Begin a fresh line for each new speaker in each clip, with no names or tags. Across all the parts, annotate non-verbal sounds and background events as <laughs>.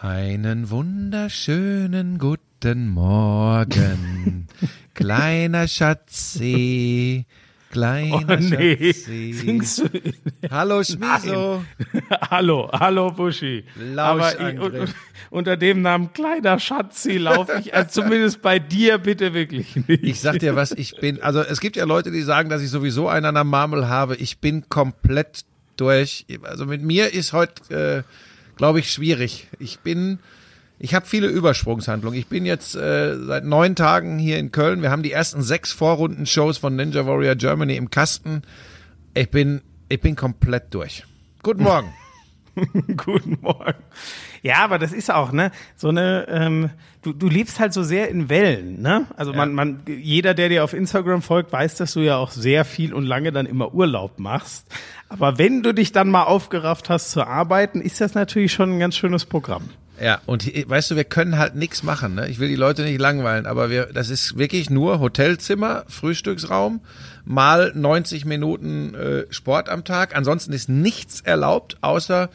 Einen wunderschönen guten Morgen, <laughs> kleiner Schatzi, kleiner
Oh nee,
Schatzi.
singst du?
Hallo Schmiso. <laughs>
hallo, hallo Buschi. Aber ich,
Lauschangriff.
un- unter dem Namen kleiner Schatzi laufe ich, also zumindest bei dir bitte wirklich nicht.
Ich sag dir was, ich bin, also es gibt ja Leute, die sagen, dass ich sowieso einen an der Marmel habe. Ich bin komplett durch. Also mit mir ist heute, äh, glaube ich, schwierig. Ich bin, ich habe viele Übersprungshandlungen. Ich bin jetzt äh, seit neun Tagen hier in Köln. Wir haben die ersten sechs Vorrunden-Shows von Ninja Warrior Germany im Kasten. Ich bin, ich bin komplett durch. Guten Morgen. <laughs>
Guten Morgen. Ja, aber das ist auch, ne, so eine, ähm, du, du lebst halt so sehr in Wellen, ne? Also man, man, jeder, der dir auf Instagram folgt, weiß, dass du ja auch sehr viel und lange dann immer Urlaub machst. Aber wenn du dich dann mal aufgerafft hast zu arbeiten, ist das natürlich schon ein ganz schönes Programm.
Ja, und weißt du, wir können halt nichts machen. Ne? Ich will die Leute nicht langweilen, aber wir, das ist wirklich nur Hotelzimmer, Frühstücksraum, mal 90 Minuten äh, Sport am Tag. Ansonsten ist nichts erlaubt, außer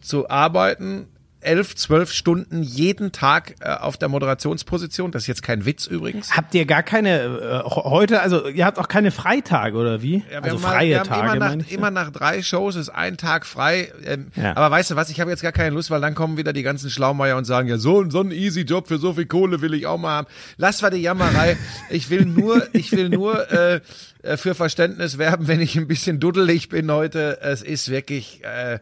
zu arbeiten. Elf, zwölf Stunden jeden Tag äh, auf der Moderationsposition. Das ist jetzt kein Witz übrigens.
Habt ihr gar keine, äh, heute, also ihr habt auch keine Freitage oder wie?
Ja,
also
mal-
freie Tage,
immer nach,
ich.
immer nach drei Shows ist ein Tag frei. Ähm,
Ja.
Aber weißt du was, ich habe jetzt gar keine Lust, weil dann kommen wieder die ganzen Schlaumeier und sagen, ja, so, so ein easy Job für so viel Kohle will ich auch mal haben. Lass mal die Jammerei. Ich will nur, ich will nur äh, äh, für Verständnis werben, <laughs> wenn ich ein bisschen duddelig bin heute. Es ist wirklich äh,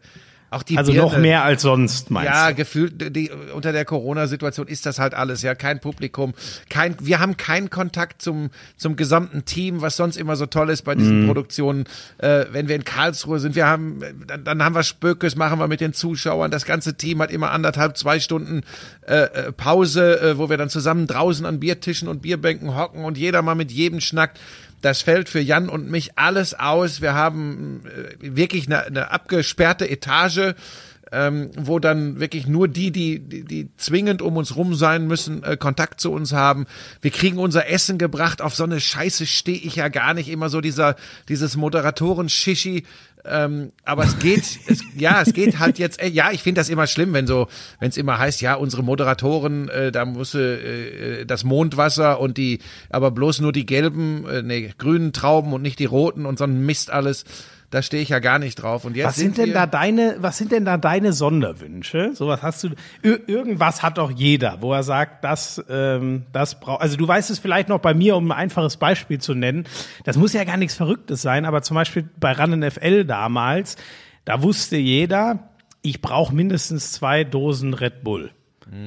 auch die
Also
Birne-
noch mehr als sonst, meinst
ja,
du?
gefühlt die, unter der Corona-Situation ist das halt alles, ja, kein Publikum, kein, wir haben keinen Kontakt zum zum gesamten Team, was sonst immer so toll ist bei diesen Produktionen. Äh, wenn wir in Karlsruhe sind, wir haben, dann, dann haben wir Spökes, machen wir mit den Zuschauern. Das ganze Team hat immer anderthalb, zwei Stunden äh, äh, Pause, äh, wo wir dann zusammen draußen an Biertischen und Bierbänken hocken und jeder mal mit jedem schnackt. Das fällt für Jan und mich alles aus. Wir haben äh, wirklich eine, eine abgesperrte Etage, ähm, wo dann wirklich nur die, die, die, die zwingend um uns rum sein müssen, äh, Kontakt zu uns haben. Wir kriegen unser Essen gebracht. Auf so eine Scheiße stehe ich ja gar nicht. Immer so dieser, dieses Moderatoren-Shishi. Ähm, aber es geht, es, ja, es geht halt jetzt, äh, ja, ich finde das immer schlimm, wenn so, wenn es immer heißt, ja, unsere Moderatoren, äh, da muss äh, äh, das Mondwasser und die, aber bloß nur die gelben, äh, nee, grünen Trauben und nicht die roten und so ein Mist alles. Da stehe ich ja gar nicht drauf. Und jetzt
Was sind denn
wir,
da deine, was sind denn da deine Sonderwünsche? Sowas hast du, ir irgendwas hat doch jeder, wo er sagt, das, ähm, das braucht, also du weißt es vielleicht noch bei mir, um ein einfaches Beispiel zu nennen. Das muss ja gar nichts Verrücktes sein, aber zum Beispiel bei Run NFL damals, da wusste jeder, ich brauche mindestens zwei Dosen Red Bull.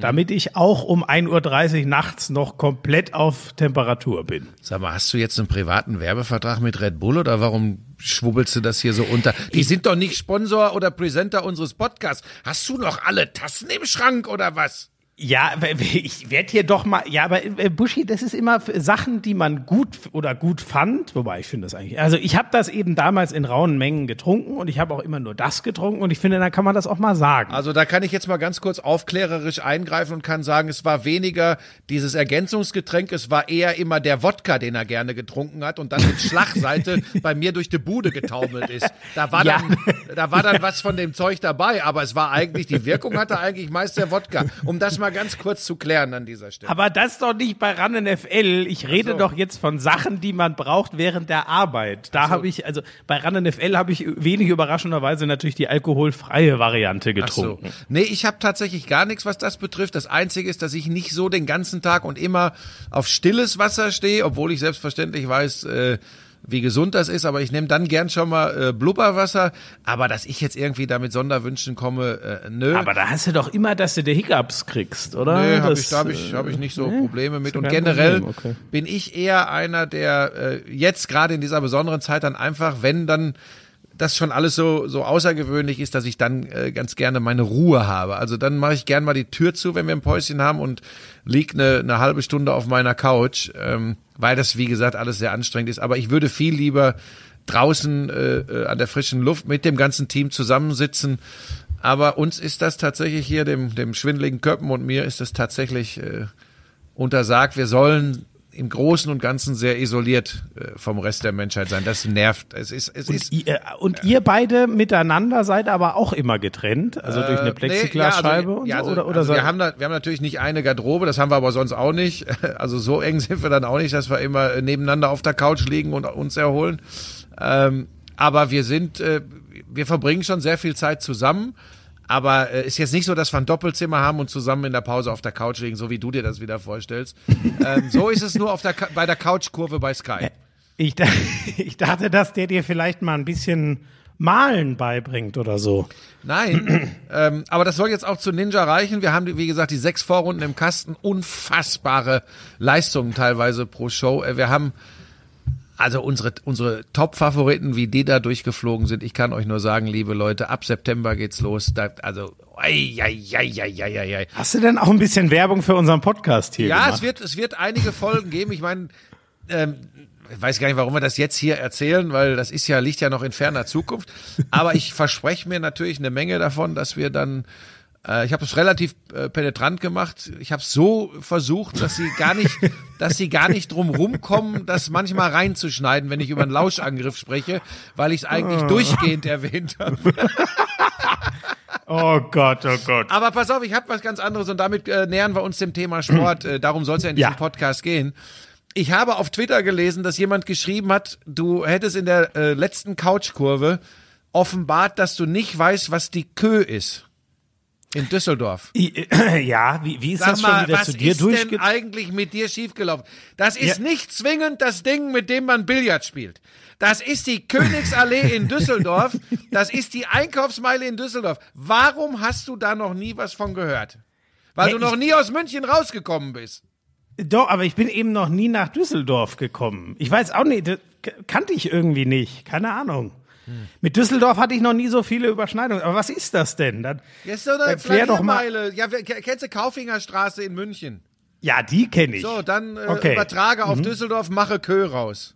Damit ich auch um 1.30 Uhr nachts noch komplett auf Temperatur bin.
Sag mal, hast du jetzt einen privaten Werbevertrag mit Red Bull oder warum schwubbelst du das hier so unter? Die sind doch nicht Sponsor oder Presenter unseres Podcasts. Hast du noch alle Tassen im Schrank oder was?
Ja, ich werde hier doch mal, ja, aber äh, Buschi, das ist immer Sachen, die man gut oder gut fand, wobei ich finde das eigentlich, also ich habe das eben damals in rauen Mengen getrunken und ich habe auch immer nur das getrunken und ich finde, da kann man das auch mal sagen.
Also da kann ich jetzt mal ganz kurz aufklärerisch eingreifen und kann sagen, es war weniger dieses Ergänzungsgetränk, es war eher immer der Wodka, den er gerne getrunken hat und dann mit <laughs> Schlagseite bei mir durch die Bude getaumelt ist. Da war
Ja.
dann, da war dann was von dem Zeug dabei, aber es war eigentlich, die Wirkung hatte eigentlich meist der Wodka. Um das mal ganz kurz zu klären an dieser Stelle.
aber das doch nicht bei Run NFL. Ich rede
so.
doch jetzt von Sachen, die man braucht während der Arbeit. Da habe ich, also bei Run NFL habe ich wenig überraschenderweise natürlich die alkoholfreie Variante
Ach so.
getrunken.
Nee, ich habe tatsächlich gar nichts, was das betrifft. Das Einzige ist, dass ich nicht so den ganzen Tag und immer auf stilles Wasser stehe, obwohl ich selbstverständlich weiß, äh, wie gesund das ist, aber ich nehme dann gern schon mal äh, Blubberwasser. Aber dass ich jetzt irgendwie da mit Sonderwünschen komme, äh, nö.
Aber da hast du doch immer, dass du dir Hiccups kriegst, oder?
Nö, habe
Das,
ich, da habe ich,
äh,
hab ich nicht so
nee,
Probleme mit. Und generell
okay.
bin ich eher einer, der äh, jetzt gerade in dieser besonderen Zeit dann einfach, wenn dann das schon alles so so außergewöhnlich ist, dass ich dann äh, ganz gerne meine Ruhe habe. Also dann mache ich gern mal die Tür zu, wenn wir ein Päuschen haben und lieg eine, eine halbe Stunde auf meiner Couch, ähm, weil das wie gesagt alles sehr anstrengend ist. Aber ich würde viel lieber draußen äh, äh, an der frischen Luft mit dem ganzen Team zusammensitzen. Aber uns ist das tatsächlich hier, dem, dem schwindeligen Köppen und mir ist das tatsächlich äh, untersagt. Wir sollen im Großen und Ganzen sehr isoliert äh, vom Rest der Menschheit sein. Das nervt. Es ist, es
Und,
ist.
ihr, und ihr beide miteinander seid aber auch immer getrennt, also durch eine
Äh, nee,
Plexiglasscheibe
ja, also, ja,
so,
also,
oder, oder
also
seid-
wir haben da, wir haben natürlich nicht eine Garderobe, das haben wir aber sonst auch nicht. <laughs> Also so eng sind wir dann auch nicht, dass wir immer äh, nebeneinander auf der Couch liegen und uns erholen. Ähm, aber wir sind, äh, wir verbringen schon sehr viel Zeit zusammen. Aber äh, ist jetzt nicht so, dass wir ein Doppelzimmer haben und zusammen in der Pause auf der Couch liegen, so wie du dir das wieder vorstellst. <laughs> ähm, so ist es nur auf der, bei der Couchkurve bei Sky.
ich, da- <laughs> ich dachte, dass der dir vielleicht mal ein bisschen Malen beibringt oder so.
Nein, <clears throat> ähm, aber das soll jetzt auch zu Ninja reichen. Wir haben, wie gesagt, die sechs Vorrunden im Kasten. Unfassbare Leistungen teilweise pro Show. Äh, Wir haben also unsere, unsere Top-Favoriten, wie die da durchgeflogen sind. Ich kann euch nur sagen, liebe Leute, ab September geht's los. Da, also, ei, ei, ei, ei, ei, ei.
Hast du denn auch ein bisschen Werbung für unseren Podcast hier
Ja,
gemacht?
es wird, es wird einige Folgen geben. Ich meine, ähm, ich weiß gar nicht, warum wir das jetzt hier erzählen, weil das ist ja, liegt ja noch in ferner Zukunft. Aber ich verspreche mir natürlich eine Menge davon, dass wir dann äh, ich habe es relativ äh, penetrant gemacht. Ich habe es so versucht, dass sie gar nicht, <laughs> dass sie gar nicht drum rumkommen, das manchmal reinzuschneiden, wenn ich über einen Lauschangriff spreche, weil ich es eigentlich durchgehend erwähnt habe. <laughs>
Oh Gott, oh Gott.
Aber pass auf, ich habe was ganz anderes und damit äh, nähern wir uns dem Thema Sport. Äh, darum soll es ja in diesem
Ja.
Podcast gehen. Ich habe auf Twitter gelesen, dass jemand geschrieben hat, du hättest in der äh, letzten Couchkurve offenbart, dass du nicht weißt, was die Kö ist. In Düsseldorf.
I- <clears throat> Ja, wie, wie ist
Sag
das schon
mal,
wieder
was
zu dir
ist denn eigentlich mit dir schiefgelaufen? Das ist
Ja.
nicht zwingend das Ding, mit dem man Billard spielt. Das ist die Königsallee in Düsseldorf. Das ist die Einkaufsmeile in Düsseldorf. Warum hast du da noch nie was von gehört? Weil
Ja,
du noch nie aus München rausgekommen bist.
Doch, aber ich bin eben noch nie nach Düsseldorf gekommen. Ich weiß auch nicht, kannte ich irgendwie nicht. Keine Ahnung. Mit Düsseldorf hatte ich noch nie so viele Überschneidungen. Aber was ist das denn? Dann,
Jetzt so eine
Erklär doch mal-.
Ja, kennst du Kaufingerstraße in München?
ja, die kenne ich.
So, dann äh,
Okay. Mhm.
übertrage auf Düsseldorf, mache Kö raus.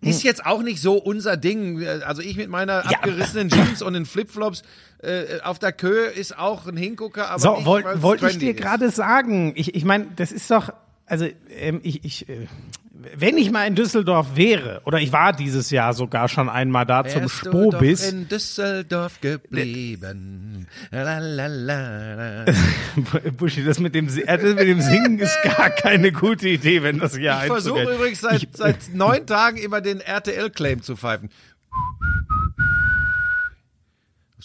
Ist jetzt auch nicht so unser Ding. Also ich mit meiner
Ja.
abgerissenen Jeans und den Flipflops äh, auf der Kö ist auch ein Hingucker, aber
So, wollte wollt ich dir gerade sagen. Ich, ich meine, das ist doch, also ähm, ich, ich, äh, wenn ich mal in Düsseldorf wäre, oder ich war dieses Jahr sogar schon einmal da zum
Wärst du doch
Spobis,
in Düsseldorf geblieben. La, la, la. <laughs>
Buschi, das mit, dem, äh, das mit dem Singen ist gar keine gute Idee, wenn das hier
Ich versuche übrigens seit, seit neun Tagen immer den RTL-Claim zu pfeifen.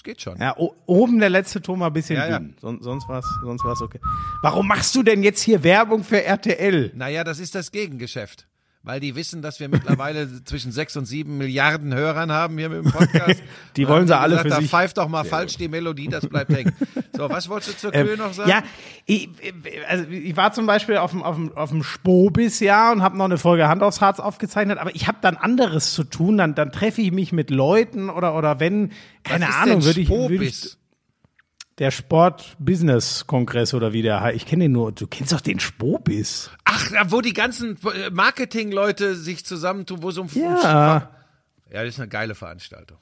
Das geht schon.
Ja, oben der letzte Ton war ein bisschen
Ja, ja.
dünn. Son sonst war's, sonst war's okay. Warum machst du denn jetzt hier Werbung für RTL?
Naja, das ist das Gegengeschäft. Weil die wissen, dass wir mittlerweile <laughs> zwischen sechs und sieben Milliarden Hörern haben hier mit dem Podcast. <laughs>
Die wollen sie alle für
da
sich.
pfeift doch mal falsch die Melodie, das bleibt hängen. <laughs> So, was wolltest du zur Kühe noch sagen?
Ähm, Ja, ich, also ich war zum Beispiel auf dem, auf dem, auf dem Spobis, ja, und habe noch eine Folge Hand aufs Harz aufgezeichnet, aber ich habe dann anderes zu tun, dann, dann treffe ich mich mit Leuten oder, oder wenn, keine Ahnung, würde ich, würd ich,
Spobis?
Der Sport-Business-Kongress oder wie der heißt, ich kenne den nur, du kennst doch den Spobis.
Ach, wo die ganzen äh, Marketing-Leute sich zusammentun, wo so ein
Ja.
Ja, das ist eine geile Veranstaltung.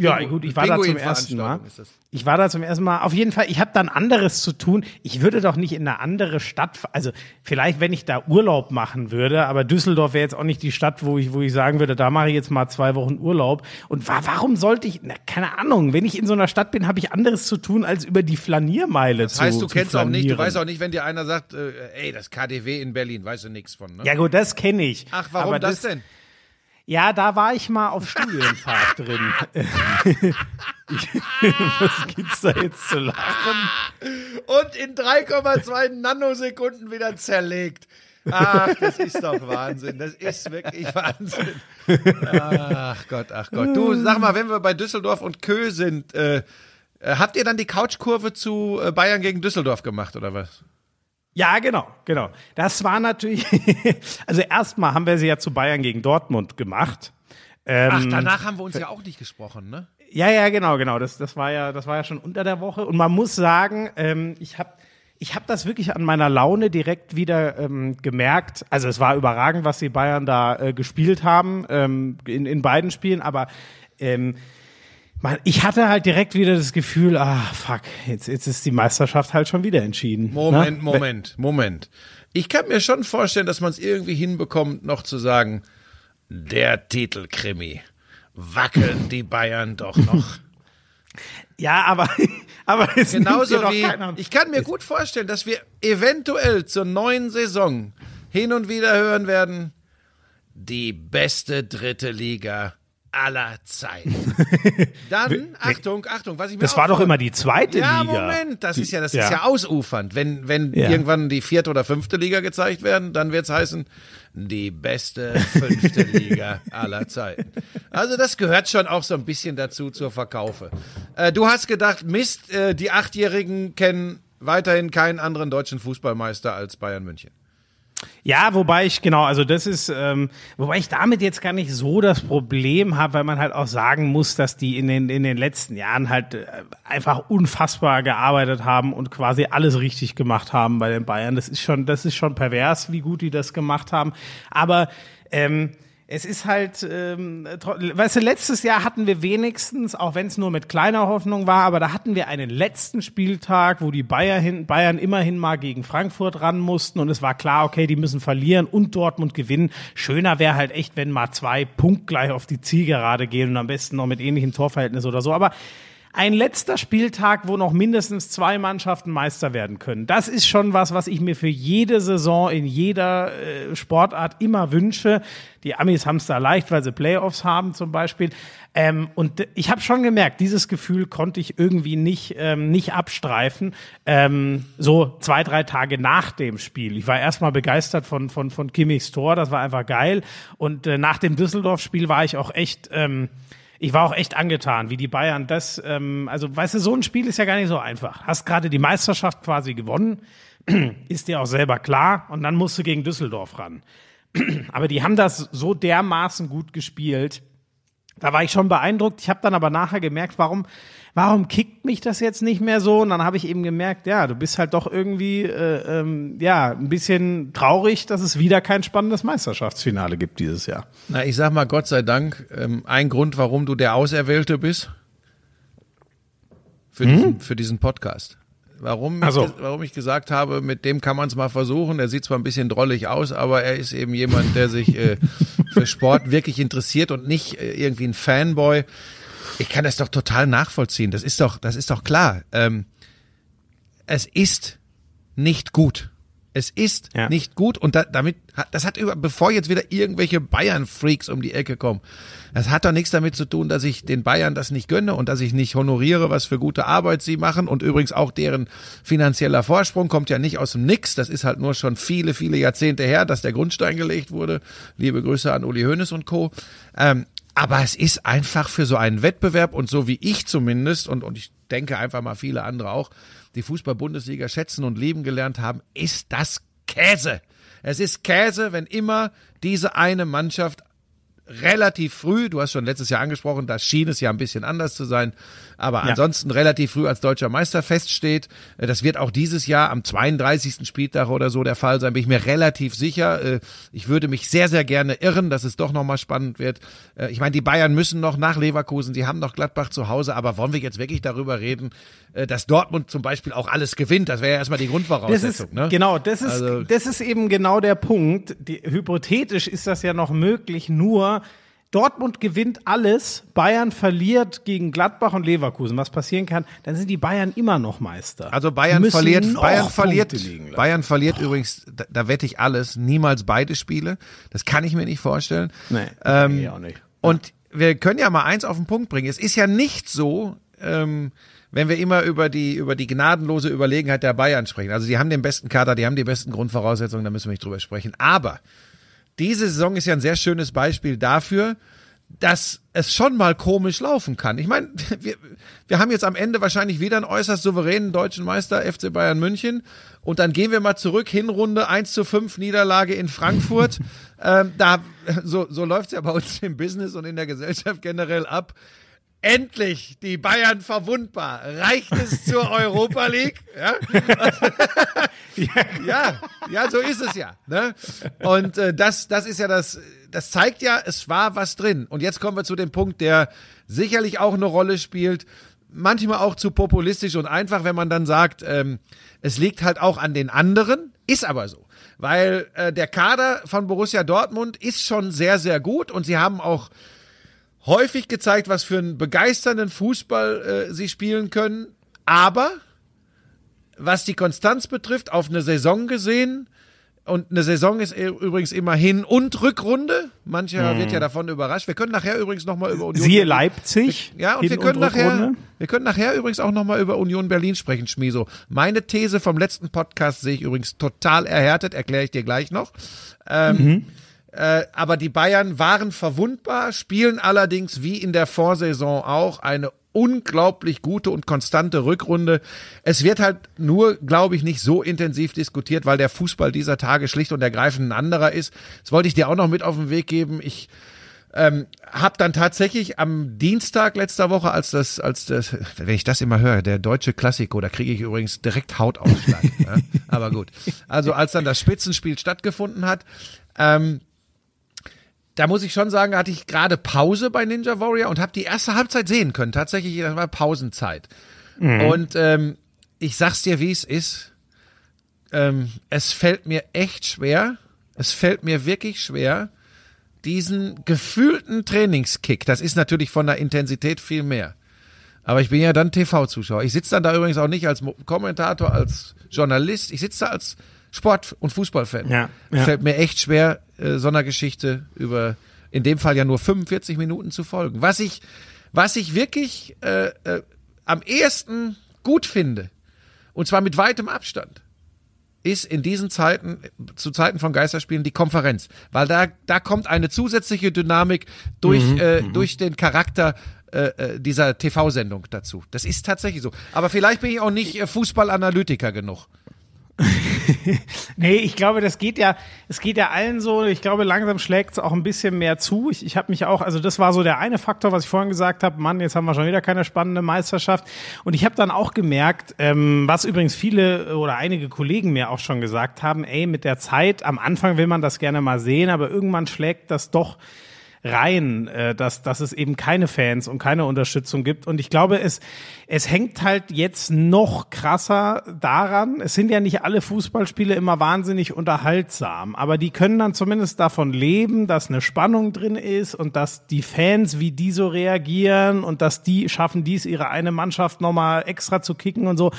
Ja, gut, ich war da zum ersten Mal.
Das.
Ich war da zum ersten Mal. Auf jeden Fall, ich habe dann anderes zu tun. Ich würde doch nicht in eine andere Stadt, also vielleicht, wenn ich da Urlaub machen würde, aber Düsseldorf wäre jetzt auch nicht die Stadt, wo ich, wo ich sagen würde, da mache ich jetzt mal zwei Wochen Urlaub. Und wa warum sollte ich, na, keine Ahnung, wenn ich in so einer Stadt bin, habe ich anderes zu tun, als über die Flaniermeile
Das
zu
heißt, du kennst auch nicht, du weißt auch nicht, wenn dir einer sagt, äh, ey, das KDW in Berlin, weißt du nichts von, ne?
Ja gut, das kenne ich.
Ach, warum
aber
das denn?
Ja, da war ich mal auf Studienfahrt drin. <laughs> Was gibt's da jetzt zu lachen?
und in 3,2 Nanosekunden wieder zerlegt. Ach, das ist doch Wahnsinn. Das ist wirklich Wahnsinn. Ach Gott, ach Gott. Du, sag mal, wenn wir bei Düsseldorf und Kö sind, äh, äh, habt ihr dann die Couchkurve zu äh, Bayern gegen Düsseldorf gemacht, oder was?
Ja, genau, genau. Das war natürlich, <laughs> also erstmal haben wir sie ja zu Bayern gegen Dortmund gemacht. Ähm,
Ach, danach haben wir uns ja auch nicht gesprochen, ne?
Ja, ja, genau, genau. Das, das war ja, das war ja schon unter der Woche. Und man muss sagen, ähm, ich habe ich hab das wirklich an meiner Laune direkt wieder ähm, gemerkt. Also es war überragend, was die Bayern da äh, gespielt haben ähm, in, in beiden Spielen, aber ähm, man, ich hatte halt direkt wieder das Gefühl, ah, fuck, jetzt, jetzt ist die Meisterschaft halt schon wieder entschieden.
Moment,
ne?
Moment, Moment. Ich kann mir schon vorstellen, dass man es irgendwie hinbekommt, noch zu sagen, der Titelkrimi. Wackeln die Bayern doch noch. <laughs>
Ja, aber, <laughs> aber es
Genauso wie, ich kann mir gut vorstellen, dass wir eventuell zur neuen Saison hin und wieder hören werden, die beste dritte Liga aller Zeiten. <laughs> Dann, Achtung, Achtung, was ich mir
Das war doch immer die zweite
ja,
Liga.
Ja, Moment, das ist ja, das
ja.
ist ja ausufernd. Wenn, wenn
Ja.
irgendwann die vierte oder fünfte Liga gezeigt werden, dann wird's heißen, die beste fünfte <laughs> Liga aller Zeiten. Also das gehört schon auch so ein bisschen dazu zur Verkaufe. Äh, du hast gedacht, Mist, äh, die Achtjährigen kennen weiterhin keinen anderen deutschen Fußballmeister als Bayern München.
Ja, wobei ich, genau, also das ist, ähm, wobei ich damit jetzt gar nicht so das Problem habe, weil man halt auch sagen muss, dass die in den, in den letzten Jahren halt äh, einfach unfassbar gearbeitet haben und quasi alles richtig gemacht haben bei den Bayern. Das ist schon, das ist schon pervers, wie gut die das gemacht haben. Aber ähm, es ist halt, ähm, weißt du, letztes Jahr hatten wir wenigstens, auch wenn es nur mit kleiner Hoffnung war, aber da hatten wir einen letzten Spieltag, wo die Bayern, hin, Bayern immerhin mal gegen Frankfurt ran mussten und es war klar, okay, die müssen verlieren und Dortmund gewinnen. Schöner wäre halt echt, wenn mal zwei punktgleich auf die Zielgerade gehen und am besten noch mit ähnlichem Torverhältnis oder so. Aber ein letzter Spieltag, wo noch mindestens zwei Mannschaften Meister werden können. Das ist schon was, was ich mir für jede Saison in jeder äh, Sportart immer wünsche. Die Amis haben es da leicht, weil sie Playoffs haben zum Beispiel. Ähm, und ich habe schon gemerkt, dieses Gefühl konnte ich irgendwie nicht, ähm, nicht abstreifen. Ähm, so zwei, drei Tage nach dem Spiel. Ich war erstmal begeistert von, von, von Kimmichs Tor, das war einfach geil. Und äh, nach dem Düsseldorf-Spiel war ich auch echt... Ähm, ich war auch echt angetan, wie die Bayern das, ähm, also weißt du, so ein Spiel ist ja gar nicht so einfach. Hast gerade die Meisterschaft quasi gewonnen, <clears throat> ist dir auch selber klar und dann musst du gegen Düsseldorf ran. <clears throat> Aber die haben das so dermaßen gut gespielt. Da war ich schon beeindruckt. Ich habe dann aber nachher gemerkt, warum, warum kickt mich das jetzt nicht mehr so? Und dann habe ich eben gemerkt, ja, du bist halt doch irgendwie, äh, ähm, ja, ein bisschen traurig, dass es wieder kein spannendes Meisterschaftsfinale gibt dieses Jahr.
Na, ich sag mal Gott sei Dank, ähm, ein Grund, warum du der Auserwählte bist für, diesen, für diesen Podcast. Warum,
so.
ich, warum ich gesagt habe, mit dem kann man es mal versuchen. Er sieht zwar ein bisschen drollig aus, aber er ist eben jemand, der sich äh, für Sport wirklich interessiert und nicht äh, irgendwie ein Fanboy. Ich kann das doch total nachvollziehen. Das ist doch, das ist doch klar. Ähm, es ist nicht gut. Es ist
Ja.
nicht gut und da, damit, hat- das hat über, bevor jetzt wieder irgendwelche Bayern-Freaks um die Ecke kommen, das hat doch nichts damit zu tun, dass ich den Bayern das nicht gönne und dass ich nicht honoriere, was für gute Arbeit sie machen und übrigens auch deren finanzieller Vorsprung kommt ja nicht aus dem Nix, das ist halt nur schon viele, viele Jahrzehnte her, dass der Grundstein gelegt wurde. Liebe Grüße an Uli Hoeneß und Co. Ähm, aber es ist einfach für so einen Wettbewerb und so wie ich zumindest und, und ich denke einfach mal viele andere auch, die Fußball-Bundesliga schätzen und lieben gelernt haben, ist das Käse. Es ist Käse, wenn immer diese eine Mannschaft relativ früh, du hast schon letztes Jahr angesprochen, da schien es ja ein bisschen anders zu sein, aber
Ja.
ansonsten relativ früh als deutscher Meister feststeht. Äh, Das wird auch dieses Jahr am 32. Spieltag oder so der Fall sein, bin ich mir relativ sicher. Äh, Ich würde mich sehr, sehr gerne irren, dass es doch nochmal spannend wird. Äh, Ich meine, die Bayern müssen noch nach Leverkusen, die haben noch Gladbach zu Hause, aber wollen wir jetzt wirklich darüber reden, dass Dortmund zum Beispiel auch alles gewinnt? Das wäre ja erstmal die Grundvoraussetzung.
ist,
ne?
Genau, das ist,
Also-
das ist eben genau der Punkt. Die, hypothetisch ist das ja noch möglich, nur Dortmund gewinnt alles, Bayern verliert gegen Gladbach und Leverkusen. Was passieren kann, dann sind die Bayern immer noch Meister.
Also Bayern
Müssen
verliert, Bayern verliert. Bayern verliert übrigens, da, da wette ich alles, niemals beide Spiele. Das kann ich mir nicht vorstellen.
Nee,
ähm,
auch nicht.
Und wir können ja mal eins auf den Punkt bringen. Es ist ja nicht so, ähm, wenn wir immer über die, über die gnadenlose Überlegenheit der Bayern sprechen. Also die haben den besten Kader, die haben die besten Grundvoraussetzungen, da müssen wir nicht drüber sprechen. Aber diese Saison ist ja ein sehr schönes Beispiel dafür, dass es schon mal komisch laufen kann. Ich meine, <laughs> wir, wir haben jetzt am Ende wahrscheinlich wieder einen äußerst souveränen deutschen Meister FC Bayern München und dann gehen wir mal zurück, Hinrunde 1 zu 5 Niederlage in Frankfurt. <laughs> ähm, da, so, so läuft's ja bei uns im Business und in der Gesellschaft generell ab. Endlich die Bayern verwundbar. Reicht es zur <laughs> Europa League? Ja? <laughs> ja, ja, so ist es ja. Ne? Und äh, das, das ist ja das, das zeigt ja, es war was drin. Und jetzt kommen wir zu dem Punkt, der sicherlich auch eine Rolle spielt. Manchmal auch zu populistisch und einfach, wenn man dann sagt, ähm, es liegt halt auch an den anderen. Ist aber so, weil äh, der Kader von Borussia Dortmund ist schon sehr, sehr gut und sie haben auch häufig gezeigt, was für einen begeisternden Fußball äh, sie spielen können. Aber was die Konstanz betrifft, auf eine Saison gesehen, und eine Saison ist übrigens immer Hin- und Rückrunde. Mancher mhm. wird ja davon überrascht. Wir können nachher übrigens nochmal über
Union. Siehe Leipzig.
Ja, und wir können und nachher, wir können nachher übrigens auch nochmal über Union Berlin sprechen, Schmieso. Meine These vom letzten Podcast sehe ich übrigens total erhärtet, erkläre ich dir gleich noch. Ähm, mhm. Äh, aber die Bayern waren verwundbar, spielen allerdings wie in der Vorsaison auch eine unglaublich gute und konstante Rückrunde. Es wird halt nur, glaube ich, nicht so intensiv diskutiert, weil der Fußball dieser Tage schlicht und ergreifend ein anderer ist. Das wollte ich dir auch noch mit auf den Weg geben. Ich ähm, habe dann tatsächlich am Dienstag letzter Woche, als das, als das, wenn ich das immer höre, der deutsche Klassiko, da kriege ich übrigens direkt Hautausschlag. <laughs> ja? Aber gut. Also als dann das Spitzenspiel stattgefunden hat, ähm, da muss ich schon sagen, hatte ich gerade Pause bei Ninja Warrior und habe die erste Halbzeit sehen können. Tatsächlich, das war Pausenzeit. Mhm. Und ähm, ich sag's dir, wie es ist. Ähm, es fällt mir echt schwer. Es fällt mir wirklich schwer, diesen gefühlten Trainingskick. Das ist natürlich von der Intensität viel mehr. Aber ich bin ja dann TV-Zuschauer. Ich sitze dann da übrigens auch nicht als Kommentator, als Journalist. Ich sitze da als Sport- und Fußballfan. Ja, ja. Fällt mir echt schwer, äh, so einer Geschichte über in dem Fall ja nur 45 Minuten zu folgen. Was ich, was ich wirklich äh, äh, am ehesten gut finde, und zwar mit weitem Abstand, ist in diesen Zeiten, zu Zeiten von Geisterspielen, die Konferenz. Weil da, da kommt eine zusätzliche Dynamik durch, mhm, äh, mhm. durch den Charakter äh, äh dieser TV-Sendung dazu. Das ist tatsächlich so. Aber vielleicht bin ich auch nicht äh, Fußballanalytiker genug. <laughs>
nee, ich glaube, das geht ja, es geht ja allen so. Ich glaube, langsam schlägt es auch ein bisschen mehr zu. Ich, ich habe mich auch, also das war so der eine Faktor, was ich vorhin gesagt habe. Mann, jetzt haben wir schon wieder keine spannende Meisterschaft. Und ich habe dann auch gemerkt, ähm, was übrigens viele oder einige Kollegen mir auch schon gesagt haben, ey, mit der Zeit, am Anfang will man das gerne mal sehen, aber irgendwann schlägt das doch rein, äh, dass, dass es eben keine Fans und keine Unterstützung gibt. Und ich glaube, es, es hängt halt jetzt noch krasser daran. Es sind ja nicht alle Fußballspiele immer wahnsinnig unterhaltsam, aber die können dann zumindest davon leben, dass eine Spannung drin ist und dass die Fans, wie die so reagieren und dass die schaffen dies, ihre eine Mannschaft nochmal extra zu kicken und so.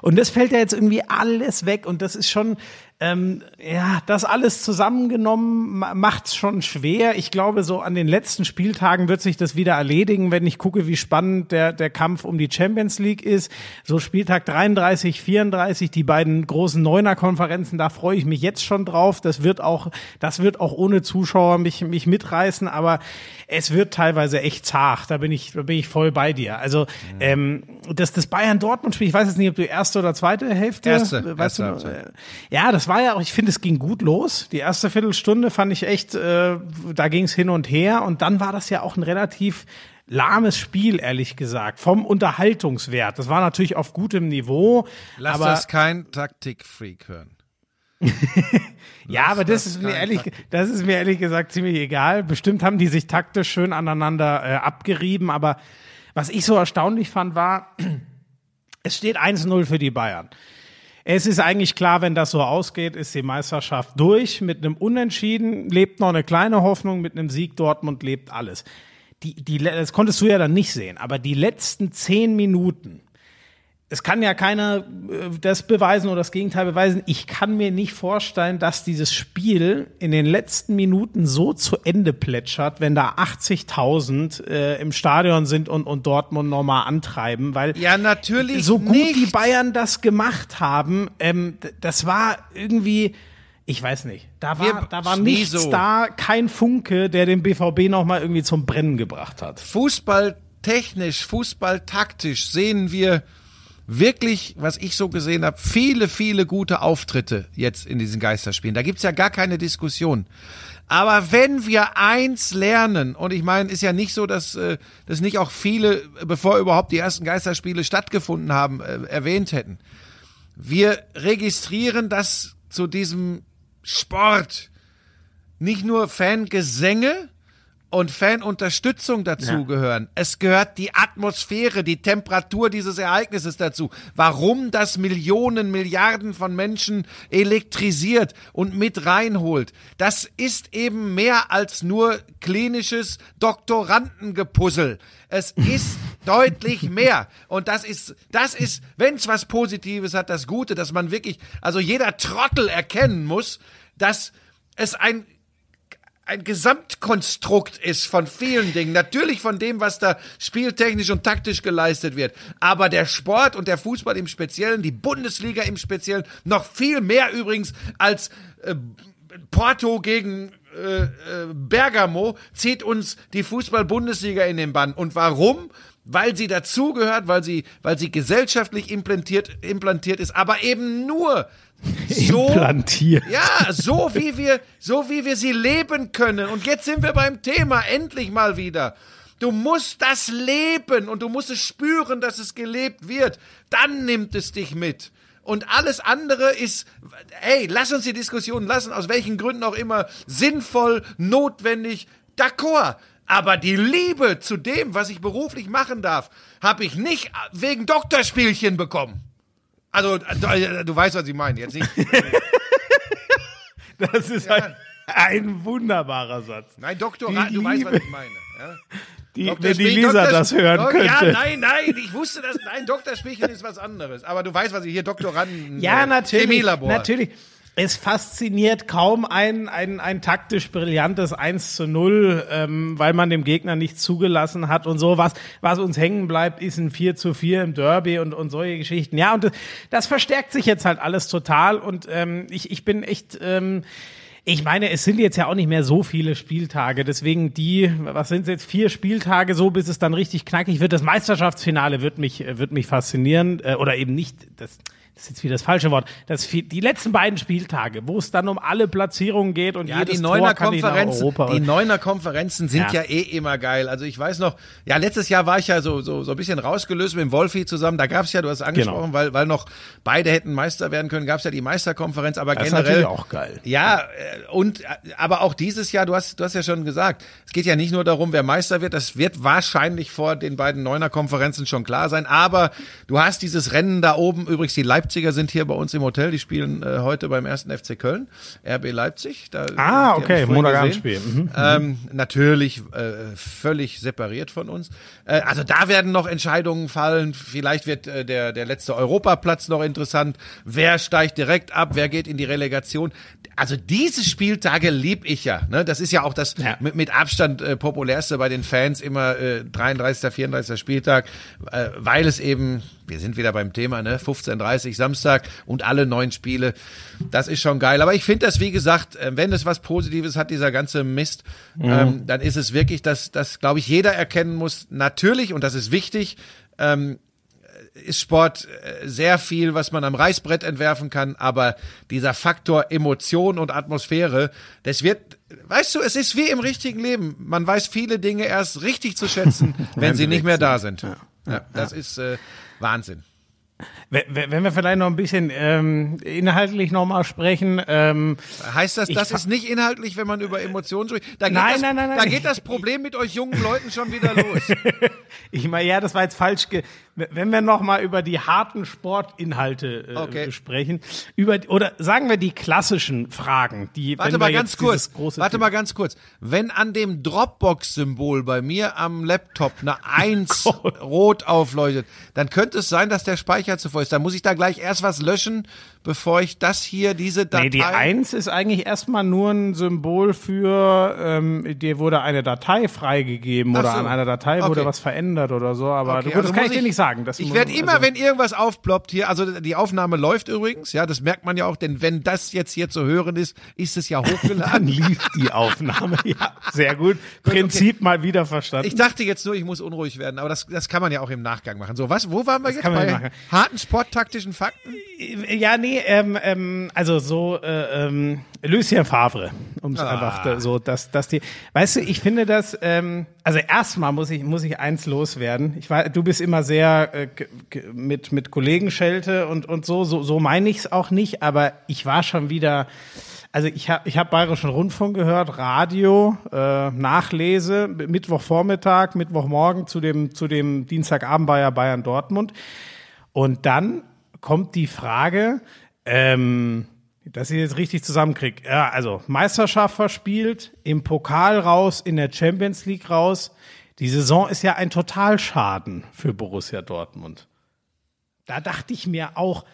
Und das fällt ja jetzt irgendwie alles weg und das ist schon, ähm, ja, das alles zusammengenommen macht's schon schwer. Ich glaube, so an den letzten Spieltagen wird sich das wieder erledigen, wenn ich gucke, wie spannend der, der Kampf um die Champions League ist. So Spieltag 33, 34, die beiden großen Neuner-Konferenzen, da freue ich mich jetzt schon drauf. Das wird auch, das wird auch ohne Zuschauer mich, mich mitreißen, aber es wird teilweise echt zart. Da bin ich, da bin ich voll bei dir. Also, ähm, das, das Bayern-Dortmund-Spiel, ich weiß jetzt nicht, ob du erste oder zweite Hälfte,
erste,
weißt
erste
du, äh, ja, das war war ja auch, ich finde, es ging gut los. Die erste Viertelstunde fand ich echt, äh, da ging es hin und her. Und dann war das ja auch ein relativ lahmes Spiel, ehrlich gesagt, vom Unterhaltungswert. Das war natürlich auf gutem Niveau.
Lass aber das kein Taktikfreak hören. <laughs>
ja, aber das, das ist mir ehrlich, das ist mir ehrlich gesagt ziemlich egal. Bestimmt haben die sich taktisch schön aneinander äh, abgerieben, aber was ich so erstaunlich fand, war, <clears throat> es steht 1-0 für die Bayern. Es ist eigentlich klar, wenn das so ausgeht, ist die Meisterschaft durch. Mit einem Unentschieden lebt noch eine kleine Hoffnung, mit einem Sieg Dortmund lebt alles. Die, die, das konntest du ja dann nicht sehen, aber die letzten zehn Minuten es kann ja keiner äh, das beweisen oder das Gegenteil beweisen. Ich kann mir nicht vorstellen, dass dieses Spiel in den letzten Minuten so zu Ende plätschert, wenn da 80.000 äh, im Stadion sind und, und Dortmund nochmal antreiben, weil
ja natürlich
so gut nicht. die Bayern das gemacht haben, ähm, das war irgendwie ich weiß nicht. Da war, Wir, da war nichts so. da, kein Funke, der den BVB nochmal irgendwie zum Brennen gebracht hat.
Fußballtechnisch, fußballtaktisch sehen wir wirklich, was ich so gesehen habe, viele, viele gute Auftritte jetzt in diesen Geisterspielen. Da gibt's ja gar keine Diskussion. Aber wenn wir eins lernen, und ich meine, ist ja nicht so, dass, äh, dass nicht auch viele, bevor überhaupt die ersten Geisterspiele stattgefunden haben, äh, erwähnt hätten. Wir registrieren, dass zu diesem Sport nicht nur Fangesänge und Fanunterstützung dazugehören. Ja. Es gehört die Atmosphäre, die Temperatur dieses Ereignisses dazu. Warum das Millionen, Milliarden von Menschen elektrisiert und mit reinholt. Das ist eben mehr als nur klinisches Doktorandengepuzzle. Es <laughs> ist deutlich mehr. Und das ist, das ist, wenn es was Positives hat, das Gute, dass man wirklich, also jeder Trottel erkennen muss, dass es ein ein Gesamtkonstrukt ist von vielen Dingen. Natürlich von dem, was da spieltechnisch und taktisch geleistet wird. Aber der Sport und der Fußball im Speziellen, die Bundesliga im Speziellen, noch viel mehr übrigens als äh, Porto gegen äh, äh, Bergamo, zieht uns die Fußball-Bundesliga in den Bann. Und warum? weil sie dazugehört, weil sie, weil sie gesellschaftlich implantiert, implantiert ist, aber eben nur so, <laughs>
implantiert.
Ja, so wie wir, so wie wir sie leben können. Und jetzt sind wir beim Thema, endlich mal wieder. Du musst das leben und du musst es spüren, dass es gelebt wird. Dann nimmt es dich mit. Und alles andere ist, hey, lass uns die Diskussion lassen, aus welchen Gründen auch immer, sinnvoll, notwendig, d'accord. Aber die Liebe zu dem, was ich beruflich machen darf, habe ich nicht wegen Doktorspielchen bekommen. Also, du, äh, du weißt, was ich meine. Jetzt nicht. <laughs>
das ist ja. ein, ein, wunderbarer Satz.
Nein, Doktor, du Liebe. weißt, was ich meine. Ja?
Die, wenn die Lisa Doktor, das hören Dok könnte. Ja,
nein, nein, ich wusste das. Nein, Doktorspielchen ist was anderes. Aber du weißt, was ich hier Doktoranden.
Ja, natürlich. Chemielabor. Natürlich es fasziniert kaum ein, ein, ein taktisch brillantes 1 zu 0, ähm, weil man dem Gegner nichts zugelassen hat und so. Was, was uns hängen bleibt, ist ein 4 zu 4 im Derby und, und solche Geschichten. Ja, und das, das verstärkt sich jetzt halt alles total und ähm, ich, ich bin echt... Ähm, ich meine, es sind jetzt ja auch nicht mehr so viele Spieltage. Deswegen die, was sind es jetzt, vier Spieltage so, bis es dann richtig knackig wird. Das Meisterschaftsfinale wird mich, wird mich faszinieren. Äh, oder eben nicht. Das, das ist jetzt wieder das falsche Wort, das, die letzten beiden Spieltage, wo es dann um alle Platzierungen geht und ja, jedes
die Neuner
Tor
Konferenzen, Die Neuner Konferenzen sind ja. ja. eh immer geil. Also ich weiß noch, ja, letztes Jahr war ich ja so, so, so ein bisschen rausgelöst mit dem Wolfi zusammen. Da gab es ja, du hast es angesprochen, genau. weil, weil noch beide hätten Meister werden können, gab es ja die Meisterkonferenz, aber
das
generell.
Ist auch geil.
Ja, äh, und, äh, aber auch dieses Jahr, du hast, du hast ja schon gesagt, es geht ja nicht nur darum, wer Meister wird, das wird wahrscheinlich vor den beiden Neuner Konferenzen schon klar sein, aber du hast dieses Rennen da oben, übrigens die Leipziger sind hier bei uns im Hotel. Die spielen äh, heute beim ersten FC Köln, RB Leipzig.
Da, ah, okay, Montagabendspiel. Mhm.
Ähm, natürlich äh, völlig separiert von uns. Äh, also da werden noch Entscheidungen fallen. Vielleicht wird äh, der, der letzte Europaplatz noch interessant. Wer steigt direkt ab? Wer geht in die Relegation? Also diese Spieltage lieb ich ja. Ne? Das ist ja auch das ja. Mit, mit Abstand äh, populärste bei den Fans immer äh, 33., 34. Spieltag, äh, weil es eben, wir sind wieder beim Thema, ne, 15:30 Samstag und alle neun Spiele. Das ist schon geil. Aber ich finde das, wie gesagt, äh, wenn es was Positives hat, dieser ganze Mist, mhm. ähm, dann ist es wirklich, dass, dass glaube ich, jeder erkennen muss, natürlich, und das ist wichtig, ähm, ist Sport äh, sehr viel, was man am Reißbrett entwerfen kann, aber dieser Faktor Emotion und Atmosphäre, das wird, weißt du, es ist wie im richtigen Leben. Man weiß viele Dinge erst richtig zu schätzen, <laughs> wenn sie nicht mehr da sind. Ja, ja das ist äh, Wahnsinn.
Wenn wir vielleicht noch ein bisschen ähm, inhaltlich nochmal sprechen. Ähm,
heißt das, das ist nicht inhaltlich, wenn man über Emotionen spricht? Da geht, nein, das, nein, nein, nein. Da geht das Problem mit euch jungen Leuten schon wieder los. <laughs>
ich meine, ja, das war jetzt falsch. Ge wenn wir nochmal über die harten Sportinhalte äh, okay. sprechen, über oder sagen wir die klassischen Fragen, die
Warte mal ganz kurz. Warte mal ganz kurz. Wenn an dem Dropbox-Symbol bei mir am Laptop eine <laughs> Eins oh rot aufleuchtet, dann könnte es sein, dass der Speicher zu voll ist. Dann muss ich da gleich erst was löschen, bevor ich das hier, diese Datei. Nee,
die Eins ist eigentlich erstmal nur ein Symbol für, ähm, dir wurde eine Datei freigegeben oder so. an einer Datei okay. wurde was verändert oder so, aber okay, du, also das kann ich dir nicht sagen. Das
ich werde immer, also wenn irgendwas aufploppt hier, also die Aufnahme läuft übrigens, ja, das merkt man ja auch, denn wenn das jetzt hier zu hören ist, ist es ja hochgeladen.
Dann lief die Aufnahme, <laughs> ja, sehr gut. Prinzip okay. mal wieder verstanden.
Ich dachte jetzt nur, ich muss unruhig werden, aber das, das kann man ja auch im Nachgang machen. So, was, wo waren wir das jetzt bei harten sporttaktischen Fakten?
Ja, nee, ähm, ähm, also so äh, ähm, Lucien Favre, um es ah. einfach so, dass, dass die, weißt du, ich finde das, ähm, also erstmal muss ich muss ich eins loswerden. Ich war, du bist immer sehr äh, mit mit Kollegen schelte und und so, so so meine ich es auch nicht, aber ich war schon wieder Also ich habe ich hab Bayerischen Rundfunk gehört, Radio, äh, Nachlese, Mittwochvormittag, Mittwochmorgen zu dem, zu dem Dienstagabend Bayer Bayern Dortmund. Und dann kommt die Frage, ähm, dass ich jetzt richtig zusammenkriege. Ja, also Meisterschaft verspielt, im Pokal raus, in der Champions League raus. Die Saison ist ja ein Totalschaden für Borussia Dortmund. Da dachte ich mir auch,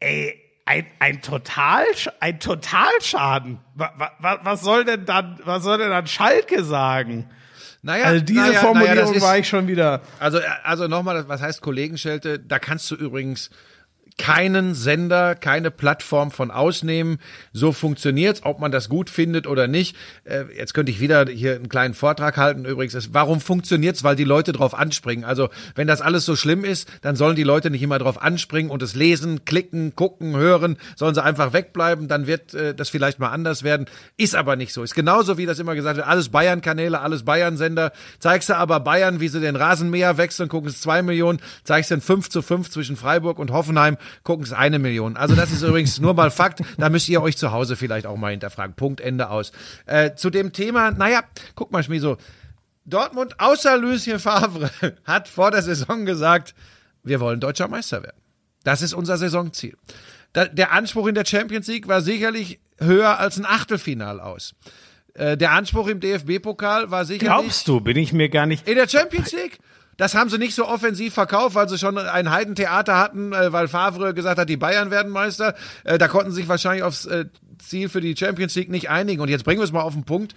ey, ein, ein Total, ein Totalschaden. Was, was, was soll denn dann, was soll denn dann Schalke sagen?
Naja,
Also diese
naja,
Formulierung
naja, das ist,
war ich schon wieder.
Also, also nochmal, was heißt Kollegenschelte? Da kannst du übrigens keinen Sender, keine Plattform von ausnehmen. So funktioniert's, ob man das gut findet oder nicht. Äh, jetzt könnte ich wieder hier einen kleinen Vortrag halten. Übrigens, ist, warum funktioniert's? Weil die Leute drauf anspringen. Also, wenn das alles so schlimm ist, dann sollen die Leute nicht immer drauf anspringen und es lesen, klicken, gucken, hören. Sollen sie einfach wegbleiben, dann wird äh, das vielleicht mal anders werden. Ist aber nicht so. Ist genauso wie das immer gesagt wird, alles Bayern-Kanäle, alles Bayern-Sender. Zeigst du aber Bayern, wie sie den Rasenmäher wechseln, gucken es zwei Millionen, zeigst du ein 5 zu 5 zwischen Freiburg und Hoffenheim, gucken es eine Million. Also das ist übrigens nur mal Fakt. Da müsst ihr euch zu Hause vielleicht auch mal hinterfragen. Punkt, Ende aus. Äh, zu dem Thema, naja, guck mal, Schmieso. Dortmund, außer Lucien Favre, <laughs> hat vor der Saison gesagt, wir wollen deutscher Meister werden. Das ist unser Saisonziel. Da, der Anspruch in der Champions League war sicherlich höher als ein Achtelfinal aus. Äh, der Anspruch im DFB-Pokal war sicherlich
Glaubst du, bin ich mir gar nicht.
in der Champions League. Das haben sie nicht so offensiv verkauft, weil sie schon ein Heidentheater hatten, äh, weil Favre gesagt hat, die Bayern werden Meister. Äh, da konnten sie sich wahrscheinlich aufs äh, Ziel für die Champions League nicht einigen. Und jetzt bringen wir es mal auf den Punkt.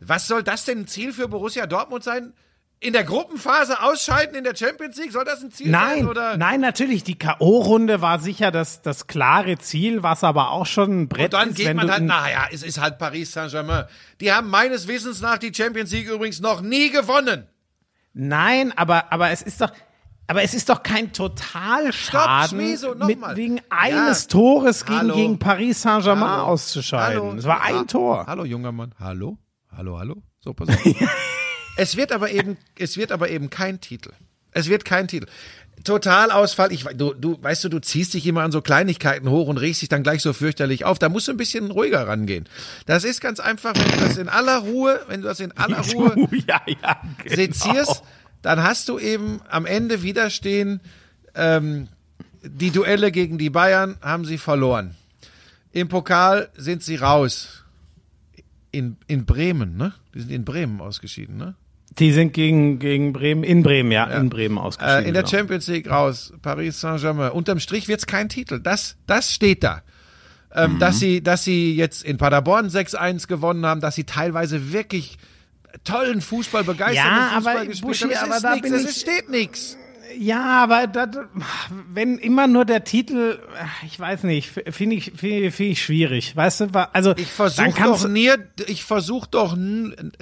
Was soll das denn ein Ziel für Borussia Dortmund sein? In der Gruppenphase ausscheiden in der Champions League? Soll das ein Ziel
Nein,
sein? Oder?
nein, natürlich. Die K.O.-Runde war sicher das, das klare Ziel, was aber auch schon ein Brett
Und dann
ist,
geht man halt, naja, es ist halt Paris Saint-Germain. Die haben meines Wissens nach die Champions League übrigens noch nie gewonnen.
Nein, aber, aber es ist doch, aber es ist doch kein Totalschaden,
Schmieso, noch
mit, wegen
Ja.
eines Tores gegen,
Hallo.
gegen Paris Saint-Germain auszuscheiden.
Hallo.
Es war ein
Ha-
Tor.
Hallo, junger Mann. Hallo? Hallo, hallo? So, pass auf. <laughs> es wird aber eben, es wird aber eben kein Titel. Es wird kein Titel. Totalausfall, ich, du, du, weißt du, du ziehst dich immer an so Kleinigkeiten hoch und regst dich dann gleich so fürchterlich auf. Da musst du ein bisschen ruhiger rangehen. Das ist ganz einfach, wenn du das in aller Ruhe, wenn du das in aller <laughs> Ruhe
ja, ja, genau.
sezierst, dann hast du eben am Ende wieder stehen, ähm, die Duelle gegen die Bayern haben sie verloren. Im Pokal sind sie raus. In, in Bremen, ne? Die sind in Bremen ausgeschieden, ne?
Die sind gegen, gegen Bremen, in Bremen, ja, in Bremen ausgeschieden.
Äh, in der
genau.
Champions League raus. Paris Saint-Germain. Unterm Strich wird's kein Titel. Das, das steht da. Ähm, Dass sie, dass sie jetzt in Paderborn 6-1 gewonnen haben, dass sie teilweise wirklich tollen Fußball, begeisternden
Ja,
Fußball
aber,
gespielt
Buschi,
haben. Es
aber
ist
da
nix,
bin
es
ich-
steht nichts.
Ja, aber das, wenn immer nur der Titel, ich weiß nicht, finde ich, finde ich, finde ich schwierig. Weißt du, also
Ich versuche doch nie, ich versuche doch,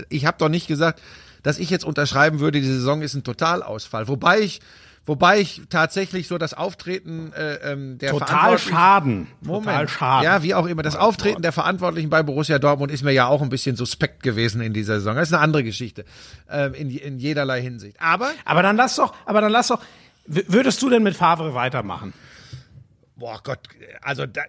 ich habe doch nicht gesagt, dass ich jetzt unterschreiben würde, die Saison ist ein Totalausfall. Wobei ich, wobei ich tatsächlich so das Auftreten äh, ähm, der
total schaden.
Moment.
Total schaden.
Ja, wie auch immer. Das Auftreten der Verantwortlichen bei Borussia Dortmund ist mir ja auch ein bisschen suspekt gewesen in dieser Saison. Das ist eine andere Geschichte. Ähm, in, in jederlei Hinsicht. Aber,
Aber dann lass doch, aber dann lass doch, würdest du denn mit Favre weitermachen?
Boah Gott, also da,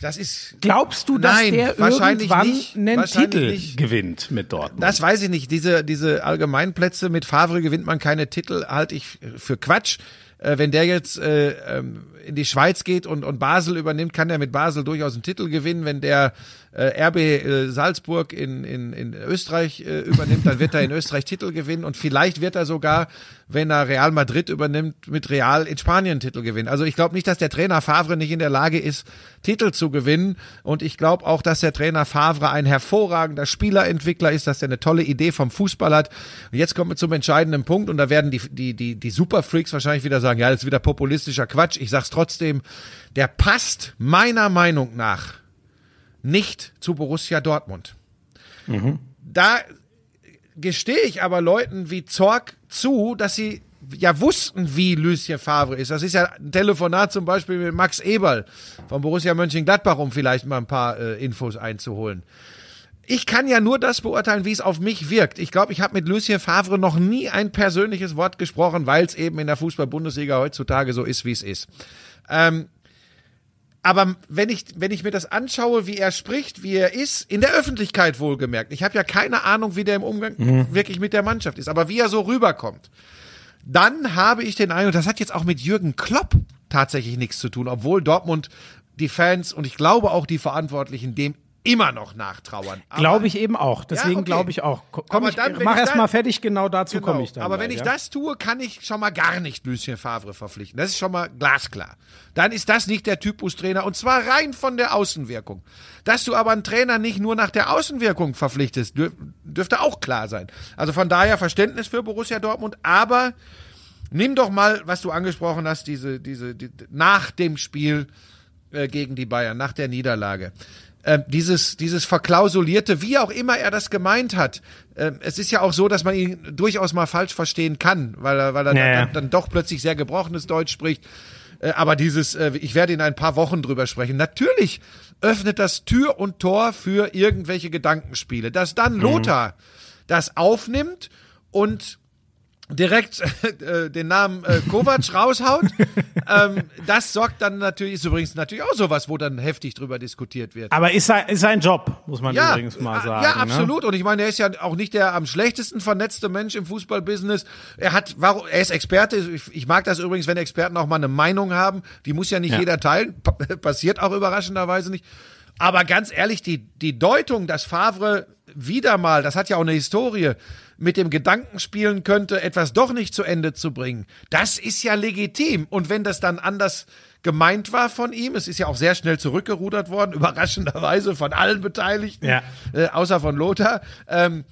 das ist.
Glaubst du, dass
Nein,
der
wahrscheinlich
irgendwann
nicht.
einen Titel
nicht.
gewinnt mit Dortmund?
Das weiß ich nicht. Diese, diese Allgemeinplätze mit Favre gewinnt man keine Titel, halte ich für Quatsch. Äh, wenn der jetzt äh, ähm, in die Schweiz geht und, und Basel übernimmt, kann er mit Basel durchaus einen Titel gewinnen. Wenn der äh, RB äh, Salzburg in, in, in Österreich äh, übernimmt, dann wird er in Österreich Titel gewinnen und vielleicht wird er sogar, wenn er Real Madrid übernimmt, mit Real in Spanien Titel gewinnen. Also ich glaube nicht, dass der Trainer Favre nicht in der Lage ist, Titel zu gewinnen und ich glaube auch, dass der Trainer Favre ein hervorragender Spielerentwickler ist, dass er eine tolle Idee vom Fußball hat. Und jetzt kommen wir zum entscheidenden Punkt und da werden die, die, die, die Superfreaks wahrscheinlich wieder sagen, ja, das ist wieder populistischer Quatsch. Ich sag's trotzdem, der passt meiner Meinung nach nicht zu Borussia Dortmund. Da gestehe ich aber Leuten wie Zorg zu, dass sie ja wussten, wie Lucien Favre ist. Das ist ja ein Telefonat zum Beispiel mit Max Eberl von Borussia Mönchengladbach, um vielleicht mal ein paar äh, Infos einzuholen. Ich kann ja nur das beurteilen, wie es auf mich wirkt. Ich glaube, ich habe mit Lucien Favre noch nie ein persönliches Wort gesprochen, weil es eben in der Fußball-Bundesliga heutzutage so ist, wie es ist. Ähm, Aber wenn ich, wenn ich mir das anschaue, wie er spricht, wie er ist, in der Öffentlichkeit wohlgemerkt, ich habe ja keine Ahnung, wie der im Umgang mhm. wirklich mit der Mannschaft ist, aber wie er so rüberkommt, dann habe ich den Eindruck, das hat jetzt auch mit Jürgen Klopp tatsächlich nichts zu tun, obwohl Dortmund die Fans und ich glaube auch die Verantwortlichen dem immer noch nachtrauern.
Glaube ich eben auch. Deswegen ja, okay. glaube ich auch. Komm, ich, dann, mach erst mal fertig, genau dazu genau. komme ich dann.
Aber gleich, wenn ich ja? das tue, kann ich schon mal gar nicht Lucien Favre verpflichten. Das ist schon mal glasklar. Dann ist das nicht der Typus Trainer und zwar rein von der Außenwirkung. Dass du aber einen Trainer nicht nur nach der Außenwirkung verpflichtest, dür dürfte auch klar sein. Also von daher Verständnis für Borussia Dortmund, aber nimm doch mal, was du angesprochen hast, diese, diese, die, nach dem Spiel äh, gegen die Bayern, nach der Niederlage äh, dieses, dieses verklausulierte, wie auch immer er das gemeint hat. Äh, es ist ja auch so, dass man ihn durchaus mal falsch verstehen kann, weil er, weil er naja. dann, dann, doch plötzlich sehr gebrochenes Deutsch spricht. Äh, aber dieses, äh, ich werde in ein paar Wochen drüber sprechen. Natürlich öffnet das Tür und Tor für irgendwelche Gedankenspiele. Dass dann mhm. Lothar das aufnimmt und direkt <laughs> äh, den Namen äh, Kovac <laughs> raushaut. ähm, das sorgt dann natürlich, ist übrigens natürlich auch sowas, wo dann heftig drüber diskutiert wird.
Aber ist sein, ist sein Job, muss man ja, übrigens mal sagen.
Ja, ne? absolut. Ne? Und ich meine, er ist ja auch nicht der am schlechtesten vernetzte Mensch im Fußballbusiness. Er hat, warum, er ist Experte. Ich, ich mag das übrigens, wenn Experten auch mal eine Meinung haben. Die muss ja nicht ja. jeder teilen. <laughs> passiert auch überraschenderweise nicht. Aber ganz ehrlich, die, die Deutung, dass Favre wieder mal, das hat ja auch eine Historie, mit dem Gedanken spielen könnte, etwas doch nicht zu Ende zu bringen, das ist ja legitim. Und wenn das dann anders gemeint war von ihm, es ist ja auch sehr schnell zurückgerudert worden, <laughs> überraschenderweise von allen Beteiligten, ja. äh, außer von Lothar, ähm,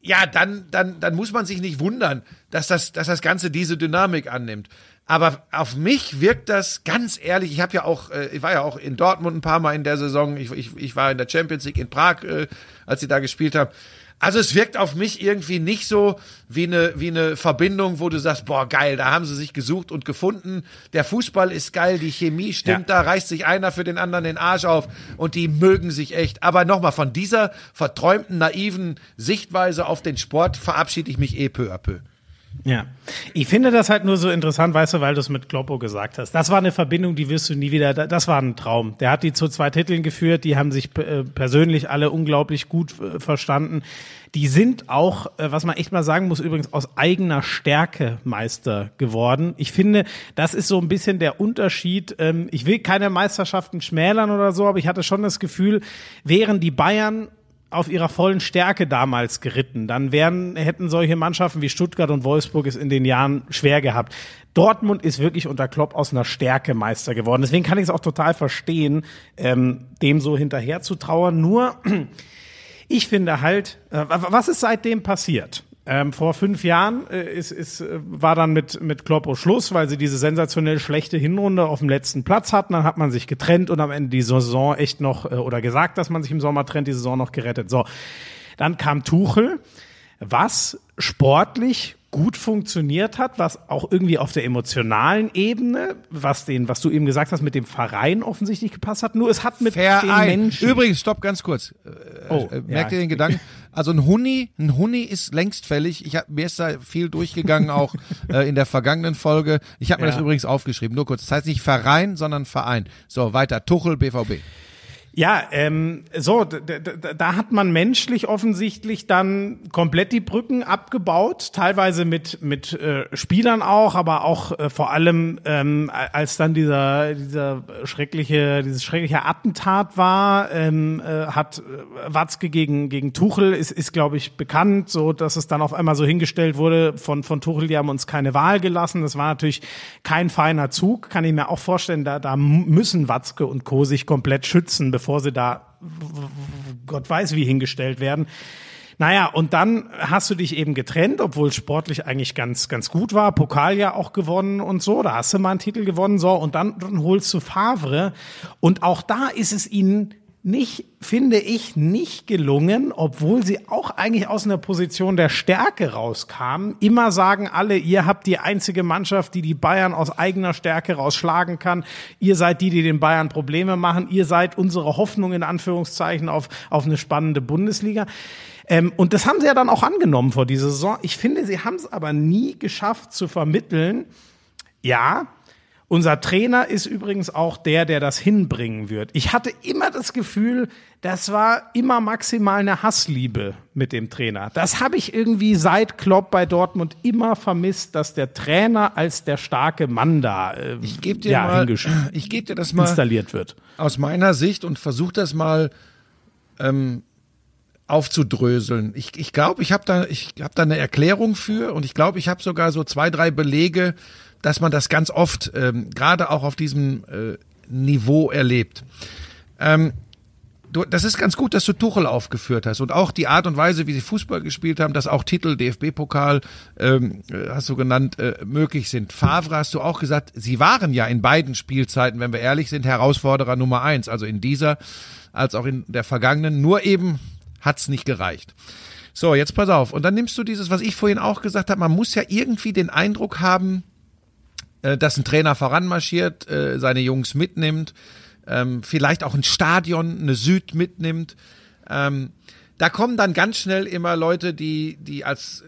ja, dann, dann, dann muss man sich nicht wundern, dass das, dass das Ganze diese Dynamik annimmt. Aber auf mich wirkt das ganz ehrlich. Ich habe ja auch, äh, ich war ja auch in Dortmund ein paar Mal in der Saison. Ich, ich, ich war in der Champions League in Prag, äh, als sie da gespielt haben. Also es wirkt auf mich irgendwie nicht so wie eine, wie eine Verbindung, wo du sagst, boah, geil, da haben sie sich gesucht und gefunden. Der Fußball ist geil, die Chemie stimmt, ja. da reißt sich einer für den anderen den Arsch auf und die mögen sich echt. Aber nochmal, von dieser verträumten, naiven Sichtweise auf den Sport verabschiede ich mich eh peu à peu.
Ja, ich finde das halt nur so interessant, weißt du, weil du es mit Kloppo gesagt hast. Das war eine Verbindung, die wirst du nie wieder, das war ein Traum. Der hat die zu zwei Titeln geführt, die haben sich äh, persönlich alle unglaublich gut äh, verstanden. Die sind auch, äh, was man echt mal sagen muss, übrigens aus eigener Stärke Meister geworden. Ich finde, das ist so ein bisschen der Unterschied. Ähm, ich will keine Meisterschaften schmälern oder so, aber ich hatte schon das Gefühl, wären die Bayern auf ihrer vollen Stärke damals geritten, dann wären, hätten solche Mannschaften wie Stuttgart und Wolfsburg es in den Jahren schwer gehabt. Dortmund ist wirklich unter Klopp aus einer Stärke Meister geworden. Deswegen kann ich es auch total verstehen, ähm, dem so hinterher zu trauern. Nur, <clears throat> ich finde halt, äh, was ist seitdem passiert? Ähm, vor fünf Jahren äh, ist, ist, äh, war dann mit, mit Kloppo Schluss, weil sie diese sensationell schlechte Hinrunde auf dem letzten Platz hatten. Dann hat man sich getrennt und am Ende die Saison echt noch, äh, oder gesagt, dass man sich im Sommer trennt, die Saison noch gerettet. So, dann kam Tuchel, was sportlich gut funktioniert hat, was auch irgendwie auf der emotionalen Ebene, was den, was du eben gesagt hast, mit dem Verein offensichtlich gepasst hat. Nur es hat mit
Verein. den Menschen. Übrigens, stopp, ganz kurz. Äh, oh, äh, merkt ja. ihr den Gedanken? <laughs> Also ein Huni, ein Huni ist längst fällig. Ich hab, mir ist da viel durchgegangen, auch <laughs> äh, in der vergangenen Folge. Ich habe mir ja. das übrigens aufgeschrieben. Nur kurz. Das heißt nicht Verein, sondern Verein. So, weiter. Tuchel, BVB.
Ja, ähm, so, da hat man menschlich offensichtlich dann komplett die Brücken abgebaut, teilweise mit mit äh, Spielern auch, aber auch äh, vor allem ähm, als dann dieser dieser schreckliche dieses schreckliche Attentat war, ähm, äh, hat äh, Watzke gegen gegen Tuchel ist ist glaube ich bekannt, so dass es dann auf einmal so hingestellt wurde von von Tuchel, die haben uns keine Wahl gelassen. Das war natürlich kein feiner Zug, kann ich mir auch vorstellen. Da da müssen Watzke und Co sich komplett schützen bevor sie da Gott weiß wie hingestellt werden. Naja, und dann hast du dich eben getrennt, obwohl sportlich eigentlich ganz, ganz gut war. Pokal ja auch gewonnen und so. Da hast du mal einen Titel gewonnen, so. Und dann, dann holst du Favre. Und auch da ist es ihnen nicht, finde ich, nicht gelungen, obwohl sie auch eigentlich aus einer Position der Stärke rauskamen. Immer sagen alle, ihr habt die einzige Mannschaft, die die Bayern aus eigener Stärke rausschlagen kann. Ihr seid die, die den Bayern Probleme machen. Ihr seid unsere Hoffnung in Anführungszeichen auf, auf eine spannende Bundesliga. Ähm, und das haben sie ja dann auch angenommen vor dieser Saison. Ich finde, sie haben es aber nie geschafft zu vermitteln, ja, Unser Trainer ist übrigens auch der, der das hinbringen wird. Ich hatte immer das Gefühl, das war immer maximal eine Hassliebe mit dem Trainer. Das habe ich irgendwie seit Klopp bei Dortmund immer vermisst, dass der Trainer als der starke Mann da äh,
ich geb dir
ja,
mal, <clears throat> ich gebe dir das mal
installiert wird.
Aus meiner Sicht und versuche das mal ähm, aufzudröseln. Ich ich, glaube, ich habe da, ich hab da eine Erklärung für und ich glaube, ich habe sogar so zwei, drei Belege, dass man das ganz oft, ähm, gerade auch auf diesem äh, Niveau erlebt. Ähm, du, das ist ganz gut, dass du Tuchel aufgeführt hast und auch die Art und Weise, wie sie Fußball gespielt haben, dass auch Titel, DFB-Pokal, ähm, äh, hast du genannt, äh, möglich sind. Favre hast du auch gesagt, sie waren ja in beiden Spielzeiten, wenn wir ehrlich sind, Herausforderer Nummer eins, also in dieser als auch in der vergangenen. Nur eben hat's nicht gereicht. So, jetzt pass auf. Und dann nimmst du dieses, was ich vorhin auch gesagt habe, man muss ja irgendwie den Eindruck haben, äh, dass ein Trainer voranmarschiert, äh, seine Jungs mitnimmt, ähm, vielleicht auch ein Stadion, eine Süd mitnimmt. Ähm, da kommen dann ganz schnell immer Leute, die, die als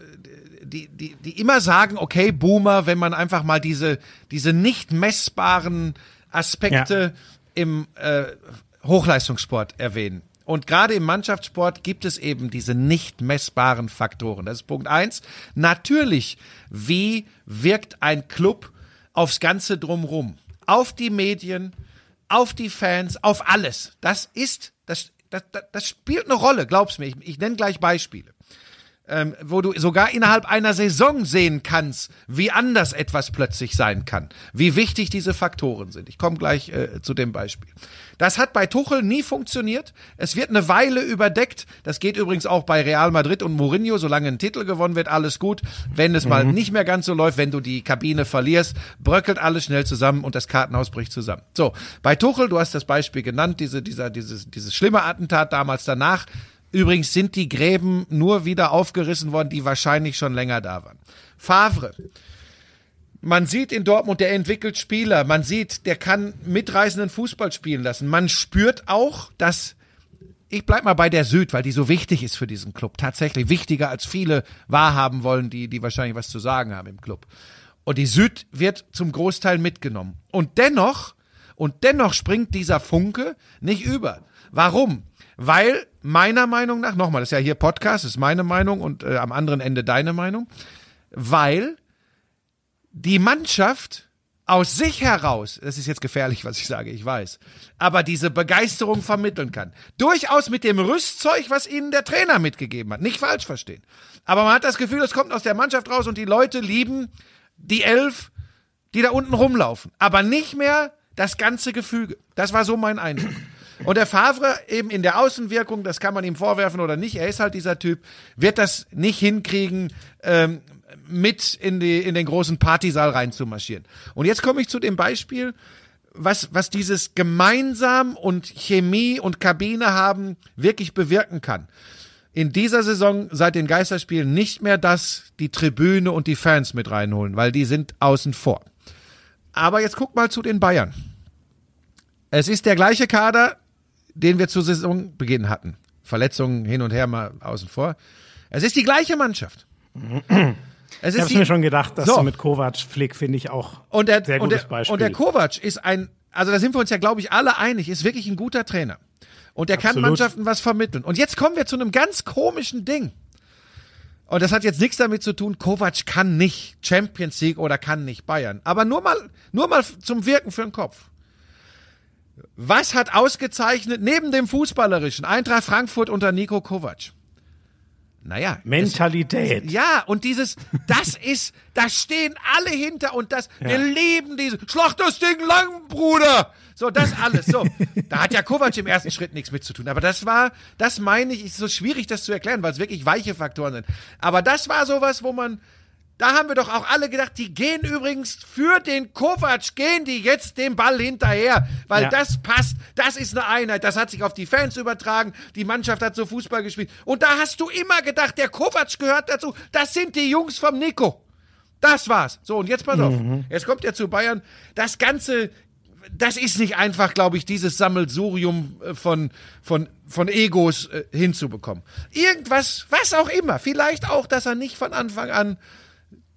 die, die, die immer sagen, okay, Boomer, wenn man einfach mal diese, diese nicht messbaren Aspekte ja. im äh, Hochleistungssport erwähnen. Und gerade im Mannschaftssport gibt es eben diese nicht messbaren Faktoren. Das ist Punkt eins. Natürlich, wie wirkt ein Club aufs Ganze drumrum. Auf die Medien, auf die Fans, auf alles. Das ist, das, das, das spielt eine Rolle, glaub's mir. Ich, ich nenne gleich Beispiele ähm, wo du sogar innerhalb einer Saison sehen kannst, wie anders etwas plötzlich sein kann, wie wichtig diese Faktoren sind. Ich komme gleich äh, zu dem Beispiel. Das hat bei Tuchel nie funktioniert. Es wird eine Weile überdeckt. Das geht übrigens auch bei Real Madrid und Mourinho. Solange ein Titel gewonnen wird, alles gut. Wenn es mhm. mal nicht mehr ganz so läuft, wenn du die Kabine verlierst, bröckelt alles schnell zusammen und das Kartenhaus bricht zusammen. So, bei Tuchel, du hast das Beispiel genannt, diese, dieser, dieses, dieses schlimme Attentat damals danach Übrigens sind die Gräben nur wieder aufgerissen worden, die wahrscheinlich schon länger da waren. Favre. Man sieht in Dortmund, der entwickelt Spieler. Man sieht, der kann mitreißenden Fußball spielen lassen. Man spürt auch, dass ich bleib mal bei der Süd, weil die so wichtig ist für diesen Club. Tatsächlich wichtiger als viele wahrhaben wollen, die, die wahrscheinlich was zu sagen haben im Club. Und die Süd wird zum Großteil mitgenommen. Und dennoch, und dennoch springt dieser Funke nicht über. Warum? Weil meiner Meinung nach, nochmal, das ist ja hier Podcast, ist meine Meinung und äh, am anderen Ende deine Meinung, weil die Mannschaft aus sich heraus, das ist jetzt gefährlich, was ich sage, ich weiß, aber diese Begeisterung vermitteln kann. Durchaus mit dem Rüstzeug, was ihnen der Trainer mitgegeben hat. Nicht falsch verstehen. Aber man hat das Gefühl, es kommt aus der Mannschaft raus und die Leute lieben die Elf, die da unten rumlaufen. Aber nicht mehr das ganze Gefüge. Das war so mein Eindruck. Und der Favre eben in der Außenwirkung, das kann man ihm vorwerfen oder nicht, er ist halt dieser Typ, wird das nicht hinkriegen, ähm, mit in, die, in den großen Partysaal reinzumarschieren. Und jetzt komme ich zu dem Beispiel, was, was dieses gemeinsam und Chemie und Kabine haben wirklich bewirken kann. In dieser Saison seit den Geisterspielen nicht mehr das, die Tribüne und die Fans mit reinholen, weil die sind außen vor. Aber jetzt guck mal zu den Bayern. Es ist der gleiche Kader, den wir zu Saisonbeginn hatten. Verletzungen hin und her mal außen vor. Es ist die gleiche Mannschaft.
Es ich habe mir schon gedacht, dass so. du mit Kovac Flick finde ich auch
und der,
sehr
gutes und der, Beispiel. Und der Kovac ist ein, also da sind wir uns ja glaube ich alle einig, ist wirklich ein guter Trainer. Und der Absolut. kann Mannschaften was vermitteln. Und jetzt kommen wir zu einem ganz komischen Ding. Und das hat jetzt nichts damit zu tun, Kovac kann nicht Champions League oder kann nicht Bayern. Aber nur mal, nur mal zum Wirken für den Kopf. Was hat ausgezeichnet neben dem Fußballerischen Eintracht Frankfurt unter Nico Kovac? Naja.
Mentalität.
Es, ja, und dieses, das <laughs> ist, da stehen alle hinter und das, ja. wir lieben diese, schlag das Ding lang, Bruder! So, das alles. So, <laughs> da hat ja Kovac im ersten Schritt nichts mit zu tun. Aber das war, das meine ich, ist so schwierig, das zu erklären, weil es wirklich weiche Faktoren sind. Aber das war sowas, wo man, da haben wir doch auch alle gedacht, die gehen übrigens für den Kovac, gehen die jetzt dem Ball hinterher, weil ja. das passt, das ist eine Einheit, das hat sich auf die Fans übertragen, die Mannschaft hat so Fußball gespielt. Und da hast du immer gedacht, der Kovac gehört dazu, das sind die Jungs vom Nico. Das war's. So, und jetzt pass auf. Mhm. Jetzt kommt er zu Bayern. Das Ganze, das ist nicht einfach, glaube ich, dieses Sammelsurium äh, von, von, von Egos äh, hinzubekommen. Irgendwas, was auch immer. Vielleicht auch, dass er nicht von Anfang an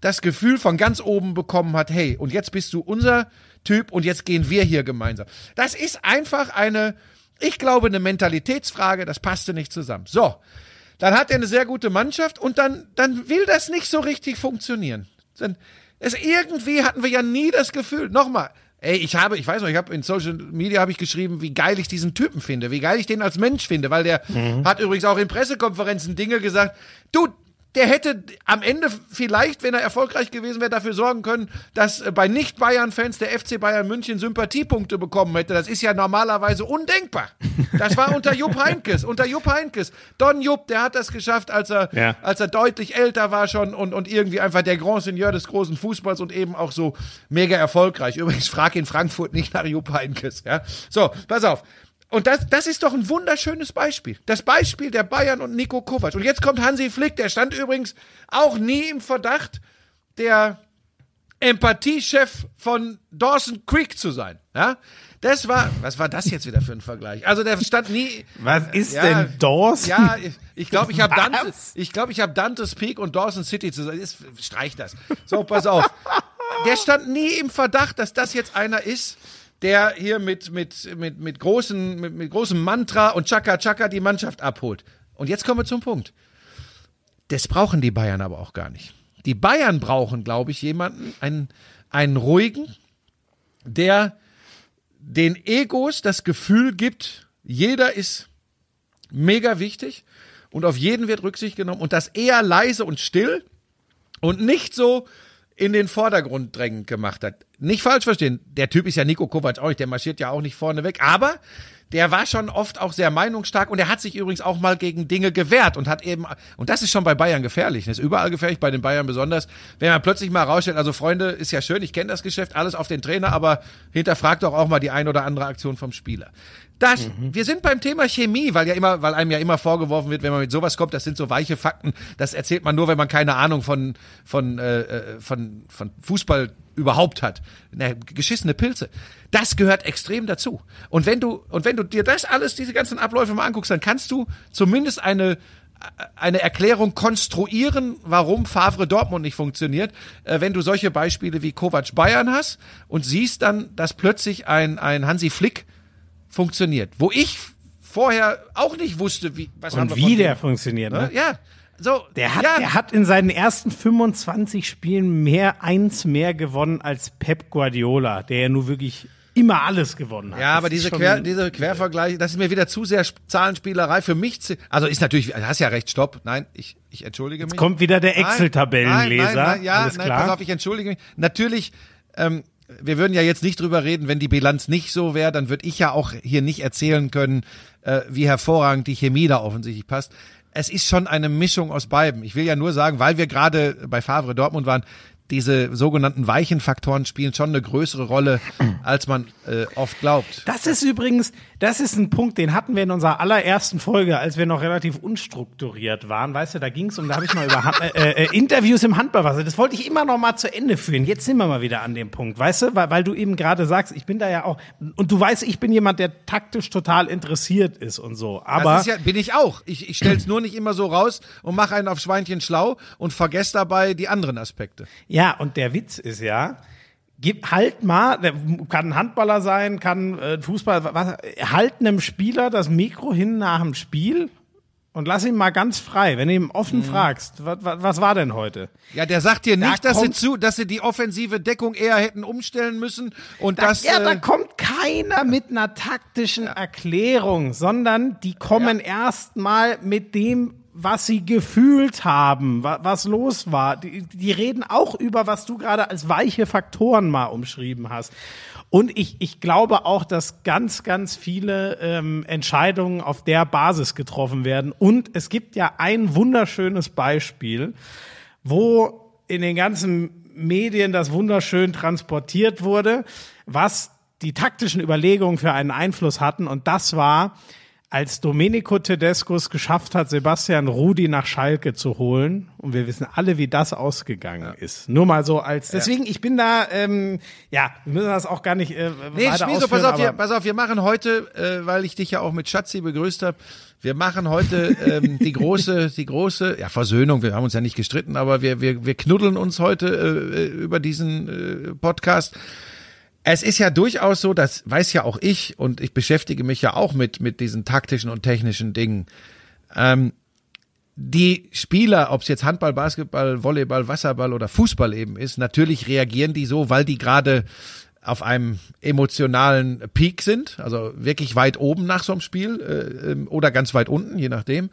das Gefühl von ganz oben bekommen hat, hey, und jetzt bist du unser Typ und jetzt gehen wir hier gemeinsam. Das ist einfach eine, ich glaube, eine Mentalitätsfrage, das passte nicht zusammen. So, dann hat er eine sehr gute Mannschaft und dann, dann will das nicht so richtig funktionieren. Dann, es, irgendwie hatten wir ja nie das Gefühl, nochmal, Ey, ich habe, ich weiß noch, ich habe in Social Media habe ich geschrieben, wie geil ich diesen Typen finde, wie geil ich den als Mensch finde, weil der mhm. hat übrigens auch in Pressekonferenzen Dinge gesagt. Du, der hätte am Ende vielleicht, wenn er erfolgreich gewesen wäre, dafür sorgen können, dass äh, bei Nicht-Bayern-Fans der FC Bayern München Sympathiepunkte bekommen hätte. Das ist ja normalerweise undenkbar. Das war unter Jupp <laughs> Heinkes, unter Jupp Heinkes. Don Jupp, der hat das geschafft, als er, ja. als er deutlich älter war schon und, und irgendwie einfach der Grand Seigneur des großen Fußballs und eben auch so mega erfolgreich. Übrigens, frag in Frankfurt nicht nach Jupp Heinkes, ja. So, pass auf. Und das, das ist doch ein wunderschönes Beispiel. Das Beispiel der Bayern und Nico Kovac. Und jetzt kommt Hansi Flick, der stand übrigens auch nie im Verdacht, der Empathiechef von Dawson Creek zu sein. Ja? Das war, was war das jetzt wieder für ein Vergleich? Also der stand nie.
Was ist ja, denn Dawson?
Ja, ich, glaube, ich habe Dante, ich glaube, ich habe Dante's Peak und Dawson City zu sein. Streich das. So, pass auf. Der stand nie im Verdacht, dass das jetzt einer ist, der hier mit, mit, mit, mit, großen, mit, mit großem Mantra und Chaka Chaka die Mannschaft abholt. Und jetzt kommen wir zum Punkt. Das brauchen die Bayern aber auch gar nicht. Die Bayern brauchen, glaube ich, jemanden, einen, einen ruhigen, der den Egos das Gefühl gibt, jeder ist mega wichtig und auf jeden wird Rücksicht genommen und das eher leise und still und nicht so, in den Vordergrund drängend gemacht hat. Nicht falsch verstehen, der Typ ist ja Nico Kovac auch nicht, der marschiert ja auch nicht vorne weg, aber der war schon oft auch sehr meinungsstark und er hat sich übrigens auch mal gegen Dinge gewehrt und hat eben, und das ist schon bei Bayern gefährlich, das ist überall gefährlich, bei den Bayern besonders, wenn man plötzlich mal rausstellt, also Freunde, ist ja schön, ich kenne das Geschäft, alles auf den Trainer, aber hinterfragt doch auch mal die ein oder andere Aktion vom Spieler. Das, mhm. wir sind beim Thema Chemie, weil ja immer, weil einem ja immer vorgeworfen wird, wenn man mit sowas kommt, das sind so weiche Fakten, das erzählt man nur, wenn man keine Ahnung von, von, äh, äh von, von Fußball überhaupt hat. Ne, geschissene Pilze. Das gehört extrem dazu. Und wenn du, und wenn du dir das alles, diese ganzen Abläufe mal anguckst, dann kannst du zumindest eine, eine Erklärung konstruieren, warum Favre Dortmund nicht funktioniert, äh, wenn du solche Beispiele wie Kovac Bayern hast und siehst dann, dass plötzlich ein, ein Hansi Flick funktioniert. Wo ich vorher auch nicht wusste, wie
was Und wie der funktioniert, ne?
Ja. So,
der hat, ja. der hat in seinen ersten 25 Spielen mehr eins mehr gewonnen als Pep Guardiola, der ja nur wirklich immer alles gewonnen hat.
Ja, aber diese, Quer, diese Quervergleiche, das ist mir wieder zu sehr Zahlenspielerei für mich. Also ist natürlich, du hast ja recht, stopp. Nein, ich, ich entschuldige mich. Jetzt
kommt wieder der Excel-Tabellenleser. Nein, nein, nein,
ja, Alles nein, klar. pass auf, ich entschuldige mich. Natürlich, ähm, wir würden ja jetzt nicht drüber reden, wenn die Bilanz nicht so wäre, dann würde ich ja auch hier nicht erzählen können, äh, wie hervorragend die Chemie da offensichtlich passt. Es ist schon eine Mischung aus beiden. Ich will ja nur sagen, weil wir gerade bei Favre Dortmund waren, diese sogenannten weichen Faktoren spielen schon eine größere Rolle, als man äh, oft glaubt.
Das ist übrigens, das ist ein Punkt, den hatten wir in unserer allerersten Folge, als wir noch relativ unstrukturiert waren. Weißt du, da ging es um, da habe ich mal über äh, äh, Interviews im Handballwasser. Das wollte ich immer noch mal zu Ende führen. Jetzt sind wir mal wieder an dem Punkt, weißt du, weil, weil du eben gerade sagst, ich bin da ja auch und du weißt, ich bin jemand, der taktisch total interessiert ist und so. Aber
das ist ja, bin ich auch. Ich, ich stelle es nur nicht immer so raus und mache einen auf Schweinchen schlau und vergesse dabei die anderen Aspekte.
Ja, und der Witz ist ja, gib halt mal, der kann ein Handballer sein, kann äh, Fußball, was, halt einem Spieler das Mikro hin nach dem Spiel und lass ihn mal ganz frei, wenn du ihn offen mhm. fragst, was, was, was war denn heute?
Ja, der sagt dir nicht, da dass sie zu, dass sie die offensive Deckung eher hätten umstellen müssen und
da,
das.
Ja, äh, da kommt keiner mit einer taktischen Erklärung, sondern die kommen ja. erst mal mit dem was sie gefühlt haben, was los war. Die, die reden auch über, was du gerade als weiche Faktoren mal umschrieben hast. Und ich, ich glaube auch, dass ganz, ganz viele ähm, Entscheidungen auf der Basis getroffen werden. Und es gibt ja ein wunderschönes Beispiel, wo in den ganzen Medien das wunderschön transportiert wurde, was die taktischen Überlegungen für einen Einfluss hatten. Und das war als Domenico Tedesco es geschafft hat, Sebastian Rudi nach Schalke zu holen, und wir wissen alle, wie das ausgegangen ja. ist. Nur mal so als, deswegen, ich bin da, ähm, ja, wir müssen das auch gar nicht äh,
nee, weiter Schmieso, pass auf, wir, pass auf, wir machen heute, äh, weil ich dich ja auch mit Schatzi begrüßt habe, wir machen heute ähm, <laughs> die große, die große, ja, Versöhnung, wir haben uns ja nicht gestritten, aber wir, wir, wir knuddeln uns heute äh, über diesen äh, Podcast es ist ja durchaus so, das weiß ja auch ich und ich beschäftige mich ja auch mit, mit diesen taktischen und technischen Dingen. Ähm, die Spieler, ob es jetzt Handball, Basketball, Volleyball, Wasserball oder Fußball eben ist, natürlich reagieren die so, weil die gerade auf einem emotionalen Peak sind, also wirklich weit oben nach so einem Spiel äh, ähm, oder ganz weit unten, je nachdem.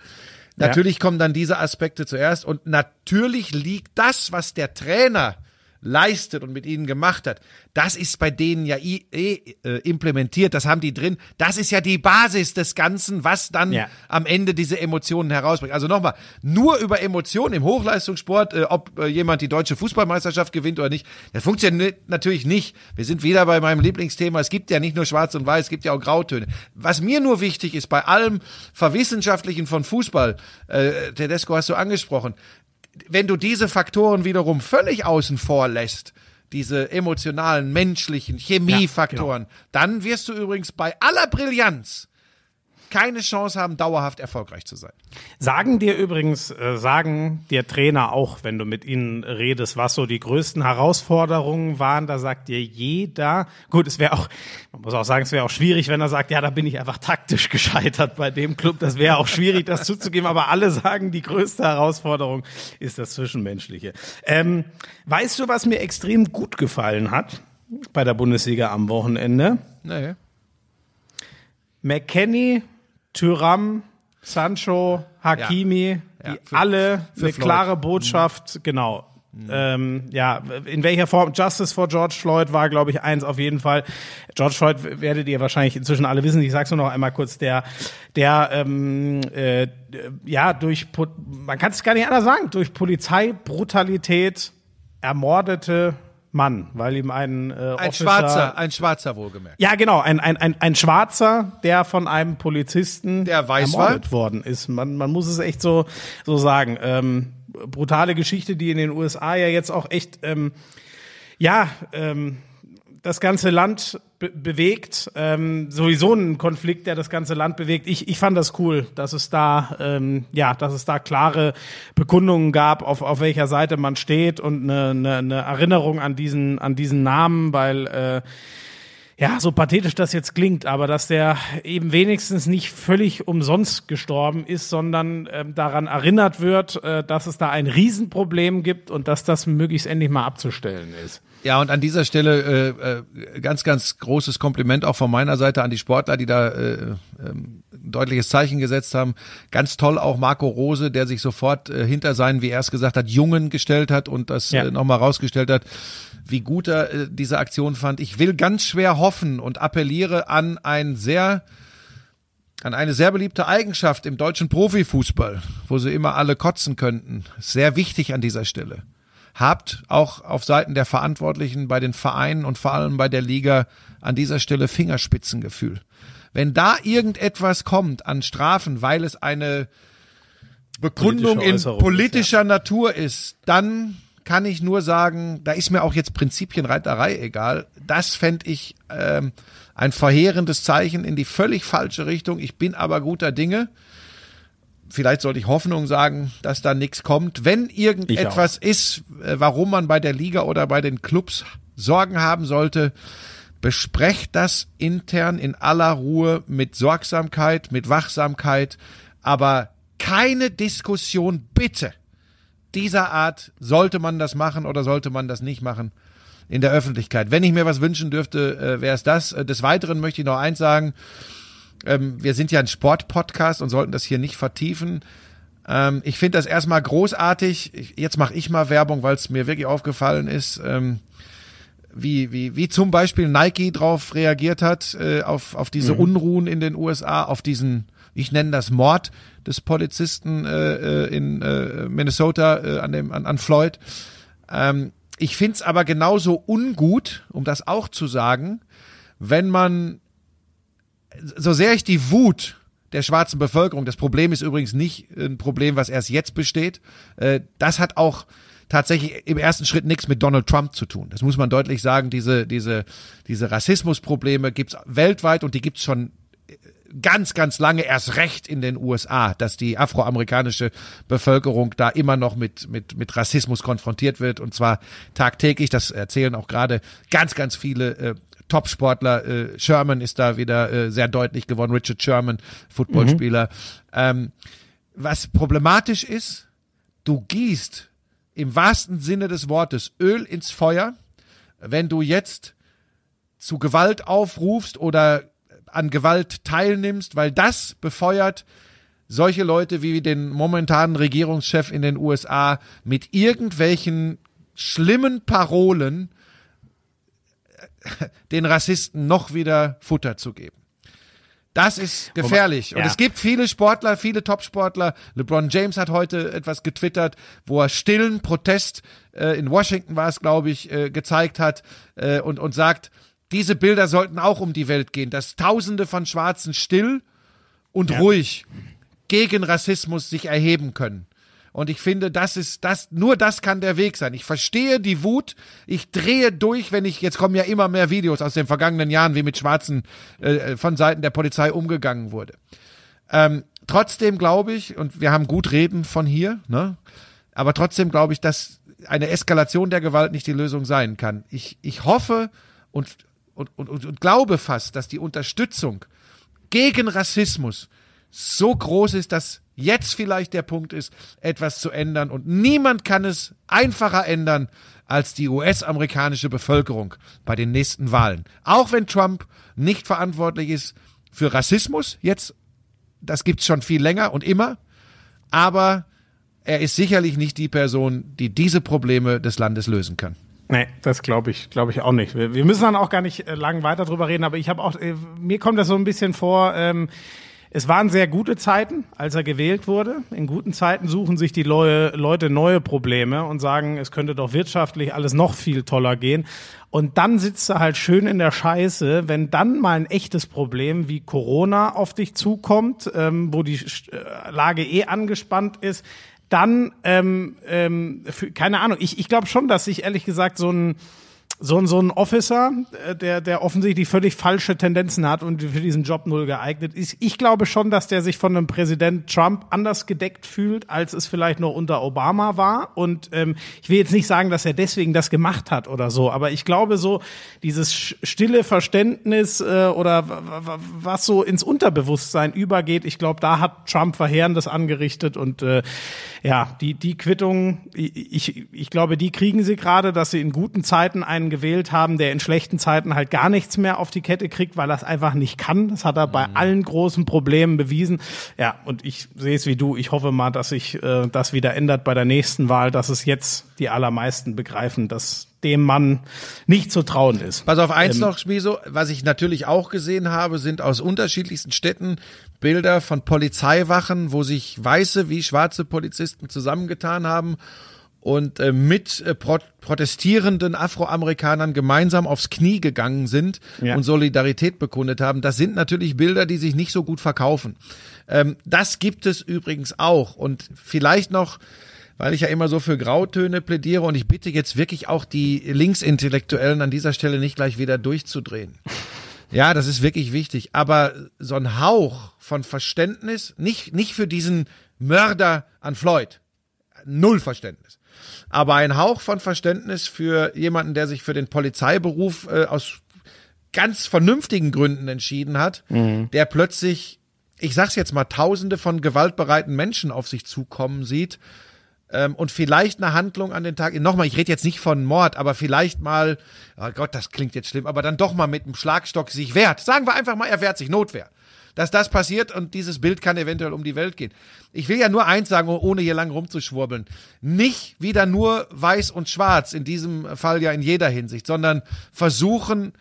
Natürlich ja. kommen dann diese Aspekte zuerst und natürlich liegt das, was der Trainer leistet und mit ihnen gemacht hat, das ist bei denen ja eh, äh, implementiert, das haben die drin. Das ist ja die Basis des Ganzen, was dann ja. am Ende diese Emotionen herausbringt. Also nochmal, nur über Emotionen im Hochleistungssport, äh, ob äh, jemand die deutsche Fußballmeisterschaft gewinnt oder nicht, das funktioniert natürlich nicht. Wir sind wieder bei meinem Lieblingsthema, es gibt ja nicht nur schwarz und weiß, es gibt ja auch Grautöne. Was mir nur wichtig ist, bei allem Verwissenschaftlichen von Fußball, äh, Tedesco hast du angesprochen, wenn du diese Faktoren wiederum völlig außen vor lässt, diese emotionalen, menschlichen Chemiefaktoren, ja, genau. dann wirst du übrigens bei aller Brillanz keine Chance haben, dauerhaft erfolgreich zu sein.
Sagen dir übrigens, äh, sagen dir Trainer auch, wenn du mit ihnen redest, was so die größten Herausforderungen waren, da sagt dir jeder, gut, es wäre auch, man muss auch sagen, es wäre auch schwierig, wenn er sagt, ja, da bin ich einfach taktisch <laughs> gescheitert bei dem Club, das wäre auch schwierig, das zuzugeben, aber alle sagen, die größte Herausforderung ist das Zwischenmenschliche. Ähm, weißt du, was mir extrem gut gefallen hat bei der Bundesliga am Wochenende?
Nee.
McKenny Tyram, Sancho, Hakimi, ja. Ja, für, alle für eine Floyd. klare Botschaft, mhm. genau. Mhm. Ähm, ja, in welcher Form Justice for George Floyd war, glaube ich, eins auf jeden Fall. George Floyd werdet ihr wahrscheinlich inzwischen alle wissen. Ich sag's nur noch einmal kurz, der, der ähm, äh, ja durch, man kann es gar nicht anders sagen, durch Polizeibrutalität ermordete Mann, weil ihm ein äh,
ein Schwarzer, ein Schwarzer wohlgemerkt.
Ja, genau, ein, ein, ein, ein Schwarzer, der von einem Polizisten
der weiß
ermordet war. worden ist. Man, man muss es echt so so sagen. Ähm, brutale Geschichte, die in den USA ja jetzt auch echt ähm, ja ähm, das ganze Land be bewegt. Ähm, sowieso ein Konflikt, der das ganze Land bewegt. Ich, ich fand das cool, dass es da, ähm, ja, dass es da klare Bekundungen gab, auf, auf welcher Seite man steht und eine, eine, eine Erinnerung an diesen, an diesen Namen, weil äh, ja, so pathetisch das jetzt klingt, aber dass der eben wenigstens nicht völlig umsonst gestorben ist, sondern äh, daran erinnert wird, äh, dass es da ein Riesenproblem gibt und dass das möglichst endlich mal abzustellen ist.
Ja, und an dieser Stelle äh, äh, ganz, ganz großes Kompliment auch von meiner Seite an die Sportler, die da äh, äh, ein deutliches Zeichen gesetzt haben. Ganz toll auch Marco Rose, der sich sofort äh, hinter seinen, wie er es gesagt hat, Jungen gestellt hat und das ja. äh, nochmal rausgestellt hat, wie gut er äh, diese Aktion fand. Ich will ganz schwer hoffen und appelliere an ein sehr an eine sehr beliebte Eigenschaft im deutschen Profifußball, wo sie immer alle kotzen könnten. Sehr wichtig an dieser Stelle habt auch auf Seiten der Verantwortlichen bei den Vereinen und vor allem bei der Liga an dieser Stelle Fingerspitzengefühl. Wenn da irgendetwas kommt an Strafen, weil es eine Bekundung in politischer ist, ja. Natur ist, dann kann ich nur sagen, da ist mir auch jetzt Prinzipienreiterei egal. Das fände ich ähm, ein verheerendes Zeichen in die völlig falsche Richtung. Ich bin aber guter Dinge vielleicht sollte ich Hoffnung sagen, dass da nichts kommt. Wenn irgendetwas ist, äh, warum man bei der Liga oder bei den Clubs Sorgen haben sollte, besprecht das intern in aller Ruhe mit Sorgsamkeit, mit Wachsamkeit, aber keine Diskussion bitte dieser Art, sollte man das machen oder sollte man das nicht machen in der Öffentlichkeit. Wenn ich mir was wünschen dürfte, äh, wäre es das. Äh, des Weiteren möchte ich noch eins sagen. Ähm, wir sind ja ein Sportpodcast und sollten das hier nicht vertiefen. Ähm, ich finde das erstmal großartig. Ich, jetzt mache ich mal Werbung, weil es mir wirklich aufgefallen ist. Ähm, wie, wie, wie zum Beispiel Nike drauf reagiert hat, äh, auf, auf diese mhm. Unruhen in den USA, auf diesen, ich nenne das Mord des Polizisten äh, äh in äh, Minnesota äh, an, dem, an, an Floyd. Ähm, ich find's aber genauso ungut, um das auch zu sagen, wenn man so sehr ich die Wut der schwarzen Bevölkerung, das Problem ist übrigens nicht ein Problem, was erst jetzt besteht, äh, das hat auch tatsächlich im ersten Schritt nichts mit Donald Trump zu tun. Das muss man deutlich sagen. Diese, diese, diese Rassismusprobleme gibt's weltweit und die gibt's schon ganz, ganz lange erst recht in den USA, dass die afroamerikanische Bevölkerung da immer noch mit, mit, mit Rassismus konfrontiert wird und zwar tagtäglich. Das erzählen auch gerade ganz, ganz viele äh, Top-Sportler. Äh, Sherman ist da wieder äh, sehr deutlich geworden. Richard Sherman, Footballspieler. Mhm. Ähm, was problematisch ist, du gießt im wahrsten Sinne des Wortes Öl ins Feuer, wenn du jetzt zu Gewalt aufrufst oder an Gewalt teilnimmst, weil das befeuert solche Leute wie den momentanen Regierungschef in den USA mit irgendwelchen schlimmen Parolen <laughs> den Rassisten noch wieder Futter zu geben. Das ist gefährlich. Und ja. es gibt viele Sportler, viele Topsportler. LeBron James hat heute etwas getwittert, wo er stillen Protest äh, in Washington war es, glaube ich, äh, gezeigt hat äh, und, und sagt, diese Bilder sollten auch um die Welt gehen, dass Tausende von Schwarzen still und ja. ruhig gegen Rassismus sich erheben können. Und ich finde, das ist das, nur das kann der Weg sein. Ich verstehe die Wut. Ich drehe durch, wenn ich, jetzt kommen ja immer mehr Videos aus den vergangenen Jahren, wie mit Schwarzen äh, von Seiten der Polizei umgegangen wurde. Ähm, trotzdem glaube ich, und wir haben gut reden von hier, ne? Aber trotzdem glaube ich, dass eine Eskalation der Gewalt nicht die Lösung sein kann. Ich, ich hoffe und, und, und, und glaube fast, dass die Unterstützung gegen Rassismus so groß ist, dass jetzt vielleicht der Punkt ist, etwas zu ändern. Und niemand kann es einfacher ändern als die US-amerikanische Bevölkerung bei den nächsten Wahlen. Auch wenn Trump nicht verantwortlich ist für Rassismus, jetzt, das gibt's schon viel länger und immer, aber er ist sicherlich nicht die Person, die diese Probleme des Landes lösen kann.
Nee, das glaube ich, glaube ich auch nicht. Wir, wir, müssen dann auch gar nicht äh, lang weiter drüber reden, aber ich habe auch, äh, mir kommt das so ein bisschen vor, ähm, es waren sehr gute Zeiten, als er gewählt wurde. In guten Zeiten suchen sich die Leute neue Probleme und sagen, es könnte doch wirtschaftlich alles noch viel toller gehen. Und dann sitzt er halt schön in der Scheiße, wenn dann mal ein echtes Problem wie Corona auf dich zukommt, ähm, wo die äh, Lage eh angespannt ist. Dann, ähm, ähm, für, keine Ahnung, ich, ich glaube schon, dass sich ehrlich gesagt so ein so, so ein Officer, äh, der, der offensichtlich völlig falsche Tendenzen hat und für diesen Job null geeignet ist. Ich glaube schon, dass der sich von einem Präsident Trump anders gedeckt fühlt, als es vielleicht noch unter Obama war. Und ähm, ich will jetzt nicht sagen, dass er deswegen das gemacht hat oder so, aber ich glaube so, dieses stille Verständnis äh, oder was so ins Unterbewusstsein übergeht, ich glaube, da hat Trump Verheerendes angerichtet und äh, ja, die, die Quittung, ich, ich glaube, die kriegen sie gerade, dass sie in guten Zeiten einen einen gewählt haben, der in schlechten Zeiten halt gar nichts mehr auf die Kette kriegt, weil er es einfach nicht kann. Das hat er bei mhm. allen großen Problemen bewiesen. Ja, und ich sehe es wie du. Ich hoffe mal, dass sich äh, das wieder ändert bei der nächsten Wahl, dass es jetzt die allermeisten begreifen, dass dem Mann nicht zu trauen ist.
Pass auf eins ähm, noch, Schmieso, was ich natürlich auch gesehen habe, sind aus unterschiedlichsten Städten Bilder von Polizeiwachen, wo sich weiße wie schwarze Polizisten zusammengetan haben und äh, mit äh, pro protestierenden Afroamerikanern gemeinsam aufs Knie gegangen sind ja. und Solidarität bekundet haben. Das sind natürlich Bilder, die sich nicht so gut verkaufen. Ähm, das gibt es übrigens auch. Und vielleicht noch, weil ich ja immer so für Grautöne plädiere und ich bitte jetzt wirklich auch die Linksintellektuellen an dieser Stelle nicht gleich wieder durchzudrehen. Ja, das ist wirklich wichtig. Aber so ein Hauch von Verständnis, nicht, nicht für diesen Mörder an Floyd. Null Verständnis aber ein Hauch von Verständnis für jemanden, der sich für den Polizeiberuf äh, aus ganz vernünftigen Gründen entschieden hat, mhm. der plötzlich, ich sag's jetzt mal, tausende von gewaltbereiten Menschen auf sich zukommen sieht ähm, und vielleicht eine Handlung an den Tag, nochmal, ich rede jetzt nicht von Mord, aber vielleicht mal, oh Gott, das klingt jetzt schlimm, aber dann doch mal mit einem Schlagstock sich wehrt. Sagen wir einfach mal, er wehrt sich, Notwehr dass das passiert und dieses Bild kann eventuell um die Welt gehen. Ich will ja nur eins sagen, ohne hier lang rumzuschwurbeln. Nicht wieder nur weiß und schwarz, in diesem Fall ja in jeder Hinsicht, sondern versuchen,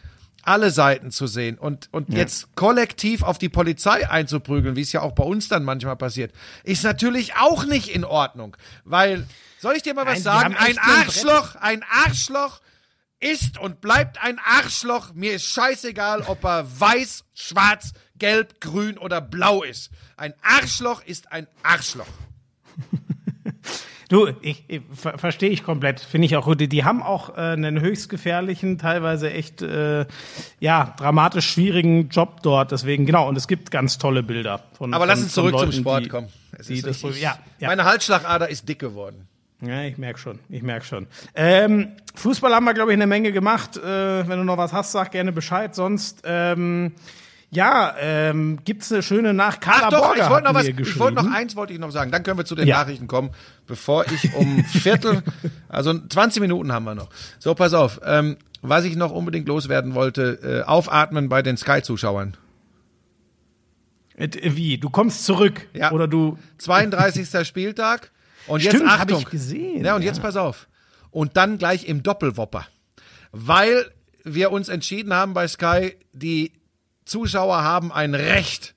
alle Seiten zu sehen und, und ja. jetzt kollektiv auf die Polizei einzuprügeln, wie es ja auch bei uns dann manchmal passiert, ist natürlich auch nicht in Ordnung. Weil, soll ich dir mal was Nein, sagen? Ein Arschloch, ein Arschloch ist und bleibt ein Arschloch. Mir ist scheißegal, ob er weiß, schwarz, gelb, grün oder blau ist. Ein Arschloch ist ein Arschloch. <laughs>
Du, ich, ich ver verstehe ich komplett. Finde ich auch gut. Die haben auch äh, einen höchst gefährlichen, teilweise echt äh, ja dramatisch schwierigen Job dort. Deswegen genau. Und es gibt ganz tolle Bilder.
Von, Aber lass uns zurück Leuten, zum Sport die, kommen. Die das,
ich, ja,
ja. Meine Halsschlagader ist dick geworden.
Ja, ich merke schon, ich merke schon. Ähm, Fußball haben wir, glaube ich, eine Menge gemacht. Äh, wenn du noch was hast, sag gerne Bescheid. Sonst, ähm, ja, ähm, gibt's eine schöne Nach Carla
Ach doch,
Borger
ich wollte noch was, ich wollte noch eins wollte ich noch sagen. Dann können wir zu den
Ja.
Nachrichten kommen, bevor ich um <laughs> Viertel, also 20 Minuten haben wir noch. So, pass auf. Ähm, was ich noch unbedingt loswerden wollte, äh, aufatmen bei den Sky-Zuschauern.
Äh, Wie? Du kommst zurück?
Ja.
Oder du.
32. Spieltag. Und jetzt
Stimmt,
Achtung.
ich gesehen,
Ja, und
ja.
jetzt pass auf. Und dann gleich im Doppelwopper. Weil wir uns entschieden haben bei Sky, die Zuschauer haben ein Recht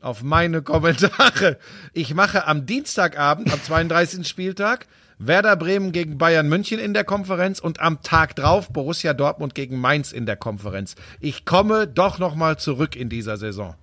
auf meine Kommentare. Ich mache am Dienstagabend, am 32. Spieltag, Werder Bremen gegen Bayern München in der Konferenz und am Tag drauf Borussia Dortmund gegen Mainz in der Konferenz. Ich komme doch noch mal zurück in dieser Saison.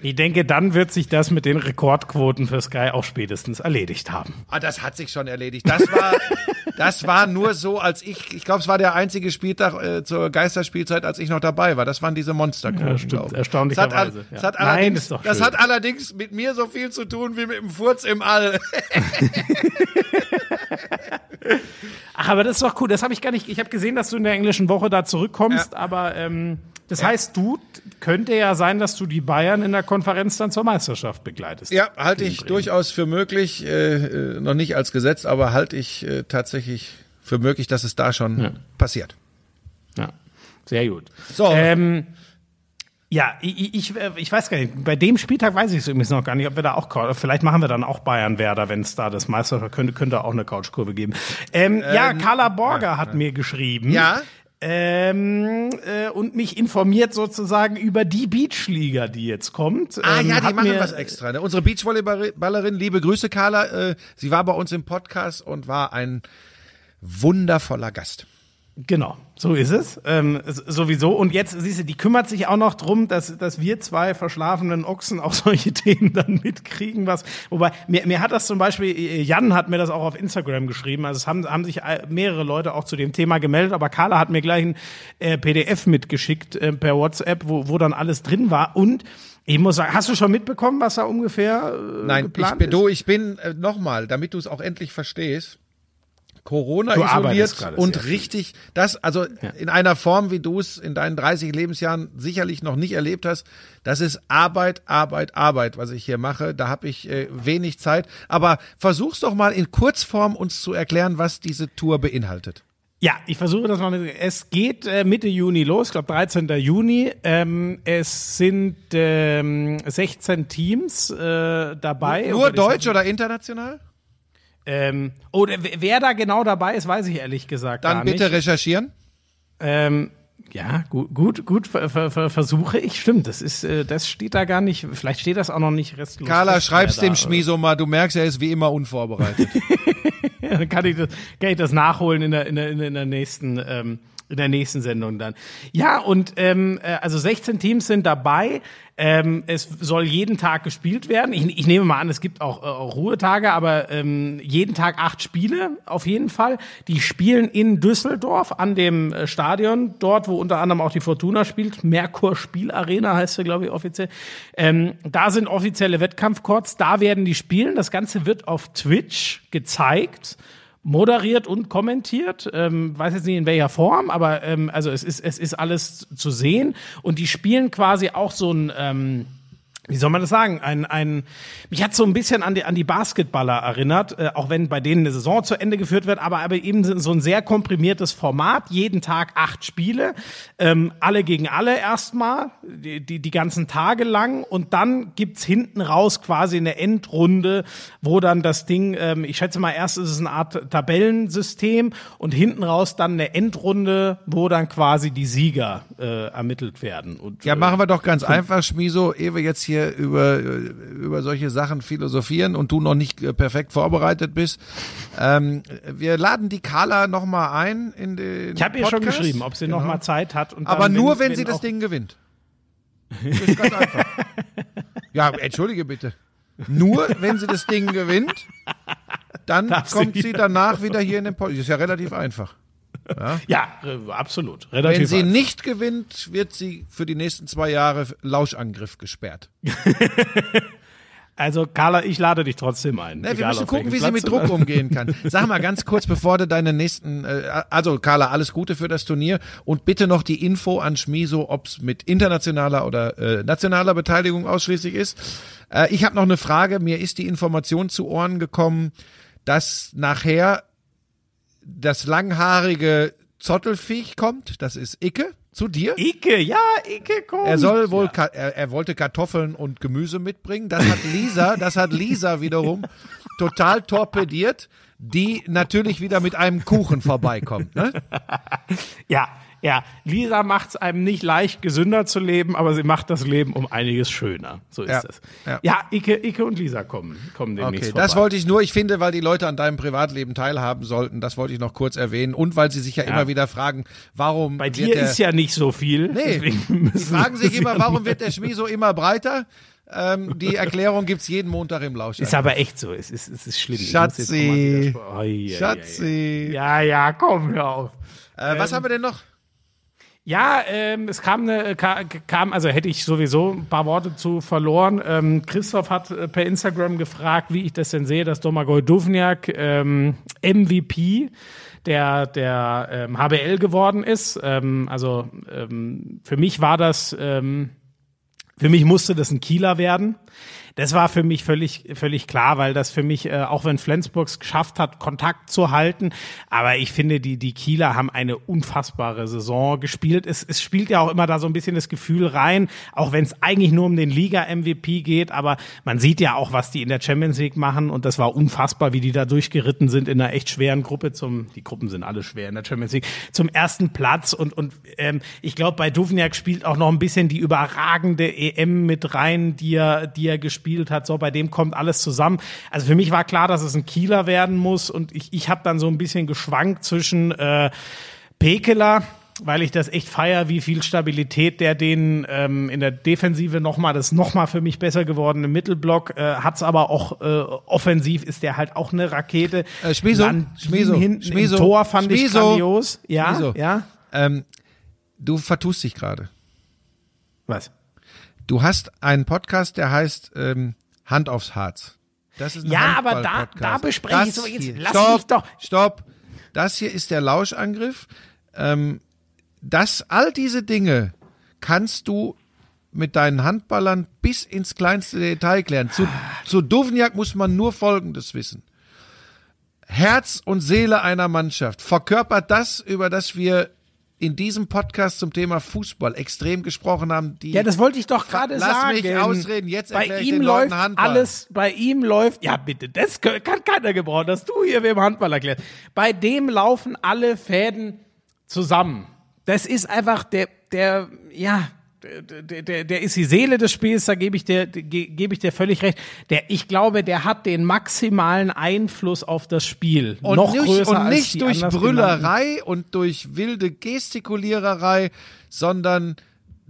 Ich denke, dann wird sich das mit den Rekordquoten für Sky auch spätestens erledigt haben.
Ah, das hat sich schon erledigt. Das war, <laughs> das war nur so, als ich, ich glaube, es war der einzige Spieltag äh, zur Geisterspielzeit, als ich noch dabei war. Das waren diese Monsterquoten.
Ja, stimmt, erstaunlicherweise,
Das hat,
ja.
das hat
Nein, ist doch
das hat allerdings mit mir so viel zu tun wie mit dem Furz im All. <laughs> <laughs>
Ach, aber das ist doch cool. Das habe ich gar nicht. Ich habe gesehen, dass du in der englischen Woche da zurückkommst,
Ja.
aber ähm, das heißt, du könnte ja sein, dass du die Bayern in der Konferenz dann zur Meisterschaft begleitest.
Ja, halte ich durchaus für möglich, äh, äh, noch nicht als Gesetz, aber halte ich äh, tatsächlich für möglich, dass es da schon passiert.
Ja, sehr gut.
So.
Ähm, ja, ich, ich, ich weiß gar nicht, bei dem Spieltag weiß ich es übrigens noch gar nicht, ob wir da auch, vielleicht machen wir dann auch Bayern-Werder, wenn es da das Meisterschaft könnte, könnte auch eine Couchkurve geben. Ähm, ja, Carla Borger hat mir geschrieben.
Ja?
Ähm, äh, und mich informiert sozusagen über die Beachliga, die jetzt kommt.
Ah
ähm,
ja, die machen was extra. Ne? Unsere Beachvolleyballerin, liebe Grüße Carla, äh, sie war bei uns im Podcast und war ein wundervoller Gast.
Genau, so ist es. Ähm, sowieso. Und jetzt, siehst du, die kümmert sich auch noch drum, dass, dass wir zwei verschlafenen Ochsen auch <laughs> solche Themen dann mitkriegen. Was, wobei, mir, mir hat das zum Beispiel, äh, Jan hat mir das auch auf Instagram geschrieben. Also es haben, haben sich mehrere Leute auch zu dem Thema gemeldet, aber Carla hat mir gleich ein äh, PDF mitgeschickt äh, per WhatsApp, wo, wo dann alles drin war. Und ich muss sagen, hast du schon mitbekommen, was da ungefähr äh,
Nein, ich
geplant
bin,
ist?
du, ich bin äh, nochmal, damit du es auch endlich verstehst. Corona
Du
isoliert und
sehr
richtig, das, also in einer Form, wie du es in deinen 30 Lebensjahren sicherlich noch nicht erlebt hast, das ist Arbeit, Arbeit, Arbeit, was ich hier mache. Da habe ich äh, wenig Zeit. Aber versuch's doch mal in Kurzform uns zu erklären, was diese Tour beinhaltet.
Ja, ich versuche das mal. Mit, es geht äh, Mitte Juni los, ich glaube 13. Juni. Ähm, es sind ähm, 16 Teams äh, dabei.
Nur
ich
Deutsch oder international?
Ähm, oder wer da genau dabei ist, weiß ich ehrlich gesagt
Dann bitte recherchieren.
Ähm, ja, gut, gut, gut ver, ver, ver, versuche ich. Stimmt, das ist, äh, das steht da gar nicht. Vielleicht steht das auch noch nicht restlos.
Carla, schreib's dem Schmieso mal. Du merkst, er ist wie immer unvorbereitet. <laughs>
Dann kann ich das, kann ich das nachholen in der, in der, in der nächsten, ähm, in der nächsten Sendung dann. Ja, und ähm, äh, also 16 Teams sind dabei. Ähm, es soll jeden Tag gespielt werden. Ich, ich nehme mal an, es gibt auch, äh, auch Ruhetage, aber ähm, jeden Tag acht Spiele auf jeden Fall. Die spielen in Düsseldorf an dem äh, Stadion, dort, wo unter anderem auch die Fortuna spielt. Merkur Spielarena heißt sie, glaube ich, offiziell. Ähm, da sind offizielle Wettkampfcourts, da werden die spielen. Das Ganze wird auf Twitch gezeigt moderiert und kommentiert. Ähm, weiß jetzt nicht in welcher Form, aber ähm, also es ist, es ist alles zu sehen. Und die spielen quasi auch so ein, ähm, wie soll man das sagen? Ein, ein, mich hat so ein bisschen an die, an die Basketballer erinnert, äh, auch wenn bei denen eine Saison zu Ende geführt wird, aber, aber eben so ein sehr komprimiertes Format, jeden Tag acht Spiele, ähm, alle gegen alle erstmal, die, die, die ganzen Tage lang und dann gibt's hinten raus quasi eine Endrunde, wo dann das Ding, ähm, ich schätze mal, erst ist es eine Art Tabellensystem und hinten raus dann eine Endrunde, wo dann quasi die Sieger äh, ermittelt werden. Und,
Ja,
äh,
machen wir doch ganz einfach, Schmiso, ehe wir jetzt hier über, über solche Sachen philosophieren und du noch nicht äh, perfekt vorbereitet bist. Ähm, wir laden die Carla nochmal ein in den
Ich habe ihr schon geschrieben, ob sie
Genau.
noch mal Zeit hat. Und
Aber
dann,
nur, wenn, sie
auch-
das Ding gewinnt. Das <laughs> ist ganz einfach. Ja, entschuldige bitte. Nur, wenn sie das Ding gewinnt, dann
Darf sie
kommt sie,
wieder
danach wieder hier in den Podcast. Ist ja relativ einfach. <laughs>
Ja, äh, absolut.
Wenn
Relativ
sie
einfach.
nicht gewinnt, wird sie für die nächsten zwei Jahre Lauschangriff gesperrt. <laughs>
Also Carla, ich lade dich trotzdem ein.
Ne, wir müssen gucken, wie sie mit Druck umgehen kann. <laughs> Sag mal ganz kurz, bevor du deine nächsten, äh, also Carla, alles Gute für das Turnier und bitte noch die Info an Schmiso, ob's mit internationaler oder äh, nationaler Beteiligung ausschließlich ist. Äh, ich habe noch eine Frage. Mir ist die Information zu Ohren gekommen, dass nachher das langhaarige Zottelfiech kommt. Das ist Icke. Zu dir?
Icke, ja, Icke kommt.
Er soll wohl,
Ja.
Er, er wollte Kartoffeln und Gemüse mitbringen. Das hat Lisa, <laughs> das hat Lisa wiederum total torpediert, die natürlich wieder mit einem Kuchen vorbeikommt. Ne?
Ja, ja. Lisa macht es einem nicht leicht, gesünder zu leben, aber sie macht das Leben um einiges schöner. So ist
Ja,
es.
ja.
Ja, Icke, Icke und Lisa kommen, kommen demnächst
Okay, das
vorbei.
wollte ich nur, ich finde, weil die Leute an deinem Privatleben teilhaben sollten, das wollte ich noch kurz erwähnen und weil sie sich ja, immer wieder fragen, warum
Bei dir ist ja nicht so viel.
Nee,
müssen
fragen sich
sie
immer,
ja
warum wird der Schmie so immer breiter? Ähm, die Erklärung gibt's jeden Montag im Lausch.
Ist aber echt so. Es ist, es ist schlimm.
Schatzi.
widersprechen. Oi, oi, oi.
Schatzi.
Ja, ja, komm, hör auf.
Äh, was haben wir denn noch?
Ja, ähm, es kam, eine, ka- kam, also hätte ich sowieso ein paar Worte zu verloren. Ähm, Christoph hat äh, per Instagram gefragt, wie ich das denn sehe, dass Domagoj Duvniak ähm, MVP der, der ähm, HBL geworden ist. Ähm, also ähm, für mich war das, ähm, für mich musste das ein Kieler werden. Das war für mich völlig, völlig klar, weil das für mich, äh, auch wenn Flensburg es geschafft hat, Kontakt zu halten, aber ich finde, die, die Kieler haben eine unfassbare Saison gespielt. Es, es spielt ja auch immer da so ein bisschen das Gefühl rein, auch wenn es eigentlich nur um den Liga-MVP geht, aber man sieht ja auch, was die in der Champions League machen und das war unfassbar, wie die da durchgeritten sind in einer echt schweren Gruppe zum, die Gruppen sind alle schwer in der Champions League, zum ersten Platz und, und ähm, ich glaube, bei Duvniak spielt auch noch ein bisschen die überragende EM mit rein, die er, die er gespielt hat. So, bei dem kommt alles zusammen. Also für mich war klar, dass es ein Kieler werden muss und ich, ich habe dann so ein bisschen geschwankt zwischen äh, Pekeler, weil ich das echt feier, wie viel Stabilität der den ähm, in der Defensive nochmal, das nochmal für mich besser gewordene Mittelblock, äh, hat's aber auch äh, offensiv ist der halt auch eine Rakete.
Äh, Schmieso, Schmieso,
hinten
Schmieso,
im Tor fand ich
Schmieso,
grandios. Ja,
Schmieso.
ja.
Ähm, du vertust dich gerade.
Was?
Du hast einen Podcast, der heißt ähm, Hand aufs Harz. Das ist ein
Ja, aber da- da bespreche ich so, jetzt lass
stopp,
mich doch-
Stopp. Das hier ist der Lauschangriff. Ähm, das, all diese Dinge kannst du mit deinen Handballern bis ins kleinste Detail klären. Zu, zu Duvniak muss man nur Folgendes wissen. Herz und Seele einer Mannschaft verkörpert das, über das wir in diesem Podcast zum Thema Fußball extrem gesprochen haben. Die
Ja, das wollte ich doch gerade
Lass
sagen.
mich ausreden, jetzt
bei ihm
den
läuft
Leuten Handball.
alles, bei ihm läuft, ja bitte, das kann kann keiner gebrauchen, dass du hier wem Handball erklärst. Bei dem laufen alle Fäden zusammen. Das ist einfach der, der, ja, der, der, der, ist die Seele des Spiels, da gebe ich dir, ge- gebe ich dir völlig recht. Der, ich glaube, der hat den maximalen Einfluss auf das Spiel.
und
noch
nicht,
größer
und
als
nicht
die
durch
anders genannten.
Brüllerei und durch wilde Gestikuliererei, sondern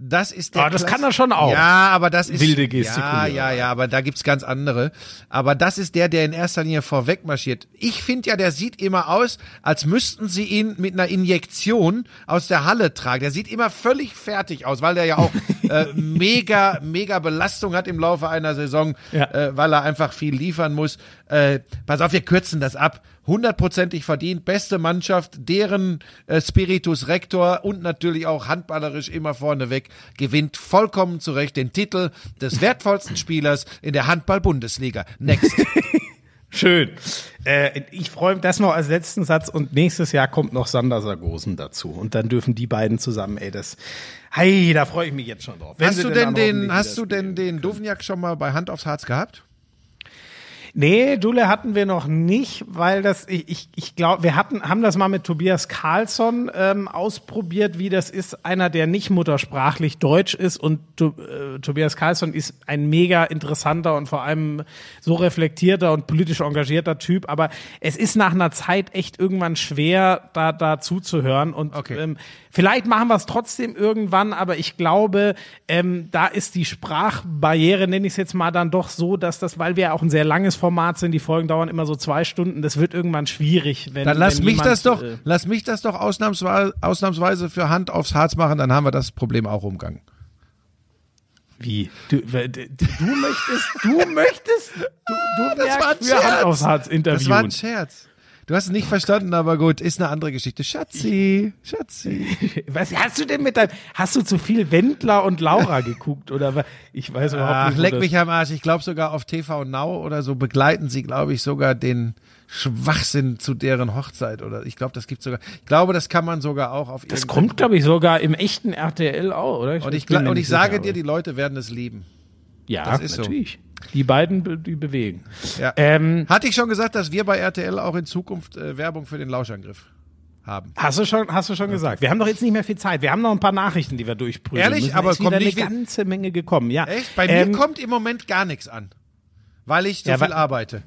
das ist der
Aber das
Klass-
kann er schon auch.
Ja, aber das ist
Wilde
Ja,
Gestikuliererei.
ja, ja, aber da gibt's ganz andere. Aber das ist der, der in erster Linie vorweg marschiert. Ich finde ja, der sieht immer aus, als müssten sie ihn mit einer Injektion aus der Halle tragen. Der sieht immer völlig fertig aus, weil der ja auch <laughs> äh, mega, mega Belastung hat im Laufe einer Saison,
Ja.
äh, weil er einfach viel liefern muss. Äh, pass auf, wir kürzen das ab. Hundertprozentig verdient, beste Mannschaft, deren äh, Spiritus Rector und natürlich auch handballerisch immer vorneweg gewinnt vollkommen zu Recht den Titel des wertvollsten Spielers in der Handball-Bundesliga. Next. <laughs>
Schön. Äh, ich freue mich das noch als letzten Satz und nächstes Jahr kommt noch Sander Sargosen dazu und dann dürfen die beiden zusammen, ey, das, hey, da freue ich mich jetzt schon drauf. Wenn
hast du denn den, hast du denn den Duvniak schon mal bei Hand aufs Harz gehabt?
Nee, Dule hatten wir noch nicht, weil das, ich, ich, ich glaube, wir hatten, haben das mal mit Tobias Karlsson ähm, ausprobiert, wie das ist, einer, der nicht muttersprachlich Deutsch ist und äh, Tobias Karlsson ist ein mega interessanter und vor allem so reflektierter und politisch engagierter Typ, aber es ist nach einer Zeit echt irgendwann schwer, da, da zuzuhören. Und
Okay.
ähm, vielleicht machen wir es trotzdem irgendwann, aber ich glaube, ähm, da ist die Sprachbarriere, nenne ich es jetzt mal, dann doch so, dass das, weil wir ja auch ein sehr langes Format sind, die Folgen dauern immer so zwei Stunden, das wird irgendwann schwierig, wenn
Dann lass
wenn
mich
jemand,
das doch,
Äh,
lass mich das doch ausnahmsweise, ausnahmsweise für Hand aufs Harz machen, dann haben wir das Problem auch umgangen.
Wie? Du, du möchtest, du möchtest, du, du
Das war ein
für Hand
Scherz.
aufs Herz
Das war
interviewen.
ein Scherz. Du hast es nicht verstanden, aber gut, ist eine andere Geschichte. Schatzi, Schatzi. <laughs>
Was hast du denn mit deinem, hast du zu viel Wendler und Laura <laughs> geguckt oder? Ich weiß überhaupt
Ach,
nicht. wo
leck
das-
mich am Arsch. Ich glaube sogar auf TV Now oder so begleiten sie, glaube ich, sogar den Schwachsinn zu deren Hochzeit oder ich glaube, das gibt sogar. Ich glaube, das kann man sogar auch auf
Das kommt, glaube ich, sogar im echten RTL auch, oder?
und ich, gla-
mir
und ich sage dir, die Leute werden es lieben.
ja,
das ist so.
Die beiden, be- die bewegen.
Ja.
Ähm,
Hatte ich schon gesagt, dass wir bei RTL auch in Zukunft äh, Werbung für den Lauschangriff haben.
Hast du schon, hast du schon gesagt. Wir haben doch jetzt nicht mehr viel Zeit. Wir haben noch ein paar Nachrichten, die wir durchprüfen
Ehrlich?
müssen.
Aber
ist
kommt nicht
eine ganze Menge gekommen. Ja.
Echt? Bei
Ähm,
mir kommt im Moment gar nichts an. Weil ich so
Ja,
viel arbeite.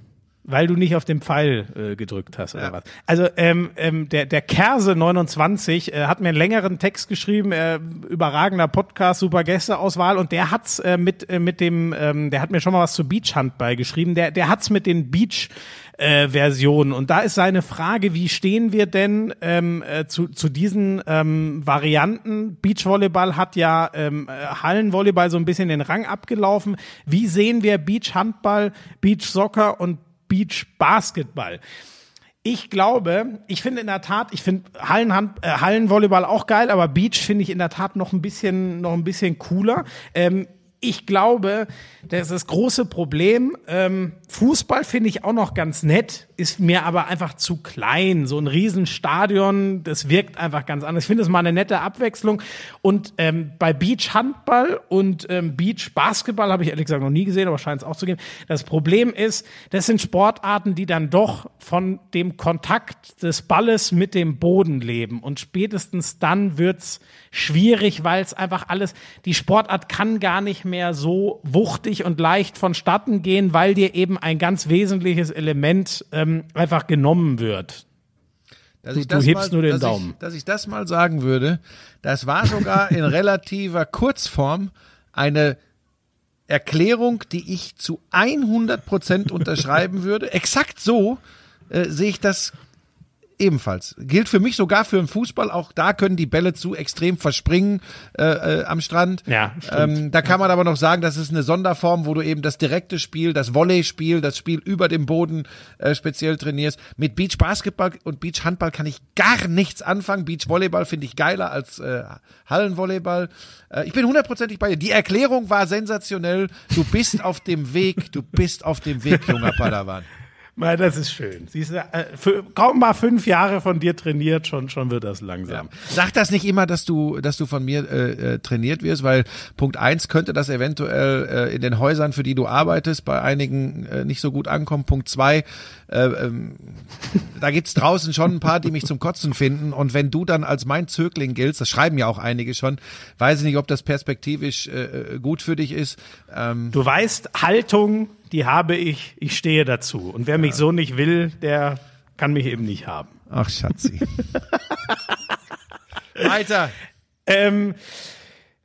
Weil du nicht auf den Pfeil äh, gedrückt hast oder
Ja.
was. Also ähm, ähm, der, der Kerse 29 äh, hat mir einen längeren Text geschrieben, äh, überragender Podcast, super Gästeauswahl und der hat's äh, mit äh, mit dem, ähm, der hat mir schon mal was zu Beachhandball geschrieben. Der der hat's mit den Beach äh, Versionen und da ist seine Frage, wie stehen wir denn ähm, äh, zu zu diesen ähm, Varianten? Beachvolleyball hat ja ähm, äh, Hallenvolleyball so ein bisschen den Rang abgelaufen. Wie sehen wir Beachhandball, Beachsoccer und Beach Basketball. Ich glaube, ich finde in der Tat, ich finde Hallenhand, äh, Hallenvolleyball auch geil, aber Beach finde ich in der Tat noch ein bisschen, noch ein bisschen cooler. Ähm, ich glaube, das ist das große Problem. Ähm, Fußball finde ich auch noch ganz nett, ist mir aber einfach zu klein. So ein Riesenstadion, das wirkt einfach ganz anders. Ich finde es mal eine nette Abwechslung. Und ähm, bei Beach Handball und ähm, Beach Basketball habe ich ehrlich gesagt noch nie gesehen, aber scheint es auch zu geben. Das Problem ist, das sind Sportarten, die dann doch von dem Kontakt des Balles mit dem Boden leben. Und spätestens dann wird's schwierig, weil es einfach alles, die Sportart kann gar nicht mehr so wuchtig und leicht vonstatten gehen, weil dir eben ein ganz wesentliches Element ähm, einfach genommen wird.
Dass
Du- du hebst
mal,
nur den
dass
Daumen.
Ich, dass ich das mal sagen würde, das war sogar in <laughs> relativer Kurzform eine Erklärung, die ich zu 100 Prozent unterschreiben würde. Exakt so äh, sehe ich das ebenfalls. Gilt für mich sogar für den Fußball. Auch da können die Bälle zu extrem verspringen äh, äh, am Strand.
Ja, stimmt.
ähm, da kann man aber noch sagen, das ist eine Sonderform, wo du eben das direkte Spiel, das Volley-Spiel, das Spiel über dem Boden äh, speziell trainierst. Mit Beach Basketball und Beach Handball kann ich gar nichts anfangen. Beach Volleyball finde ich geiler als äh, Hallenvolleyball. Äh, ich bin hundertprozentig bei dir. Die Erklärung war sensationell. Du bist auf dem Weg, du bist auf dem Weg, junger Padawan.
Mal, das ist schön. Siehst du, äh, für, kaum mal fünf Jahre von dir trainiert, schon, schon wird das langsam.
Sag das nicht immer, dass du, dass du von mir äh, äh, trainiert wirst, weil Punkt eins könnte das eventuell äh, in den Häusern, für die du arbeitest, bei einigen äh, nicht so gut ankommen. Punkt zwei, äh, ähm, da gibt's draußen schon ein paar, die mich zum Kotzen finden. Und wenn du dann als mein Zögling giltst, das schreiben ja auch einige schon, weiß ich nicht, ob das perspektivisch äh, äh, gut für dich ist. Ähm,
Du weißt, Haltung, die habe ich, ich stehe dazu. Und wer mich so nicht will, der kann mich eben nicht haben.
ach, Schatzi. <laughs> Weiter.
Ähm,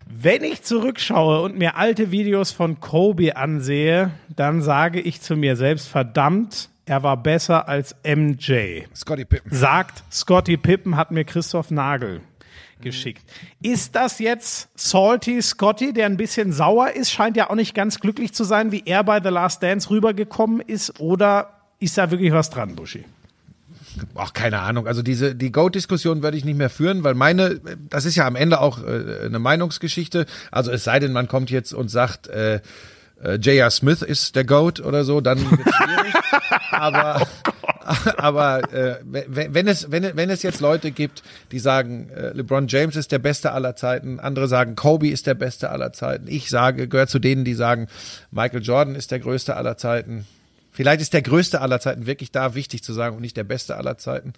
wenn ich zurückschaue und mir alte Videos von Kobe ansehe, dann sage ich zu mir selbst, verdammt, er war besser als MJ.
Scotty Pippen.
Sagt Scotty Pippen, hat mir Christoph Nagel geschickt. Ist das jetzt Salty Scotty, der ein bisschen sauer ist, scheint ja auch nicht ganz glücklich zu sein, wie er bei The Last Dance rübergekommen ist, oder ist da wirklich was dran, Buschi?
Ach, keine Ahnung. Also diese die Goat-Diskussion werde ich nicht mehr führen, weil meine, das ist ja am Ende auch äh, eine Meinungsgeschichte. Also es sei denn, man kommt jetzt und sagt, äh, äh, J.R. Smith ist der Goat oder so, dann wird schwierig. <laughs> aber <laughs> aber äh, wenn, es wenn, wenn es jetzt Leute gibt, die sagen, äh, LeBron James ist der Beste aller Zeiten, andere sagen, Kobe ist der Beste aller Zeiten. Ich sage, gehört zu denen, die sagen, Michael Jordan ist der Größte aller Zeiten. Vielleicht ist der größte aller Zeiten wirklich da wichtig zu sagen und nicht der beste aller Zeiten.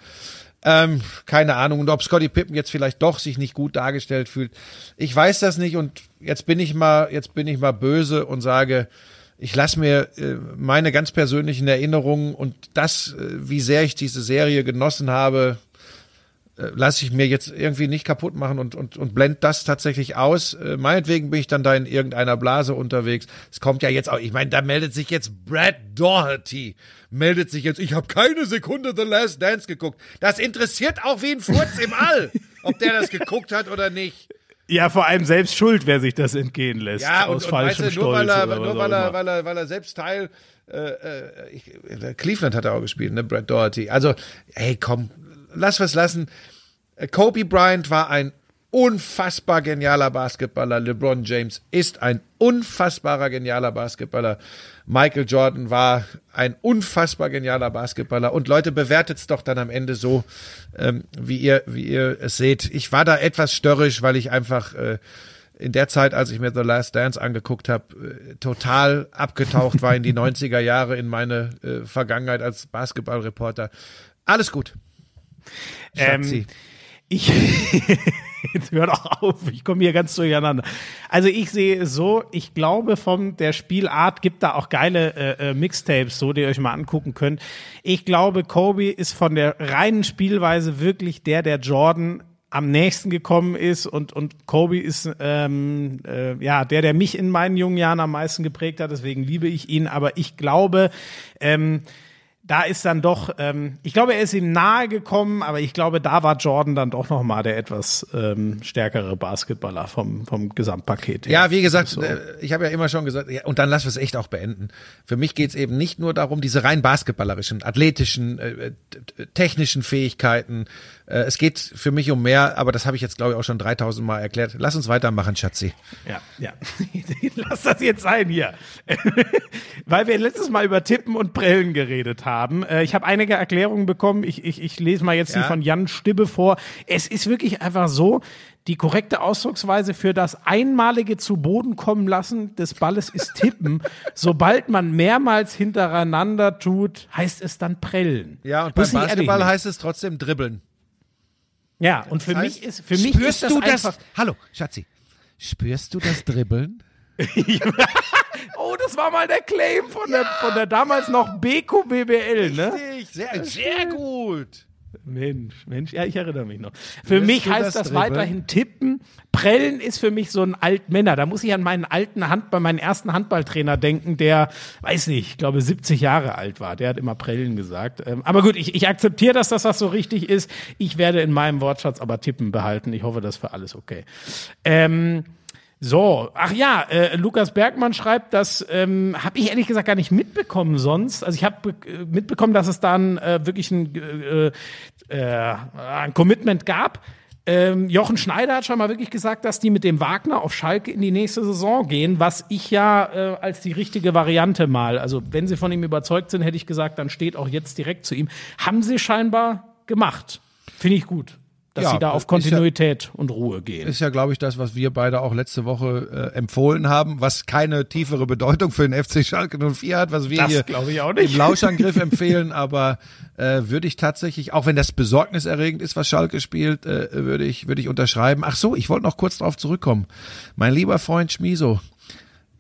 Ähm, keine Ahnung. Und ob Scotty Pippen jetzt vielleicht doch sich nicht gut dargestellt fühlt. Ich weiß das nicht und jetzt bin ich mal, jetzt bin ich mal böse und sage, ich lasse mir äh, meine ganz persönlichen Erinnerungen und das, äh, wie sehr ich diese Serie genossen habe, äh, lasse ich mir jetzt irgendwie nicht kaputt machen und, und, und blend das tatsächlich aus. Äh, meinetwegen bin ich dann da in irgendeiner Blase unterwegs. Es kommt ja jetzt auch, ich meine, da meldet sich jetzt Brad Doherty, meldet sich jetzt, ich habe keine Sekunde The Last Dance geguckt. Das interessiert auch wie ein Furz im All, ob der das geguckt hat oder nicht.
Ja, vor allem selbst schuld, wer sich das entgehen lässt.
Ja,
aus
und, und weißt
falschem
du, nur, weil er, nur weil er, weil er, weil er selbst Teil, äh, äh, ich, Cleveland hat er auch gespielt, ne, Brad Doherty. Also, hey, komm, lass was lassen. Äh, Kobe Bryant war ein unfassbar genialer Basketballer. LeBron James ist ein unfassbarer genialer Basketballer. Michael Jordan war ein unfassbar genialer Basketballer. Und Leute, bewertet's doch dann am Ende so, ähm, wie ihr, wie ihr es seht. Ich war da etwas störrisch, weil ich einfach äh, in der Zeit, als ich mir The Last Dance angeguckt habe, äh, total abgetaucht war in die <laughs> 90er Jahre, in meine äh, Vergangenheit als Basketballreporter. Alles gut. Schatzi.
Ähm, ich, <laughs> jetzt hör doch auf, ich komme hier ganz durcheinander. Also ich sehe es so, ich glaube von der Spielart gibt da auch geile äh, äh, Mixtapes, so die ihr euch mal angucken könnt. Ich glaube, Kobe ist von der reinen Spielweise wirklich der, der Jordan am nächsten gekommen ist und und Kobe ist ähm, äh, ja der, der mich in meinen jungen Jahren am meisten geprägt hat. Deswegen liebe ich ihn. Aber ich glaube, ähm, da ist dann doch, ähm, ich glaube, er ist ihm nahe gekommen, aber ich glaube, da war Jordan dann doch noch mal der etwas ähm, stärkere Basketballer vom, vom Gesamtpaket. her.
Ja, wie gesagt,
So.
äh, ich habe ja immer schon gesagt, ja, und dann lassen wir es echt auch beenden. Für mich geht's eben nicht nur darum, diese rein basketballerischen, athletischen, äh, t- technischen Fähigkeiten. Äh, es geht für mich um mehr, aber das habe ich jetzt, glaube ich, auch schon 3000 Mal erklärt. Lass uns weitermachen, Schatzi.
Ja, ja. <laughs> Lass das jetzt sein hier. <laughs> Weil wir letztes Mal über Tippen und Prellen geredet haben. Äh, Ich habe einige Erklärungen bekommen. Ich, ich, ich lese mal jetzt die
Ja.
von Jan Stibbe vor. Es ist wirklich einfach so, die korrekte Ausdrucksweise für das einmalige zu Boden kommen lassen des Balles ist tippen. <laughs> Sobald man mehrmals hintereinander tut, heißt es dann prellen.
Ja, und beim Basketball heißt es trotzdem dribbeln.
Ja, und für
Das
mich
heißt,
ist, für mich
spürst
ist das
du das?
einfach,
Hallo, Schatzi. Spürst du das Dribbeln? <laughs>
Oh, das war mal der Claim von der, von der damals noch BQBBL, ne?
Richtig, sehr, sehr gut.
Mensch, Mensch, ja, ich erinnere mich noch. Für mich heißt
das
das, weiterhin tippen. Prellen ist für mich so ein Altmänner. Da muss ich an meinen alten Handball, meinen ersten Handballtrainer denken, der, weiß nicht, ich glaube 70 Jahre alt war. Der hat immer Prellen gesagt. Ähm, aber gut, ich, ich akzeptiere, dass das was so richtig ist. Ich werde in meinem Wortschatz aber tippen behalten. Ich hoffe, das ist für alles okay. Ähm, so, ach ja, äh, Lukas Bergmann schreibt, das ähm, habe ich ehrlich gesagt gar nicht mitbekommen sonst. Also ich habe äh, mitbekommen, dass es dann äh, wirklich ein, äh, äh, ein Commitment gab. Ähm, Jochen Schneider hat schon mal wirklich gesagt, dass die mit dem Wagner auf Schalke in die nächste Saison gehen, was ich ja äh, als die richtige Variante mal, also wenn sie von ihm überzeugt sind, hätte ich gesagt, dann steht auch jetzt direkt zu ihm. Haben sie scheinbar gemacht. Finde ich gut, dass
Ja,
sie da
ist
auf
ja-
Kontinuität und Ruhe gehen.
Ist ja, glaube ich, das, was wir beide auch letzte Woche äh, empfohlen haben, was keine tiefere Bedeutung für den FC Schalke 04 hat, was wir
Das
hier
glaube ich auch nicht.
im Lauschangriff empfehlen, aber äh, würde ich tatsächlich, auch wenn das besorgniserregend ist, was Schalke spielt, äh, würde ich, würde ich unterschreiben. Ach so, ich wollte noch kurz drauf zurückkommen. Mein lieber Freund Schmiso,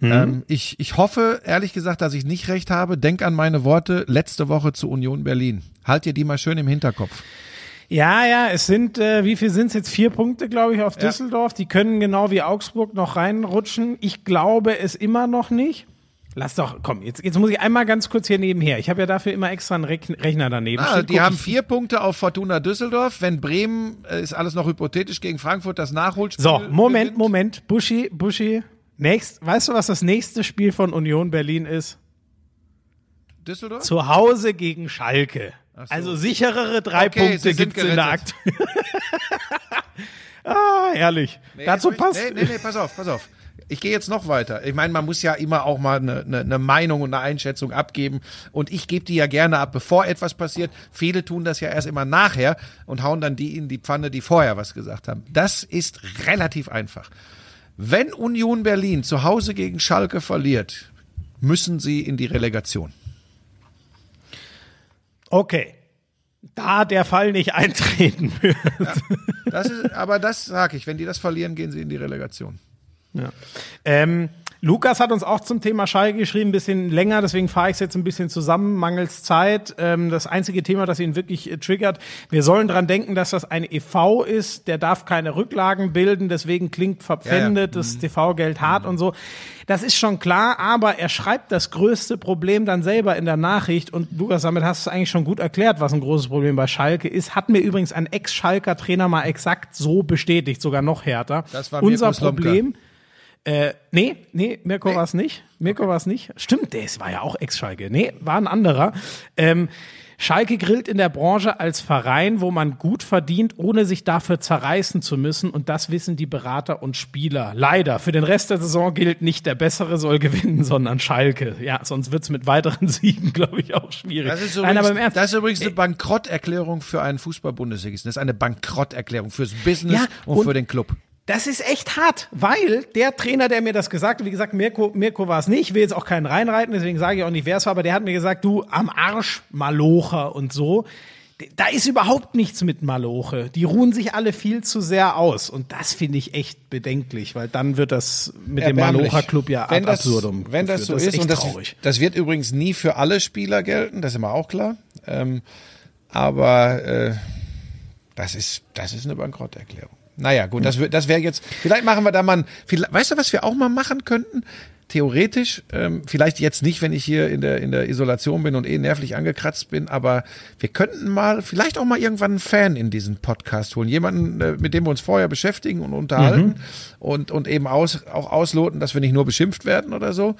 ähm, ich, ich hoffe, ehrlich gesagt, dass ich nicht recht habe. Denk an meine Worte letzte Woche zu Union Berlin. Halt dir die mal schön im Hinterkopf.
Ja, ja, es sind, äh, wie viel sind es jetzt? Vier Punkte, glaube ich, auf
Ja.
Düsseldorf. Die können genau wie Augsburg noch reinrutschen. Ich glaube es immer noch nicht. Lass doch, komm, jetzt, jetzt muss ich einmal ganz kurz hier nebenher. Ich habe ja dafür immer extra einen Rechn- Rechner daneben.
Ah,
stehen.
die haben vier Punkte auf Fortuna Düsseldorf. Wenn Bremen, äh, ist alles noch hypothetisch, gegen Frankfurt das Nachholspiel
So, Moment,
gewinnt.
Moment. Buschi, Buschi. Nächst, weißt du, was das nächste Spiel von Union Berlin ist?
Düsseldorf?
Zu Hause gegen Schalke.
So.
Also sicherere drei
Okay,
Punkte
sind
gibt's in der. Akt. <laughs> ah, herrlich.
Nee,
Dazu passt.
Nee, nee, nee, pass auf, pass auf. Ich gehe jetzt noch weiter. Ich meine, man muss ja immer auch mal eine, eine, eine Meinung und eine Einschätzung abgeben. Und ich gebe die ja gerne ab, bevor etwas passiert. Viele tun das ja erst immer nachher und hauen dann die in die Pfanne, die vorher was gesagt haben. Das ist relativ einfach. Wenn Union Berlin zu Hause gegen Schalke verliert, müssen sie in die Relegation.
Okay. Da der Fall nicht eintreten wird.
Das ist, aber das sage ich. Wenn die das verlieren, gehen sie in die Relegation.
Ja. Ähm, Lukas hat uns auch zum Thema Schalke geschrieben, ein bisschen länger, deswegen fahre ich es jetzt ein bisschen zusammen, mangels Zeit. Ähm, das einzige Thema, das ihn wirklich äh, triggert, wir sollen dran denken, dass das ein EV ist, der darf keine Rücklagen bilden, deswegen klingt verpfändet, ja, ja. das mhm. TV-Geld hart mhm. und so. Das ist schon klar, aber er schreibt das größte Problem dann selber in der Nachricht und Lukas, damit hast du eigentlich schon gut erklärt, was ein großes Problem bei Schalke ist. Hat mir übrigens ein Ex-Schalker Trainer mal exakt so bestätigt, sogar noch härter.
Das war
Unser Problem. Äh, nee, nee, Mirko nee. war es nicht. Mirko okay. war es nicht. Stimmt, der war ja auch Ex-Schalke. Nee, war ein anderer. Ähm, Schalke grillt in der Branche als Verein, wo man gut verdient, ohne sich dafür zerreißen zu müssen. Und das wissen die Berater und Spieler. Leider. Für den Rest der Saison gilt nicht der Bessere soll gewinnen, <laughs> sondern Schalke. Ja, sonst wird's mit weiteren <laughs> Siegen, glaube ich, auch schwierig.
Das ist übrigens, Nein, aber im Ernst, das ist übrigens eine Bankrotterklärung für einen Fußball-Bundesligisten. Das ist eine Bankrotterklärung fürs Business ja, und, und für den Club.
Das ist echt hart, weil der Trainer, der mir das gesagt hat, wie gesagt, Mirko, Mirko war es nicht, ich will jetzt auch keinen reinreiten, deswegen sage ich auch nicht, wer es war, aber der hat mir gesagt, du am Arsch Malocher und so. Da ist überhaupt nichts mit Maloche. Die ruhen sich alle viel zu sehr aus. Und das finde ich echt bedenklich, weil dann wird das mit dem Malocher-Club ja
wenn
das, absurdum.
Wenn das so das ist, ist und das, das, wird übrigens nie für alle Spieler gelten, das ist immer auch klar. Ähm, aber äh, das, ist, das ist eine Bankrotterklärung. Naja, gut, das, das wäre jetzt, vielleicht machen wir da mal, ein, weißt du, was wir auch mal machen könnten? Theoretisch, ähm, vielleicht jetzt nicht, wenn ich hier in der, in der Isolation bin und eh nervlich angekratzt bin, aber wir könnten mal, vielleicht auch mal irgendwann einen Fan in diesen Podcast holen. Jemanden, äh, mit dem wir uns vorher beschäftigen und unterhalten mhm. und, und eben aus, auch ausloten, dass wir nicht nur beschimpft werden oder so.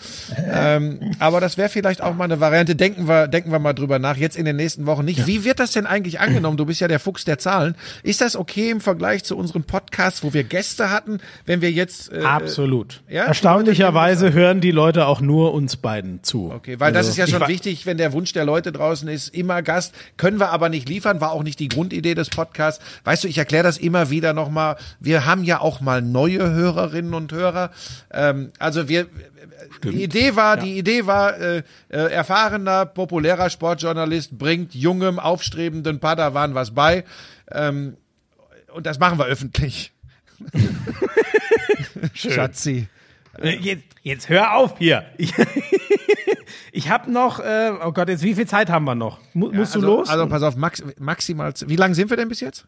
Ähm, aber das wäre vielleicht auch mal eine Variante. Denken wir, denken wir mal drüber nach, jetzt in den nächsten Wochen nicht. Ja. Wie wird das denn eigentlich angenommen? Du bist ja der Fuchs der Zahlen. Ist das okay im Vergleich zu unseren Podcasts, wo wir Gäste hatten, wenn wir jetzt.
Äh, Absolut. Ja? Erstaunlicherweise hören die Leute auch nur uns beiden zu.
Okay, weil also, das ist ja schon wichtig, wenn der Wunsch der Leute draußen ist, immer Gast, können wir aber nicht liefern, war auch nicht die Grundidee des Podcasts. Weißt du, ich erkläre das immer wieder nochmal. Wir haben ja auch mal neue Hörerinnen und Hörer. Ähm, also wir, Stimmt. Die Idee war, ja. die Idee war, äh, äh, erfahrener, populärer Sportjournalist bringt jungem, aufstrebenden Padawan was bei. Ähm, und das machen wir öffentlich. <laughs> <laughs>
Schatzi. Äh, jetzt, jetzt hör auf hier. Ich, <laughs> ich habe noch, äh, oh Gott, jetzt wie viel Zeit haben wir noch? Mu ja, musst
du
also, los?
Also pass auf, max, maximal. Wie lange sind wir denn bis jetzt?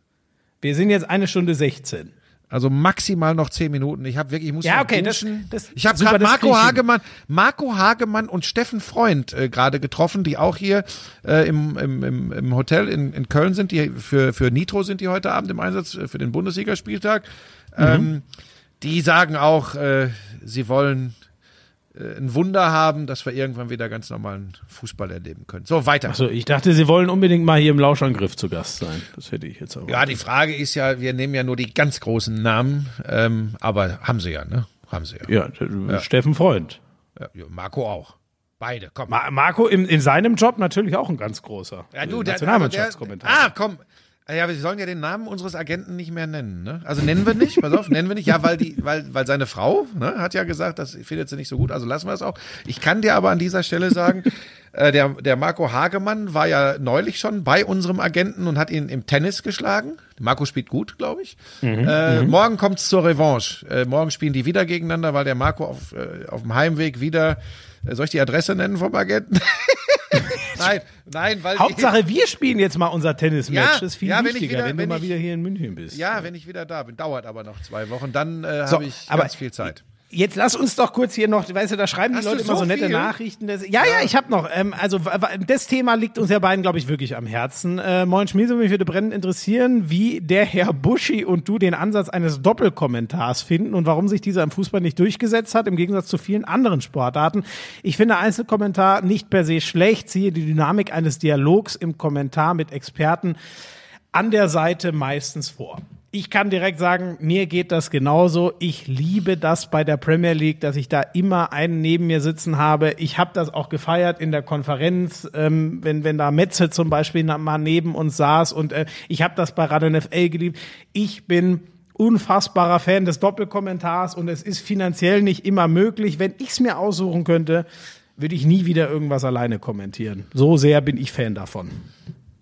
Wir sind jetzt eine Stunde 16.
Also maximal noch zehn Minuten. Ich habe wirklich, ich muss
ja okay, das, das,
ich habe gerade Marco Hagemann, Marco Hagemann und Steffen Freund äh, gerade getroffen, die auch hier äh, im, im, im, im Hotel in, in Köln sind. Die für für Nitro sind die heute Abend im Einsatz äh, für den Bundesligaspieltag. Mhm. Ähm, die sagen auch, äh, sie wollen äh, ein Wunder haben, dass wir irgendwann wieder ganz normalen Fußball erleben können. So, weiter.
Achso, ich dachte, Sie wollen unbedingt mal hier im Lauschangriff zu Gast sein. Das hätte ich jetzt auch.
Ja, die Frage ist ja, wir nehmen ja nur die ganz großen Namen, ähm, aber haben sie ja, ne? Haben sie
ja. Ja, ja. Steffen Freund.
Ja, Marco auch. Beide, komm.
Ma Marco in, in seinem Job natürlich auch ein ganz großer.
Ja, du, der Nationalmannschaftskommentator. Ah, komm, ja, wir sollen ja den Namen unseres Agenten nicht mehr nennen, ne? Also nennen wir nicht, pass auf, nennen wir nicht. Ja, weil die, weil, weil seine Frau, ne, hat ja gesagt, das findet sie nicht so gut, also lassen wir es auch. Ich kann dir aber an dieser Stelle sagen, <laughs> äh, der, der Marco Hagemann war ja neulich schon bei unserem Agenten und hat ihn im Tennis geschlagen. Marco spielt gut, glaube ich. Mhm, äh, mhm. morgen kommt's zur Revanche. Äh, morgen spielen die wieder gegeneinander, weil der Marco auf, äh, auf dem Heimweg wieder, äh, soll ich die Adresse nennen vom Agenten? <laughs>
nein, nein, weil Hauptsache wir spielen jetzt mal unser Tennismatch. Ja, das ist viel ja, wichtiger, wenn, wieder, wenn du wenn mal ich, wieder hier in München bist.
Ja, wenn ich wieder da bin. Dauert aber noch zwei Wochen. Dann äh, so, habe ich ganz viel Zeit.
Jetzt lass uns doch kurz hier noch, weißt du, da schreiben Hast die Leute immer so nette viel? Nachrichten. Dass, ja, ja, ich habe noch. Ähm, also das Thema liegt uns ja beiden, glaube ich, wirklich am Herzen. Äh, Moin Schmiese, mich würde brennend interessieren, wie der Herr Buschi und du den Ansatz eines Doppelkommentars finden und warum sich dieser im Fußball nicht durchgesetzt hat, im Gegensatz zu vielen anderen Sportarten. Ich finde Einzelkommentar nicht per se schlecht, ziehe die Dynamik eines Dialogs im Kommentar mit Experten an der Seite meistens vor ich kann direkt sagen, mir geht das genauso. Ich liebe das bei der Premier League, dass ich da immer einen neben mir sitzen habe. Ich habe das auch gefeiert in der Konferenz, ähm, wenn, wenn da Metze zum Beispiel mal neben uns saß. Und äh, ich habe das bei Radio FL geliebt. Ich bin unfassbarer Fan des Doppelkommentars und es ist finanziell nicht immer möglich. Wenn ich es mir aussuchen könnte, würde ich nie wieder irgendwas alleine kommentieren. So sehr bin ich Fan davon.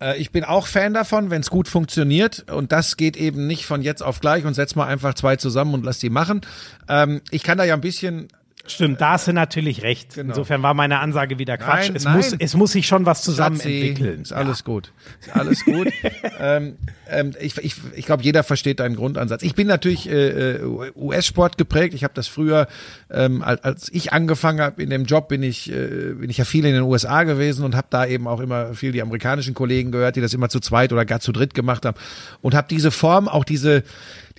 Äh, ich bin auch Fan davon, wenn es gut funktioniert. Und das geht eben nicht von jetzt auf gleich und setz mal einfach zwei zusammen und lass die machen. Ähm, ich kann da ja ein bisschen
Stimmt, da hast du natürlich recht.
Genau.
Insofern war meine Ansage wieder Quatsch.
Nein,
es,
nein.
Muss, es muss sich schon was zusammen
Schatzi,
entwickeln.
Ist alles gut. Ist alles gut. <laughs> ähm, ähm, ich ich, ich glaube, jeder versteht deinen Grundansatz. Ich bin natürlich äh, äh, US-Sport geprägt. Ich habe das früher, ähm, als, als ich angefangen habe in dem Job, bin ich, äh, bin ich ja viel in den USA gewesen und habe da eben auch immer viel die amerikanischen Kollegen gehört, die das immer zu zweit oder gar zu dritt gemacht haben und habe diese Form, auch diese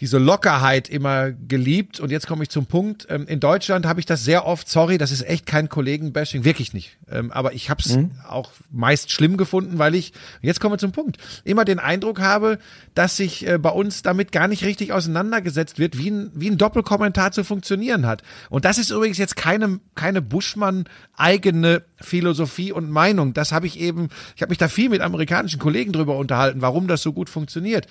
diese Lockerheit immer geliebt. Und jetzt komme ich zum Punkt. Ähm, in Deutschland habe ich das sehr oft, sorry, das ist echt kein Kollegenbashing, wirklich nicht. Ähm, aber ich habe es auch meist schlimm gefunden, weil ich, jetzt kommen wir zum Punkt, immer den Eindruck habe, dass sich äh, bei uns damit gar nicht richtig auseinandergesetzt wird, wie ein, wie ein Doppelkommentar zu funktionieren hat. Und das ist übrigens jetzt keine, keine Buschmann eigene Philosophie und Meinung. Das habe ich eben, ich habe mich da viel mit amerikanischen Kollegen drüber unterhalten, warum das so gut funktioniert.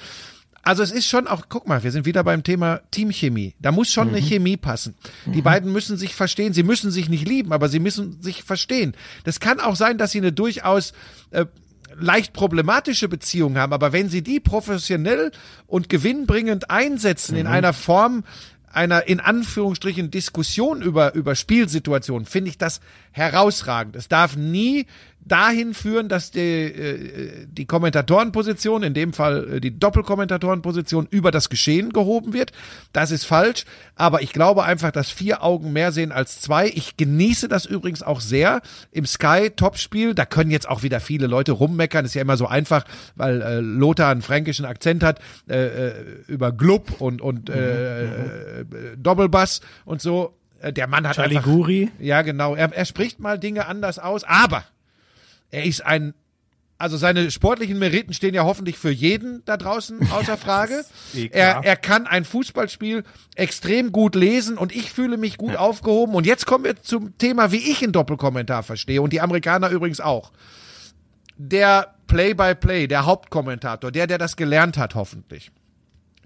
Also es ist schon auch, guck mal, wir sind wieder beim Thema Teamchemie. Da muss schon eine Chemie passen. Die beiden müssen sich verstehen. Sie müssen sich nicht lieben, aber sie müssen sich verstehen. Das kann auch sein, dass sie eine durchaus äh, leicht problematische Beziehung haben, aber wenn sie die professionell und gewinnbringend einsetzen in einer Form, einer in Anführungsstrichen Diskussion über, über Spielsituationen, finde ich das herausragend. Es darf nie dahin führen, dass die, äh, die Kommentatorenposition, in dem Fall äh, die Doppelkommentatorenposition, über das Geschehen gehoben wird. Das ist falsch, aber ich glaube einfach, dass vier Augen mehr sehen als zwei. Ich genieße das übrigens auch sehr im Sky-Topspiel. Da können jetzt auch wieder viele Leute rummeckern. Ist ja immer so einfach, weil äh, Lothar einen fränkischen Akzent hat, äh, äh, über Glub und, und äh, äh, Doppelbass und so. Äh, Der Mann hat
Charlie
einfach,
Guri.
ja, genau. Er, er spricht mal Dinge anders aus, aber er ist ein, also seine sportlichen Meriten stehen ja hoffentlich für jeden da draußen <laughs> außer Frage.
eh
er, er kann ein Fußballspiel extrem gut lesen und ich fühle mich gut aufgehoben. Und jetzt kommen wir zum Thema, wie ich einen Doppelkommentar verstehe und die Amerikaner übrigens auch. Der Play-by-Play, der Hauptkommentator, der, der das gelernt hat, hoffentlich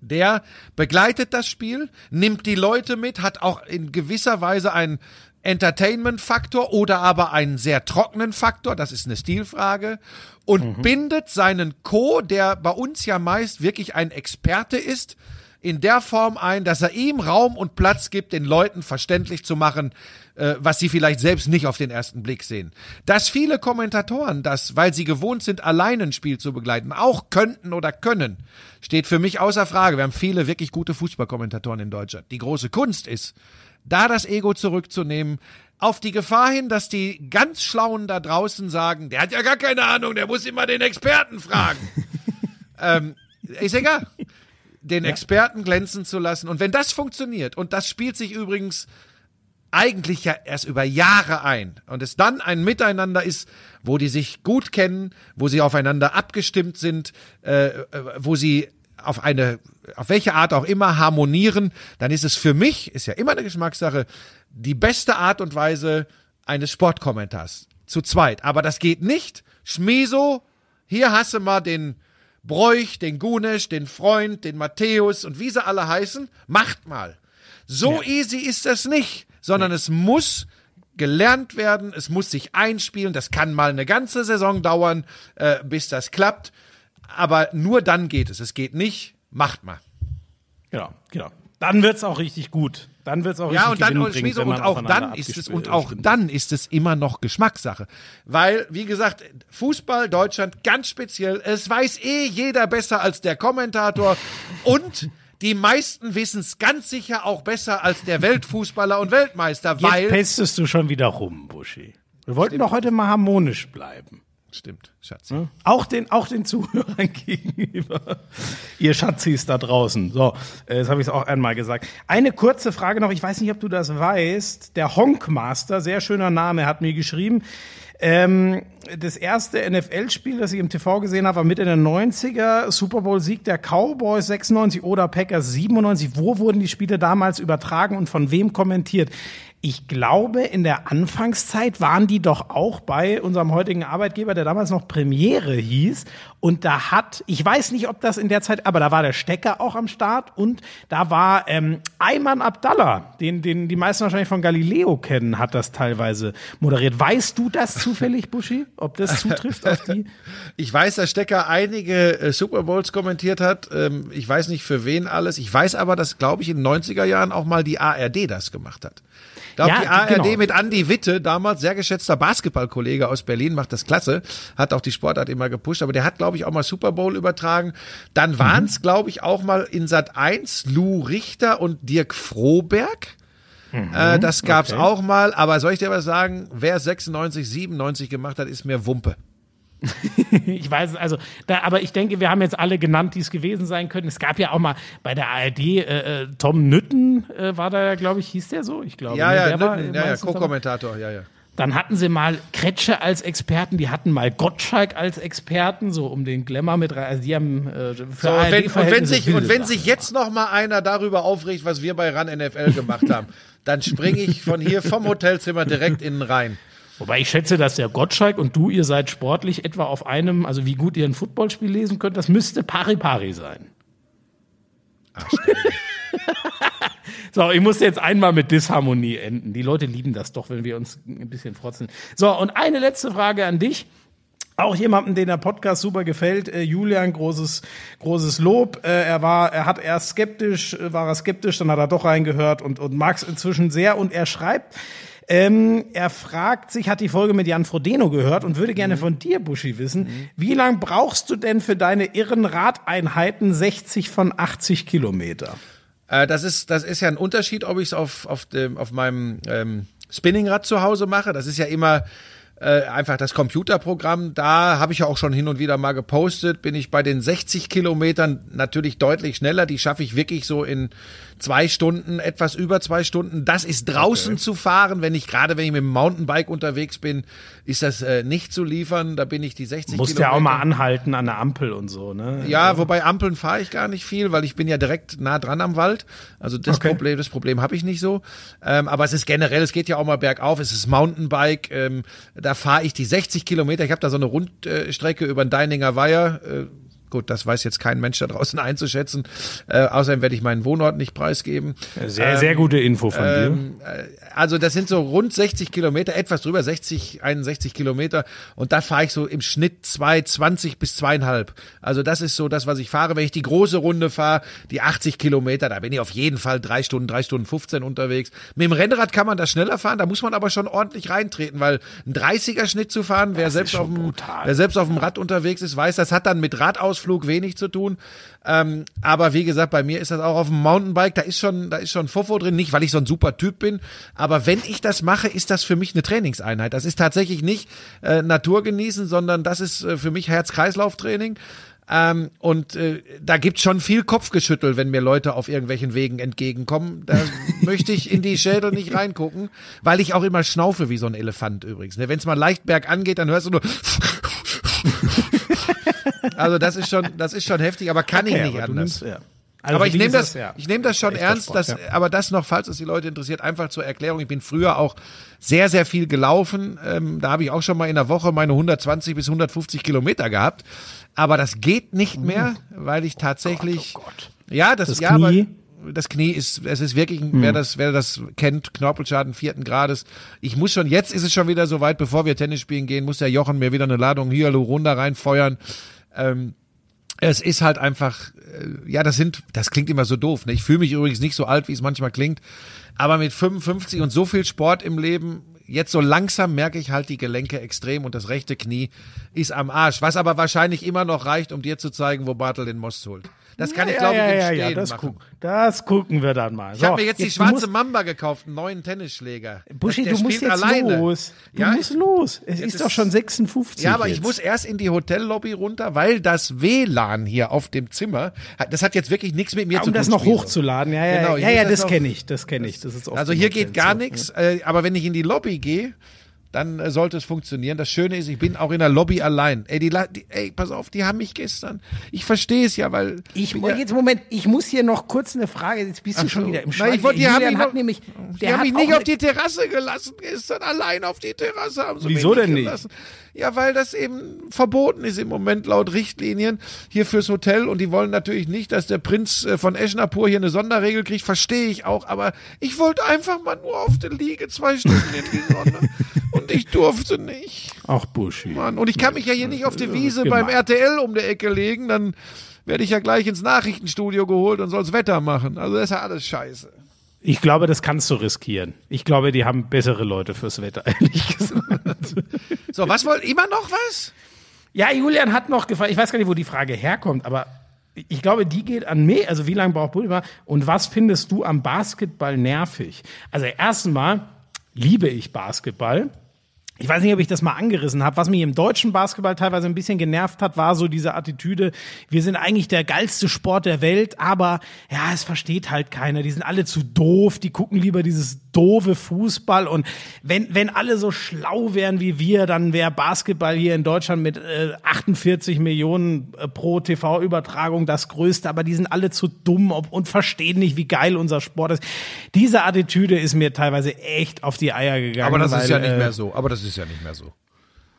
der begleitet das Spiel, nimmt die Leute mit, hat auch in gewisser Weise einen Entertainment-Faktor oder aber einen sehr trockenen Faktor, das ist eine Stilfrage, und bindet seinen Co., der bei uns ja meist wirklich ein Experte ist, in der Form ein, dass er ihm Raum und Platz gibt, den Leuten verständlich zu machen, äh, was sie vielleicht selbst nicht auf den ersten Blick sehen. Dass viele Kommentatoren das, weil sie gewohnt sind, allein ein Spiel zu begleiten, auch könnten oder können, steht für mich außer Frage. Wir haben viele wirklich gute Fußballkommentatoren in Deutschland. Die große Kunst ist, da das Ego zurückzunehmen, auf die Gefahr hin, dass die ganz Schlauen da draußen sagen, der hat ja gar keine Ahnung, der muss immer den Experten fragen. <laughs> ähm, ist egal den Experten glänzen zu lassen. Und wenn das funktioniert, und das spielt sich übrigens eigentlich ja erst über Jahre ein und es dann ein Miteinander ist, wo die sich gut kennen, wo sie aufeinander abgestimmt sind, äh, äh, wo sie auf eine, auf welche Art auch immer harmonieren, dann ist es für mich, ist ja immer eine Geschmackssache, die beste Art und Weise eines Sportkommentars. Zu zweit. Aber das geht nicht. Schmieso, hier hast du mal den Bräuch, den Gunesch, den Freund, den Matthäus und wie sie alle heißen. Macht mal. So easy ist das nicht, sondern es muss gelernt werden, es muss sich einspielen, das kann mal eine ganze Saison dauern, äh, bis das klappt, aber nur dann geht es. Es geht nicht, macht mal.
Genau, genau. Dann wird's auch richtig gut. Dann wird's auch
Ja,
richtig
und dann Schmieso,
wenn
und auch dann ist es und auch
stimmt.
dann ist es immer noch Geschmackssache, weil wie gesagt Fußball Deutschland ganz speziell, es weiß eh jeder besser als der Kommentator und die meisten wissen es ganz sicher auch besser als der Weltfußballer und Weltmeister,
Jetzt
weil
pestest du schon wieder rum, Buschi. Wir wollten doch heute mal harmonisch bleiben.
Stimmt, Schatz.
Auch den, auch den Zuhörern <laughs> gegenüber. Ihr Schatzis da draußen. So, äh, jetzt habe ich es auch einmal gesagt. Eine kurze Frage noch. Ich weiß nicht, ob du das weißt. Der Honkmaster, sehr schöner Name, hat mir geschrieben. Ähm, das erste NFL-Spiel, das ich im TV gesehen habe, war Mitte der 90er. Super Bowl-Sieg der Cowboys 96 oder Packers 97. Wo wurden die Spiele damals übertragen und von wem kommentiert? Ich glaube, in der Anfangszeit waren die doch auch bei unserem heutigen Arbeitgeber, der damals noch Premiere hieß. Und da hat, ich weiß nicht, ob das in der Zeit, aber da war der Stecker auch am Start und da war ähm, Ayman Abdallah, den, den die meisten wahrscheinlich von Galileo kennen, hat das teilweise moderiert. Weißt du das zufällig, Buschi? Ob das zutrifft auf die? <laughs>
Ich weiß, dass Stecker einige äh, Super Bowls kommentiert hat. Ähm, ich weiß nicht für wen alles. Ich weiß aber, dass, glaube ich, in den 90er Jahren auch mal die ARD das gemacht hat. Ich glaube,
Ja,
die ARD
genau.
mit Andy Witte, damals sehr geschätzter Basketballkollege aus Berlin, macht das klasse, hat auch die Sportart immer gepusht, aber der hat, glaube ich, auch mal Super Bowl übertragen. Dann waren es, glaube ich, auch mal in Sat 1 Lou Richter und Dirk Froberg. Äh, das gab's
okay.
auch mal, aber soll ich dir was sagen? Wer 96, 97 gemacht hat, ist mir Wumpe. <laughs>
Ich weiß es, also, da, aber ich denke, wir haben jetzt alle genannt, die es gewesen sein können. Es gab ja auch mal bei der ARD, äh, äh, Tom Nütten äh, war da, glaube ich, hieß der so? Ich glaube.
Ja,
ne?
ja,
Der war
Nütten, ja, ja. Co-Kommentator, ja, ja.
Dann hatten sie mal Kretsche als Experten, die hatten mal Gottschalk als Experten, so um den Glamour mit rein. Also die haben äh, für
So, und, wenn, und, wenn sich, und wenn sich jetzt noch mal einer darüber aufregt, was wir bei RAN NFL gemacht haben, dann springe ich von hier vom Hotelzimmer direkt innen rein.
Wobei ich schätze, dass der Gottschalk und du, ihr seid sportlich etwa auf einem, also wie gut ihr ein Footballspiel lesen könnt, das müsste pari pari sein. <laughs> so, ich muss jetzt einmal mit Disharmonie enden. Die Leute lieben das doch, wenn wir uns ein bisschen frotzen. So, und eine letzte Frage an dich. Auch jemanden, den der Podcast super gefällt, äh, Julian, großes, großes Lob. Äh, er war, er hat erst skeptisch, äh, war er skeptisch, dann hat er doch reingehört und, und mag es inzwischen sehr. Und er schreibt, ähm, er fragt sich, hat die Folge mit Jan Frodeno gehört und würde gerne von dir, Buschi, wissen, wie lang brauchst du denn für deine irren Radeinheiten 60 von 80 Kilometer?
Äh, das, ist, das ist ja ein Unterschied, ob ich es auf, auf, dem, auf meinem ähm, Spinningrad zu Hause mache. Das ist ja immer äh, einfach das Computerprogramm. Da habe ich ja auch schon hin und wieder mal gepostet. Bin ich bei den 60 Kilometern natürlich deutlich schneller. Die schaffe ich wirklich so in zwei Stunden, etwas über zwei Stunden. Das ist draußen zu fahren. Wenn ich gerade, wenn ich mit dem Mountainbike unterwegs bin, ist das äh, nicht zu liefern. Da bin ich die 60
Musst
Kilometer.
ja auch mal anhalten an der Ampel und so, ne?
Ja, wobei Ampeln fahre ich gar nicht viel, weil ich bin ja direkt nah dran am Wald. Also das
Okay.
Problem, das Problem habe ich nicht so. Ähm, aber es ist generell, es geht ja auch mal bergauf. Es ist Mountainbike. Ähm, da fahre ich die 60 Kilometer. Ich habe da so eine Rundstrecke über den Deininger Weiher. Äh, Gut, das weiß jetzt kein Mensch da draußen <laughs> einzuschätzen. Äh, außerdem werde ich meinen Wohnort nicht preisgeben.
Sehr, sehr gute Info von dir.
Ähm, äh, also das sind so rund 60 Kilometer, etwas drüber, 60, 61 Kilometer. Und da fahre ich so im Schnitt 2,20 bis zweieinhalb. Also das ist so das, was ich fahre. Wenn ich die große Runde fahre, die 80 Kilometer, da bin ich auf jeden Fall drei Stunden, drei Stunden 15 unterwegs. Mit dem Rennrad kann man das schneller fahren, da muss man aber schon ordentlich reintreten, weil ein 30er Schnitt zu fahren, wer selbst, auf dem,
brutal.
wer selbst auf dem Rad unterwegs ist, weiß, das hat dann mit Radausflug wenig zu tun. Ähm, aber wie gesagt, bei mir ist das auch auf dem Mountainbike, da ist schon, da ist schon Fofo drin, nicht weil ich so ein super Typ bin, aber wenn ich das mache, ist das für mich eine Trainingseinheit. Das ist tatsächlich nicht äh, Natur genießen, sondern das ist äh, für mich Herz-Kreislauf-Training. Ähm, und äh, da gibt's schon viel Kopfgeschüttel, wenn mir Leute auf irgendwelchen Wegen entgegenkommen. Da <laughs> möchte ich in die Schädel nicht reingucken, weil ich auch immer schnaufe wie so ein Elefant übrigens. Ne? Wenn es mal leicht bergan geht, dann hörst du nur. <laughs> also das ist schon, das ist schon heftig, aber kann ich
Okay,
nicht
aber du
anders.
nimmst- ja. Also
aber ich nehme das,
ja.
ich nehme das schon ernst,
Sport,
dass,
ja.
aber das noch, falls es die Leute interessiert, einfach zur Erklärung. Ich bin früher auch sehr, sehr viel gelaufen. Ähm, da habe ich auch schon mal in der Woche meine 120 bis 150 Kilometer gehabt. Aber das geht nicht mehr, weil ich tatsächlich,
Oh Gott.
ja, das,
Das
ja, aber
Knie?
Das Knie ist, es ist wirklich, wer das, wer das kennt, Knorpelschaden vierten Grades. Ich muss schon, jetzt ist es schon wieder soweit, bevor wir Tennis spielen gehen, muss der Jochen mir wieder eine Ladung Hyaluron da reinfeuern. Ähm, es ist halt einfach, äh, ja, das sind, das klingt immer so doof. Ne? Ich fühle mich übrigens nicht so alt, wie es manchmal klingt. Aber mit 55 und so viel Sport im Leben, jetzt so langsam merke ich halt die Gelenke extrem und das rechte Knie ist am Arsch. Was aber wahrscheinlich immer noch reicht, um dir zu zeigen, wo Bartel den Most holt. Das kann ich, glaube ich,
ja, ja,
Stehen
ja, das,
machen.
guck, das gucken wir dann mal.
Ich habe mir jetzt die schwarze Mamba gekauft, einen neuen Tennisschläger.
Buschi, du musst jetzt
alleine.
los. Du
Ja,
musst los. Es
Jetzt
ist doch schon 56.
Ja, aber
jetzt.
ich muss erst in die Hotellobby runter, weil das WLAN hier auf dem Zimmer, das hat jetzt wirklich nichts mit mir zu
um
tun.
das noch
Spieso.
hochzuladen. Ja, ja,
Genau,
ja, ja
das
kenne ich, das kenne ich. Das ist
Also hier geht gar
so.
nichts, äh, aber wenn ich in die Lobby gehe, dann äh, sollte es funktionieren. Das Schöne ist, ich bin auch in der Lobby allein. Ey, die, die, ey pass auf, die haben mich gestern. Ich verstehe es ja, weil
Ich
bin
mu-
ja,
jetzt Moment, ich muss hier noch kurz eine Frage. Jetzt bist du
Ach
schon
so.
wieder im
Na,
Schwein.
ich wollte- die haben
Julian
mich
hat
noch-
nämlich,
Die
der
haben
hat
mich nicht auf die Terrasse gelassen gestern, allein auf die Terrasse haben sie
Wieso
mich
denn nicht?
Ja, weil das eben verboten ist im Moment laut Richtlinien hier fürs Hotel und die wollen natürlich nicht, dass der Prinz äh, von Eschnapur hier eine Sonderregel kriegt, verstehe ich auch, aber ich wollte einfach mal nur auf der Liege zwei Stunden in die Sonne und ich durfte nicht.
Ach, Buschi.
Mann, und ich kann mich ja hier nicht auf die Wiese
Gemein.
beim RTL um der Ecke legen, dann werde ich ja gleich ins Nachrichtenstudio geholt und soll's Wetter machen. Also das ist ja alles scheiße.
Ich glaube, das kannst du riskieren. Ich glaube, die haben bessere Leute fürs Wetter, <laughs> ehrlich gesagt.
So, was wollt immer noch was?
Ja, Julian hat noch gefragt, ich weiß gar nicht, wo die Frage herkommt, aber ich glaube, die geht an mich. Also, wie lange braucht Bulliver? Und was findest du am Basketball nervig? Also, erstmal liebe ich Basketball. Ich weiß nicht, ob ich das mal angerissen habe. Was mich im deutschen Basketball teilweise ein bisschen genervt hat, war so diese Attitüde, wir sind eigentlich der geilste Sport der Welt, aber ja, es versteht halt keiner. Die sind alle zu doof, die gucken lieber dieses doofe Fußball. Und wenn, wenn alle so schlau wären wie wir, dann wäre Basketball hier in Deutschland mit äh, 48 Millionen äh, pro TV-Übertragung das größte, aber die sind alle zu dumm ob, und verstehen nicht, wie geil unser Sport ist. Diese Attitüde ist mir teilweise echt auf die Eier gegangen.
Aber das ist
weil,
ja nicht
äh,
mehr so. Aber das ist ja nicht mehr so.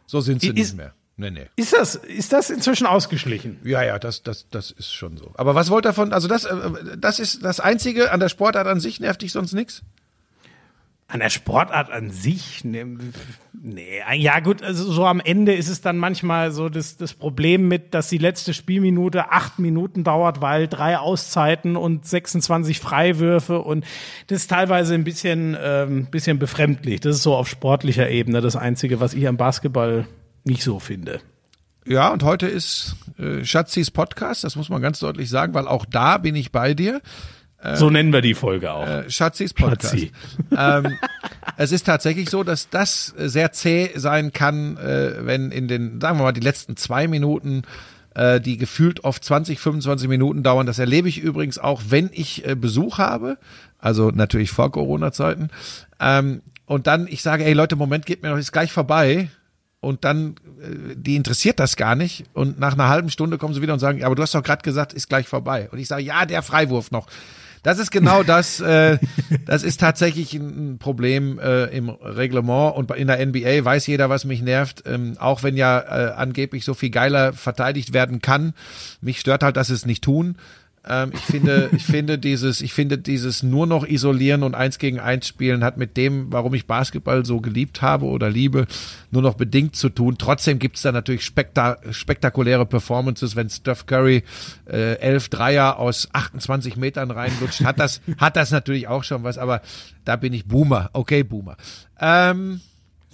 So sind sie
Ist-
nicht mehr. Nee, nee.
Ist das, ist das inzwischen ausgeschlichen?
Ja, ja, das, das, das ist schon so. Aber was wollt ihr von, also das, äh, das ist das Einzige, an der Sportart an sich nervt dich sonst nichts?
An der Sportart an sich, ne, nee, ja gut, also so am Ende ist es dann manchmal so das, das Problem mit, dass die letzte Spielminute acht Minuten dauert, weil drei Auszeiten und 26 Freiwürfe und das ist teilweise ein bisschen, ähm, bisschen befremdlich. Das ist so auf sportlicher Ebene das Einzige, was ich am Basketball nicht so finde.
Ja, und heute ist äh, Schatzis Podcast, das muss man ganz deutlich sagen, weil auch da bin ich bei dir.
So nennen wir die Folge auch.
Äh, Schatzis Podcast.
Schatzi. <laughs>
ähm, es ist tatsächlich so, dass das äh, sehr zäh sein kann, äh, wenn in den, sagen wir mal, die letzten zwei Minuten, äh, die gefühlt oft 20, 25 Minuten dauern. Das erlebe ich übrigens auch, wenn ich äh, Besuch habe, also natürlich vor Corona-Zeiten. Ähm, und dann, ich sage, ey Leute, Moment, geht mir noch, ist gleich vorbei. Und dann, äh, die interessiert das gar nicht. Und nach einer halben Stunde kommen sie wieder und sagen, aber du hast doch gerade gesagt, ist gleich vorbei. Und ich sage, ja, der Freiwurf noch. Das ist genau das. Äh, das ist tatsächlich ein Problem äh, im Reglement und in der NBA weiß jeder, was mich nervt. Ähm, auch wenn ja äh, angeblich so viel geiler verteidigt werden kann, mich stört halt, dass sie es nicht tun. Ähm, ich finde, ich finde dieses, ich finde dieses nur noch isolieren und eins gegen eins spielen hat mit dem, warum ich Basketball so geliebt habe oder liebe, nur noch bedingt zu tun. Trotzdem gibt's da natürlich spekta spektakuläre Performances, wenn Steph Curry äh, elf Dreier aus 28 Metern reinlutscht, hat das, hat das natürlich auch schon was, aber da bin ich Boomer. Okay, Boomer. Ähm,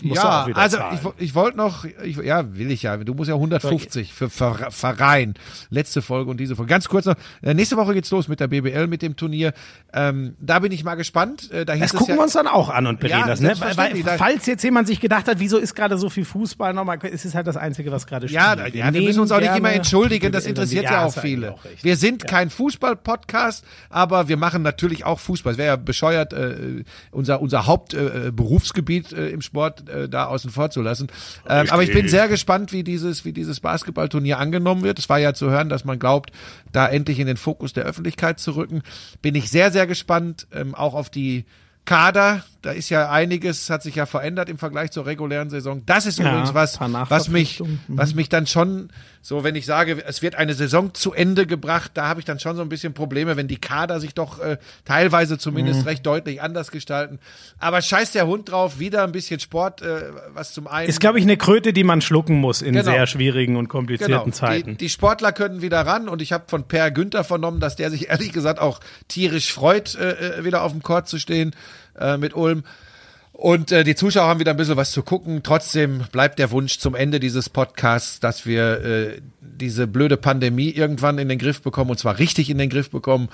Musst
ja, also
zahlen.
ich, ich wollte noch, ich, ja, will ich ja. Du musst ja 150 für Ver- Verein. Letzte Folge und diese Folge. Ganz kurz noch. Äh, nächste Woche geht's los mit der BBL, mit dem Turnier. Ähm, da bin ich mal gespannt. Äh, da hieß
Das
es
gucken
ja,
wir uns dann auch an und bereden
Ja,
das. Ne? Weil, weil, falls jetzt jemand sich gedacht hat, wieso ist gerade so viel Fußball nochmal, es ist halt das Einzige, was gerade
Ja,
spielt.
ja, wir müssen uns auch nicht immer entschuldigen, das interessiert
dann-
ja, auch viele.
auch
wir sind kein Fußball-Podcast, aber wir machen natürlich auch Fußball. Es wäre ja bescheuert, äh, unser, unser Hauptberufsgebiet äh, Berufsgebiet, äh, im Sport äh, da außen vor zu lassen. Ähm, aber ich bin sehr gespannt, wie dieses, wie dieses Basketballturnier angenommen wird. Es war ja zu hören, dass man glaubt, da endlich in den Fokus der Öffentlichkeit zu rücken. Bin ich sehr, sehr gespannt, ähm, auch auf die Kader, da ist ja einiges, hat sich ja verändert im Vergleich zur regulären Saison. Das ist
Ja,
übrigens was, was mich, was mich dann schon, so wenn ich sage, es wird eine Saison zu Ende gebracht, da habe ich dann schon so ein bisschen Probleme, wenn die Kader sich doch äh, teilweise zumindest
Mhm.
recht deutlich anders gestalten. Aber scheiß der Hund drauf, wieder ein bisschen Sport, äh, was zum einen.
Ist, glaube ich, eine Kröte, die man schlucken muss in
Genau.
sehr schwierigen und komplizierten
Genau, die,
Zeiten.
die Sportler können wieder ran und ich habe von Per Günther vernommen, dass der sich <laughs> ehrlich gesagt auch tierisch freut, äh, äh, wieder auf dem Court zu stehen äh, mit Ulm. Und äh, die Zuschauer haben wieder ein bisschen was zu gucken. Trotzdem bleibt der Wunsch zum Ende dieses Podcasts, dass wir äh, diese blöde Pandemie irgendwann in den Griff bekommen und zwar richtig in den Griff bekommen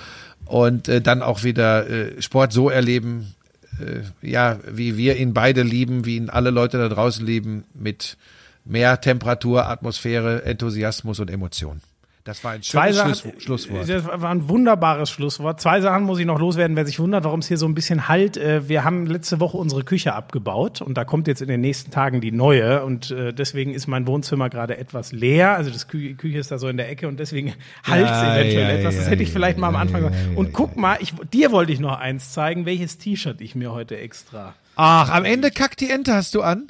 und äh, dann auch wieder äh, Sport so erleben, äh, ja, wie wir ihn beide lieben, wie ihn alle Leute da draußen lieben, mit mehr Temperatur, Atmosphäre, Enthusiasmus und Emotion. Das war ein
Zwei
schönes
Sachen,
Schluss, Schlusswort.
Das war ein wunderbares Schlusswort. Zwei Sachen muss ich noch loswerden, wer sich wundert, warum es hier so ein bisschen halt. Äh, Wir haben letzte Woche unsere Küche abgebaut und da kommt jetzt in den nächsten Tagen die neue und äh, deswegen ist mein Wohnzimmer gerade etwas leer. Also das Kü Küche ist da so in der Ecke und deswegen <laughs> halt es
Ja,
eventuell
ja,
etwas. Das
ja,
hätte ich vielleicht mal am Anfang gesagt. Und guck mal, ich, dir wollte ich noch eins zeigen, welches T-Shirt ich mir heute extra.
Ach, am Ende kackt die Ente hast du an?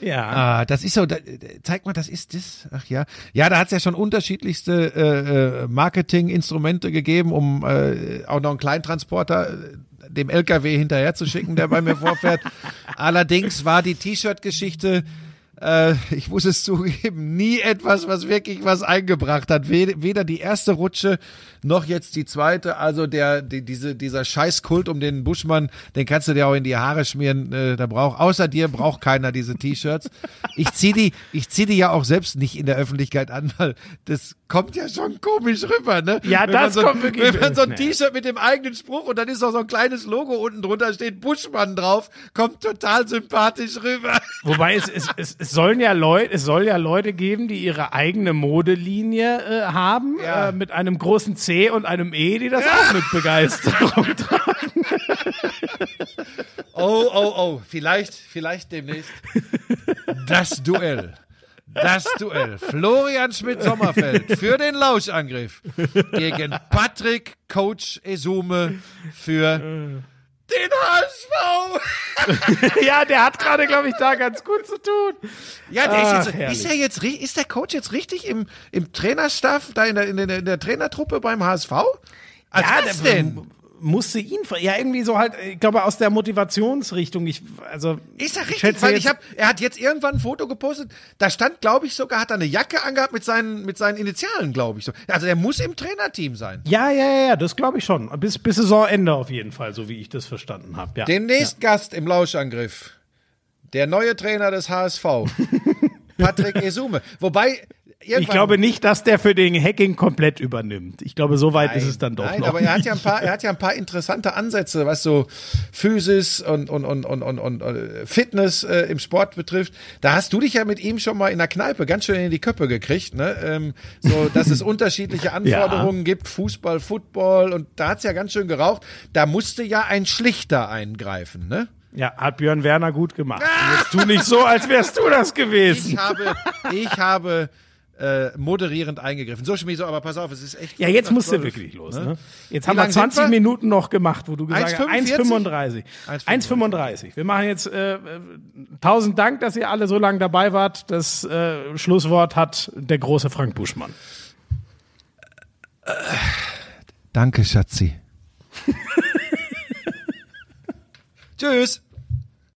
Ja.
Ah, das ist so, da, zeig mal, das ist das. Ach ja. Ja, da hat es ja schon unterschiedlichste äh, äh, Marketinginstrumente gegeben, um äh, auch noch einen Kleintransporter äh, dem LKW hinterher zu schicken, der bei mir vorfährt. <laughs> Allerdings war die T-Shirt-Geschichte äh, ich muss es <laughs> zugeben, nie etwas, was wirklich was eingebracht hat. Weder die erste Rutsche noch jetzt die zweite. Also der, die, diese, dieser Scheißkult um den Buschmann, den kannst du dir auch in die Haare schmieren. Äh, da braucht, außer dir braucht keiner diese T-Shirts. Ich zieh die, ich zieh die ja auch selbst nicht in der Öffentlichkeit an, weil das kommt ja schon komisch rüber, ne?
Ja,
wenn
das
so,
kommt wirklich.
Wenn man so ein T-Shirt mit dem eigenen Spruch und dann ist auch so ein kleines Logo unten drunter, steht Buschmann drauf, kommt total sympathisch rüber.
Wobei es, es, es, es sollen ja Leute, es soll ja Leute geben, die ihre eigene Modelinie äh, haben,
Ja.
äh, mit einem großen C und einem E, die das auch mit Begeisterung <laughs> tragen.
Oh, oh, oh, vielleicht, vielleicht demnächst. Das Duell. Das Duell. Florian Schmidt-Sommerfeld für den Lauschangriff gegen Patrick Coach Esume für den HSV. <laughs>
ja, der hat gerade, glaube ich, da ganz gut zu tun.
Ja, der
Ach,
ist jetzt,
herrlich.
ist er jetzt, ist der Coach jetzt richtig im, im Trainerstaff, da in der, in der, in der Trainertruppe beim HSV? Als
ja,
was denn?
Musste ihn, ja, irgendwie so halt, ich glaube, aus der Motivationsrichtung. Ich, also,
Ist er richtig? Weil ich hab, er hat jetzt irgendwann ein Foto gepostet, da stand, glaube ich, sogar, hat er eine Jacke angehabt mit seinen, mit seinen Initialen, glaube ich so. Also er muss im Trainerteam sein.
Ja, ja, ja, ja, das glaube ich schon. Bis, bis Saisonende auf jeden Fall, so wie ich das verstanden habe. Ja.
Demnächst Gast im Lauschangriff. Der neue Trainer des HSV. <laughs> Patrick Esume. Wobei,
ich glaube nicht, dass der für den Hacking komplett übernimmt. Ich glaube, so weit ist es dann doch
Nein,
noch.
aber er hat ja ein paar, er hat ja ein paar interessante Ansätze, was so Physis und, und, und, und, und, und äh, Fitness äh, im Sport betrifft. Da hast du dich ja mit ihm schon mal in der Kneipe ganz schön in die Köpfe gekriegt, ne? Ähm, so, dass es <laughs> unterschiedliche Anforderungen gibt, Fußball, Football und da hat's ja ganz schön geraucht. Da musste ja ein Schlichter eingreifen, ne?
Ja, hat Björn Werner gut gemacht. Und Jetzt tu nicht so, als wärst du das gewesen.
Ich habe, ich habe äh, moderierend eingegriffen. So, Schmieso, aber pass auf, es ist echt.
Ja, jetzt musst du
12,
wirklich los.
ne?
Ne? Jetzt
Wie
haben wir
lang sind
20
wir?
Minuten noch gemacht, wo du gesagt hast,
1,45?
1,35. 1,35. Wir machen jetzt äh, äh, tausend Dank, dass ihr alle so lange dabei wart. Das äh, Schlusswort hat der große Frank Buschmann.
Danke, Schatzi. <laughs> Tschüss.